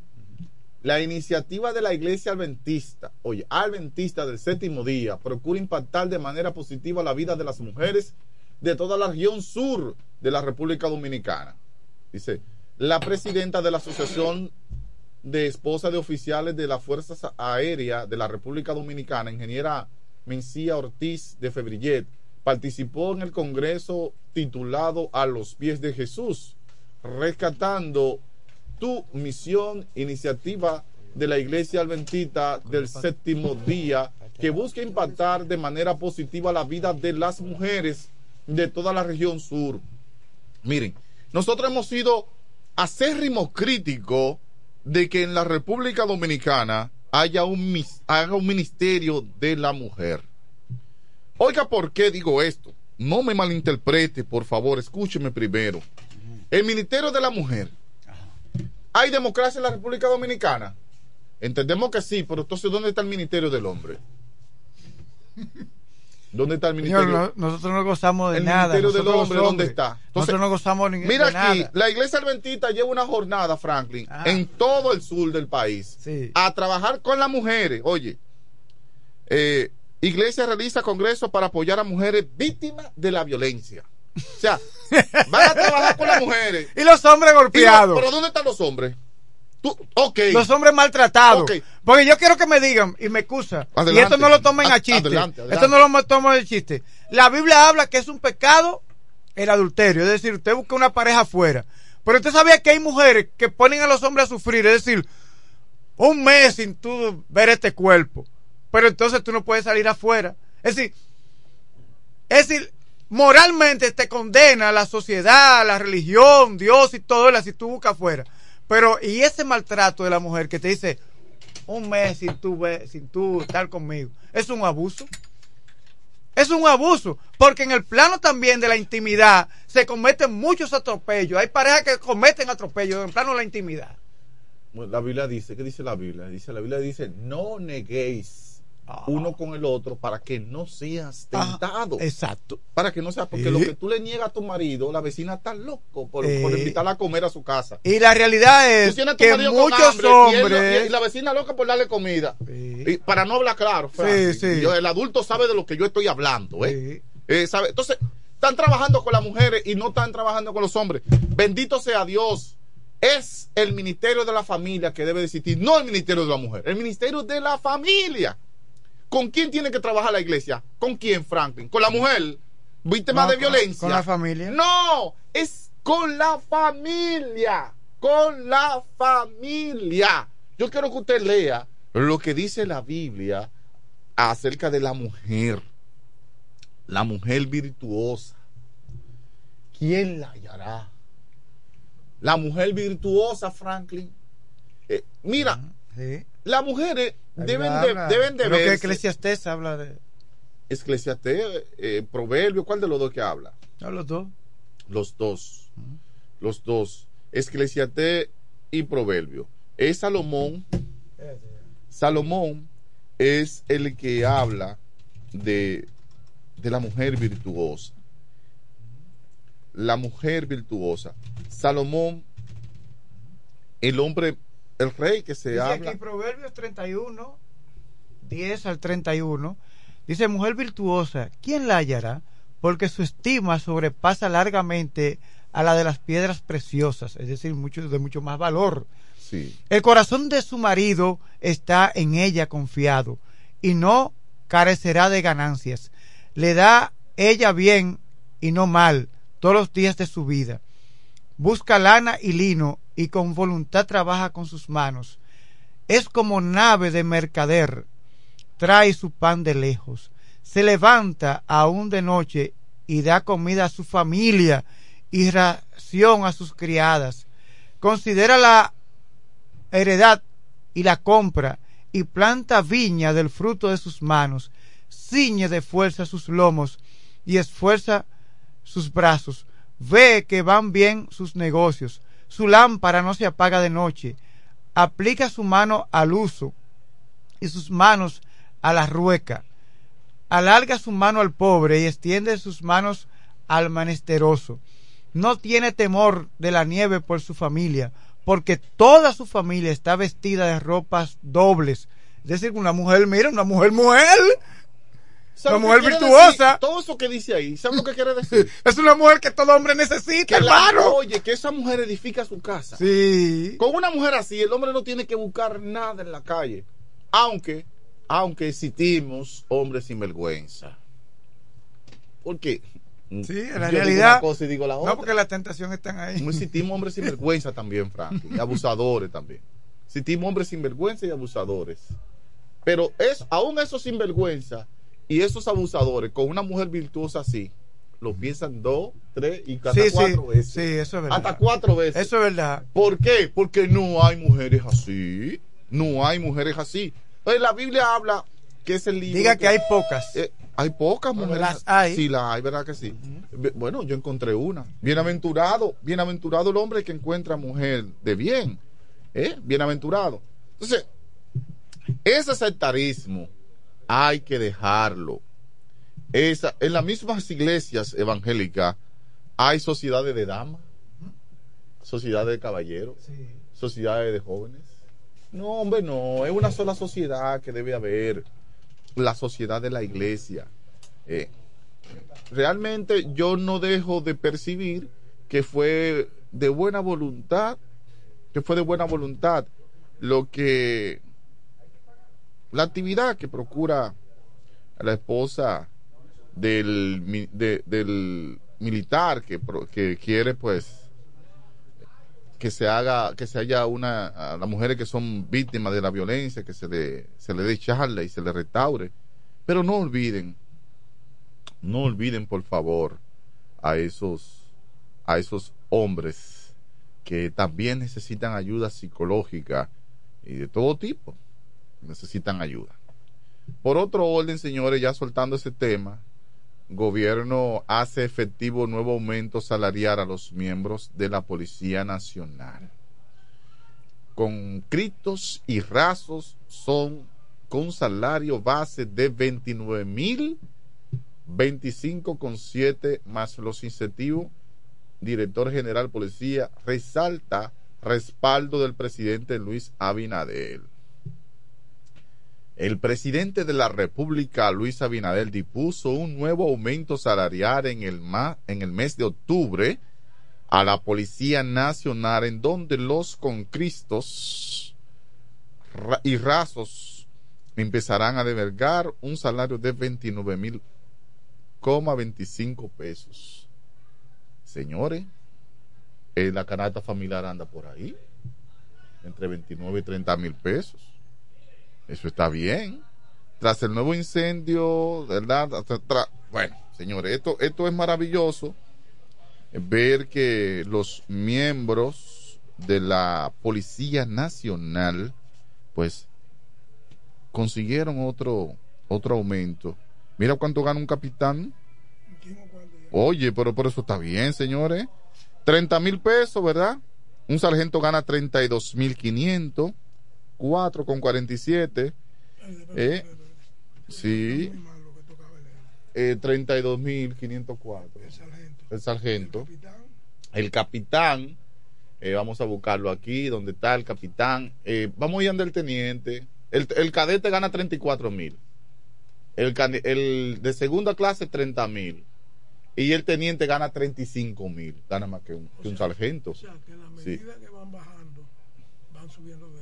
La iniciativa de la iglesia adventista, oye, adventista del séptimo día, procura impactar de manera positiva la vida de las mujeres de toda la región sur de la República Dominicana. Dice, la presidenta de la Asociación de Esposas de Oficiales de las Fuerzas Aéreas de la República Dominicana, ingeniera Mencía Ortiz de Febrillet, participó en el Congreso titulado A los pies de Jesús, rescatando tu misión, iniciativa de la Iglesia Adventista del séptimo día, que busca impactar de manera positiva la vida de las mujeres de toda la región sur. Miren, nosotros hemos sido acérrimos críticos de que en la República Dominicana haya un, haga un ministerio de la mujer. Oiga, ¿por qué digo esto? No me malinterprete, por favor, escúcheme primero. El Ministerio de la Mujer. ¿Hay democracia en la República Dominicana? Entendemos que sí, pero entonces ¿dónde está el Ministerio del Hombre? ¿Dónde está el Señor, ministerio? no- nosotros no gozamos de el nada. ministerio del hombre, ¿dónde está? Entonces, nosotros no gozamos ni, Mira de aquí, nada. la iglesia adventista lleva una jornada, Franklin, en todo el sur del país, a trabajar con las mujeres. Oye, eh, iglesia realiza congresos para apoyar a mujeres víctimas de la violencia. O sea, van a trabajar con las mujeres. Y los hombres golpeados. Y Pero ¿dónde están los hombres? Tú, ok. Los hombres maltratados. Ok. Porque yo quiero que me digan, y me excusa, y Adelante. esto no lo tomen a A- chiste. adelante, adelante. Esto no lo tomen de chiste. La Biblia habla que es un pecado el adulterio. Es decir, usted busca una pareja afuera. Pero usted sabía que hay mujeres que ponen a los hombres a sufrir. Es decir, un mes sin tú ver este cuerpo. Pero entonces tú no puedes salir afuera. Es decir, es decir, moralmente te condena la sociedad, la religión, Dios y todo eso si tú buscas afuera. Pero, y ese maltrato de la mujer que te dice un mes sin tú, sin tú estar conmigo, es un abuso. Es un abuso, porque en el plano también de la intimidad se cometen muchos atropellos. Hay parejas que cometen atropellos en el plano de la intimidad. La Biblia dice, ¿qué dice la Biblia? Dice, la Biblia dice, no neguéis uno con el otro para que no seas tentado. exacto. Para que no seas, porque Sí. lo que tú le niegas a tu marido, la vecina está loco por, Eh. por invitarla a comer a su casa. Y la realidad es que muchos hambre y él lo- hombres... y, la vecina loca por darle comida. Y para no hablar claro, Francis, sí. yo- el adulto sabe de lo que yo estoy hablando. ¿eh? Eh, ¿sabe? Entonces, están trabajando con las mujeres y no están trabajando con los hombres. Bendito sea Dios. Es el ministerio de la familia que debe de existir, no el ministerio de la mujer, el ministerio de la familia. ¿Con quién tiene que trabajar la iglesia? ¿Con quién, Franklin? ¿Con la mujer? ¿Víctima No, de con- violencia? con la familia. No, es con la familia. Con la familia. Yo quiero que usted lea lo que dice la Biblia acerca de la mujer. La mujer virtuosa. ¿Quién la hallará? La mujer virtuosa, Franklin. Eh, mira, las mujeres deben de, deben de creo que verse- Eclesiastés habla de... Eclesiastés, eh, Proverbio, ¿cuál de los dos que habla? No, los dos. Los dos. Los dos. Eclesiastés y Proverbio. Es Salomón. Salomón es el que habla de, de la mujer virtuosa. La mujer virtuosa. Salomón, el hombre, el rey que se Dice habla. aquí Proverbios 31, 10 al 31. Dice, mujer virtuosa, ¿quién la hallará? Porque su estima sobrepasa largamente a la de las piedras preciosas, es decir, mucho, de mucho más valor. Sí. El corazón de su marido está en ella confiado y no carecerá de ganancias. Le da ella bien y no mal todos los días de su vida. Busca lana y lino y con voluntad trabaja con sus manos. Es como nave de mercader, trae su pan de lejos. Se levanta aún de noche y da comida a su familia y ración a sus criadas. Considera la heredad y la compra y planta viña del fruto de sus manos. Ciñe de fuerza sus lomos y esfuerza sus brazos. Ve que van bien sus negocios. Su lámpara no se apaga de noche. Aplica su mano al uso y sus manos a la rueca. Alarga su mano al pobre y extiende sus manos al menesteroso. No tiene temor de la nieve por su familia, porque toda su familia está vestida de ropas dobles. Es decir, una mujer, mira, una mujer, mujer. ¿Sabe Una mujer virtuosa. decir? Todo eso que dice ahí, ¿sabe lo que quiere decir? Es una mujer que todo hombre necesita, que la- hermano. oye, que esa mujer edifica su casa. Sí. Con una mujer así, el hombre no tiene que buscar nada en la calle. Aunque, aunque existimos hombres sin vergüenza. Porque Sí, en yo la digo realidad. una cosa y digo la otra. No, porque la tentación están ahí. No existimos hombres sin vergüenza también, Frank. Y abusadores también. Existimos hombres sin vergüenza y abusadores. Pero es, aún esos sinvergüenza y esos abusadores con una mujer virtuosa así, lo piensan dos, tres y hasta Sí, sí, cuatro veces. sí, eso es verdad. Hasta cuatro veces. Eso es verdad. ¿Por qué? Porque no hay mujeres así. No hay mujeres así. Entonces, la Biblia habla que es el libro. Diga que hay pocas. Eh, hay pocas mujeres. las hay. Sí, las hay, ¿verdad que sí? Bueno, yo encontré una. Bienaventurado, bienaventurado el hombre que encuentra mujer de bien. ¿Eh? Bienaventurado. Entonces, ese sectarismo hay que dejarlo. esa, en las mismas iglesias evangélicas hay sociedades de damas, sociedades de caballeros, sociedades de jóvenes. No, hombre, no, es una sola sociedad que debe haber, la sociedad de la iglesia. Eh, realmente yo no dejo de percibir que fue de buena voluntad, que fue de buena voluntad lo que la actividad que procura la esposa del, del militar que, que quiere pues que se haga que se haya una a las mujeres que son víctimas de la violencia que se le se le dé charla y se le restaure. Pero no olviden no olviden por favor a esos a esos hombres que también necesitan ayuda psicológica y de todo tipo necesitan ayuda por otro orden señores ya soltando ese tema gobierno hace efectivo nuevo aumento salarial a los miembros de la Policía Nacional. Con critos y rasos son con salario base de 29 mil 25,7 más los incentivos. Director General Policía resalta respaldo del presidente Luis Abinadel. El presidente de la República, Luis Abinadel, dispuso un nuevo aumento salarial en el, mes de octubre a la Policía Nacional, en donde los concristos y rasos empezarán a debergar un salario de 29 mil 25 pesos. Señores, eh, la canasta familiar anda por ahí, entre 29 y 30 mil pesos. Eso está bien. Tras el nuevo incendio, ¿verdad? Bueno, señores, esto, esto es maravilloso. eh, Ver que los miembros de la Policía Nacional, pues, consiguieron otro, otro aumento. Mira cuánto gana un capitán. Oye, pero por eso está bien, señores. 30 mil pesos, ¿verdad? Un sargento gana 32 mil 500. 4 con 47. Eh, sí. Eh, 32 mil 504. El sargento. El capitán. eh, vamos a buscarlo aquí, donde está el capitán. Eh, vamos a ir ande el teniente. El, el cadete gana 34 mil. El, el de segunda clase 30 mil. Y el teniente gana 35 mil. Gana más que un, que un sargento. O sea, que en la Sí. medida que van bajando, van subiendo de.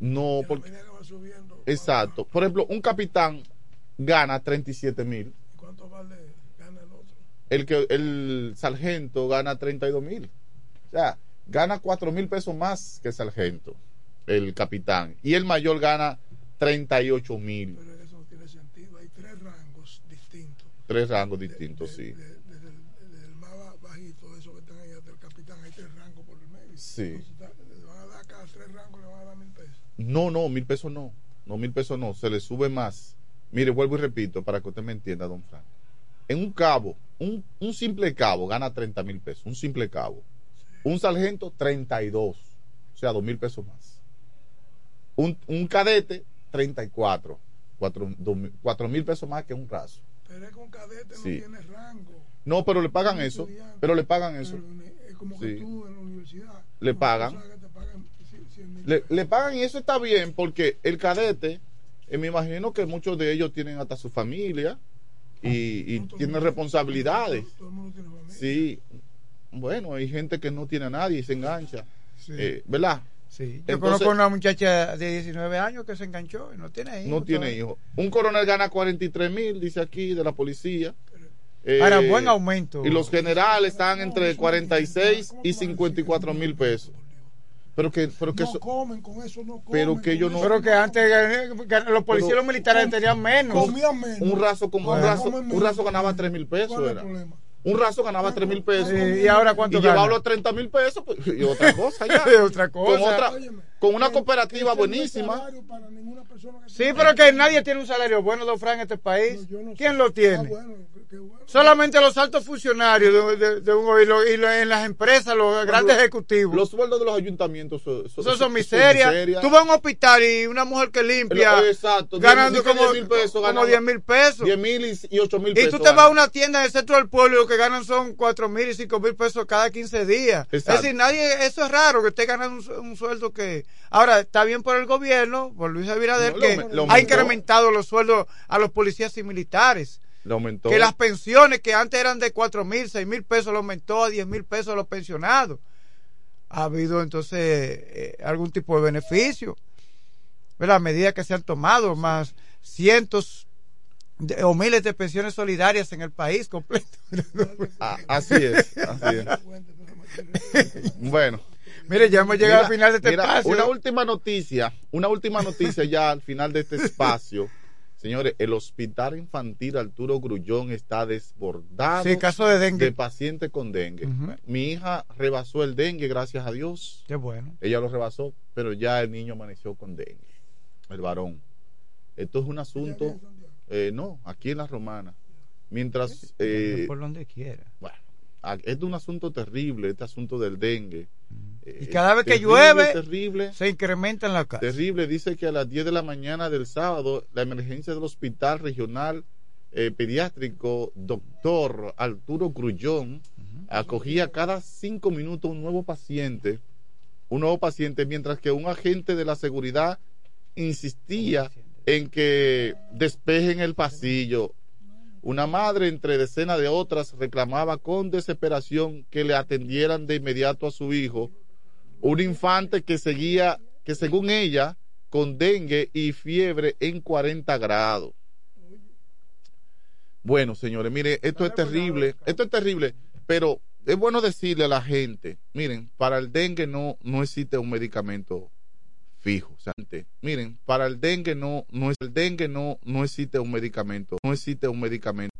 No, porque... subiendo, Exacto. Por ejemplo, un capitán gana 37 mil. ¿cuánto vale gana el otro? El, que, el sargento gana 32 mil. O sea, gana 4 mil pesos más que el sargento, el capitán. Y el mayor gana 38 mil. Pero eso no tiene sentido. Hay tres rangos distintos. Tres rangos distintos, sí. Desde el, desde el más ba- bajito, de esos que están ahí hasta el capitán, hay tres rangos por el medio. Sí. Entonces, da- le van a dar cada tres rangos, le van a dar mil pesos. No, no, mil pesos no. No, mil pesos no. Se le sube más. Mire, vuelvo y repito para que usted me entienda, don Frank. En un cabo, un, un simple cabo gana 30 mil pesos. Un simple cabo. Un sargento, 32. O sea, dos mil pesos más. Un, un cadete, 34. Cuatro, dos cuatro mil pesos más que un raso. Pero es que un cadete Sí. no tiene rango. No, pero le pagan eso. Pero le pagan eso. Es como Sí. que tú en la universidad. Le pagan. Le, pagan y eso está bien porque el cadete, eh, me imagino que muchos de ellos tienen hasta su familia y, y tienen responsabilidades. Todo el mundo tiene familia. Sí, bueno, hay gente que no tiene a nadie y se engancha, Sí. eh, ¿verdad? Sí. Yo Entonces, conozco una muchacha de 19 años que se enganchó y no tiene hijos. no tiene hijos. Un coronel gana 43 mil, dice aquí, de la policía. Eh, Ahora, buen aumento. Y los generales están entre 46 y 54 mil pesos. Pero que, pero que no eso- comen con eso, no comen. pero que ellos no. Pero que antes eh, que los policías y los militares tenían menos. Comían menos. un raso como un raso, un raso ganaba 3 mil pesos. ¿Cuál es el Era. problema? Un raso ganaba 3 mil pesos. ¿y ahora cuánto Y gana? llevarlo a 30 mil pesos, pues, y otra cosa ya. Y otra cosa. Con, otra, con una cooperativa buenísima. Sí, pero que nadie tiene un salario bueno, don Fran, en este país. ¿Quién lo tiene? Solamente los altos funcionarios de, de- de un- y, lo- y lo- en las empresas, los grandes ejecutivos. Los sueldos de los ayuntamientos son, son, Eso son miserias. Tú vas a un hospital y una mujer que limpia, Lo- exacto, ganando diez- como, diez mil pesos, como ganaba. 10 mil pesos. 10 mil y, y 8 mil Y pesos. tú te vas a una tienda del centro del pueblo y lo que ganan son 4 mil y 5 mil pesos cada 15 días. Exacto. Es decir, nadie, eso es raro que esté ganando un, su- un sueldo que... Ahora, está bien por el gobierno, por Luis Abinader, No, que lo ha aumentó. incrementado los sueldos a los policías y militares. Aumentó. Que las pensiones que antes eran de 4 mil, 6 mil pesos, lo aumentó a 10 mil pesos a los pensionados. Ha habido entonces eh, algún tipo de beneficio. ¿Verdad? A medida que se han tomado más cientos de- o miles de pensiones solidarias en el país completo. Ah, así es, así es. bueno. Mire, ya hemos llegado Mira, al final de este mira, espacio. Una última noticia, una última noticia ya al final de este espacio. Señores, el hospital infantil Arturo Grullón está desbordado Sí, caso de dengue. pacientes con dengue. Mi hija rebasó el dengue, gracias a Dios. Qué bueno. Ella lo rebasó, pero ya el niño amaneció con dengue, el varón. Esto es un asunto, eh, no, aquí en la romana. Mientras... eh, por donde quiera. bueno, es un asunto terrible, este asunto del dengue. Y Eh, cada vez que terrible, llueve, terrible, se incrementa en la casa. terrible. Dice que a las 10 de la mañana del sábado, la emergencia del Hospital Regional eh, Pediátrico Doctor Arturo Grullón acogía cada cinco minutos un nuevo paciente, un nuevo paciente, mientras que un agente de la seguridad insistía en que despejen el pasillo. Una madre entre decenas de otras reclamaba con desesperación que le atendieran de inmediato a su hijo, un infante que seguía, que según ella, con dengue y fiebre en 40 grados. Bueno, señores, mire, esto es terrible, esto es terrible, pero es bueno decirle a la gente, miren, para el dengue no, no existe un medicamento fijo. O miren, para el dengue no, no es el dengue no, no existe un medicamento, no existe un medicamento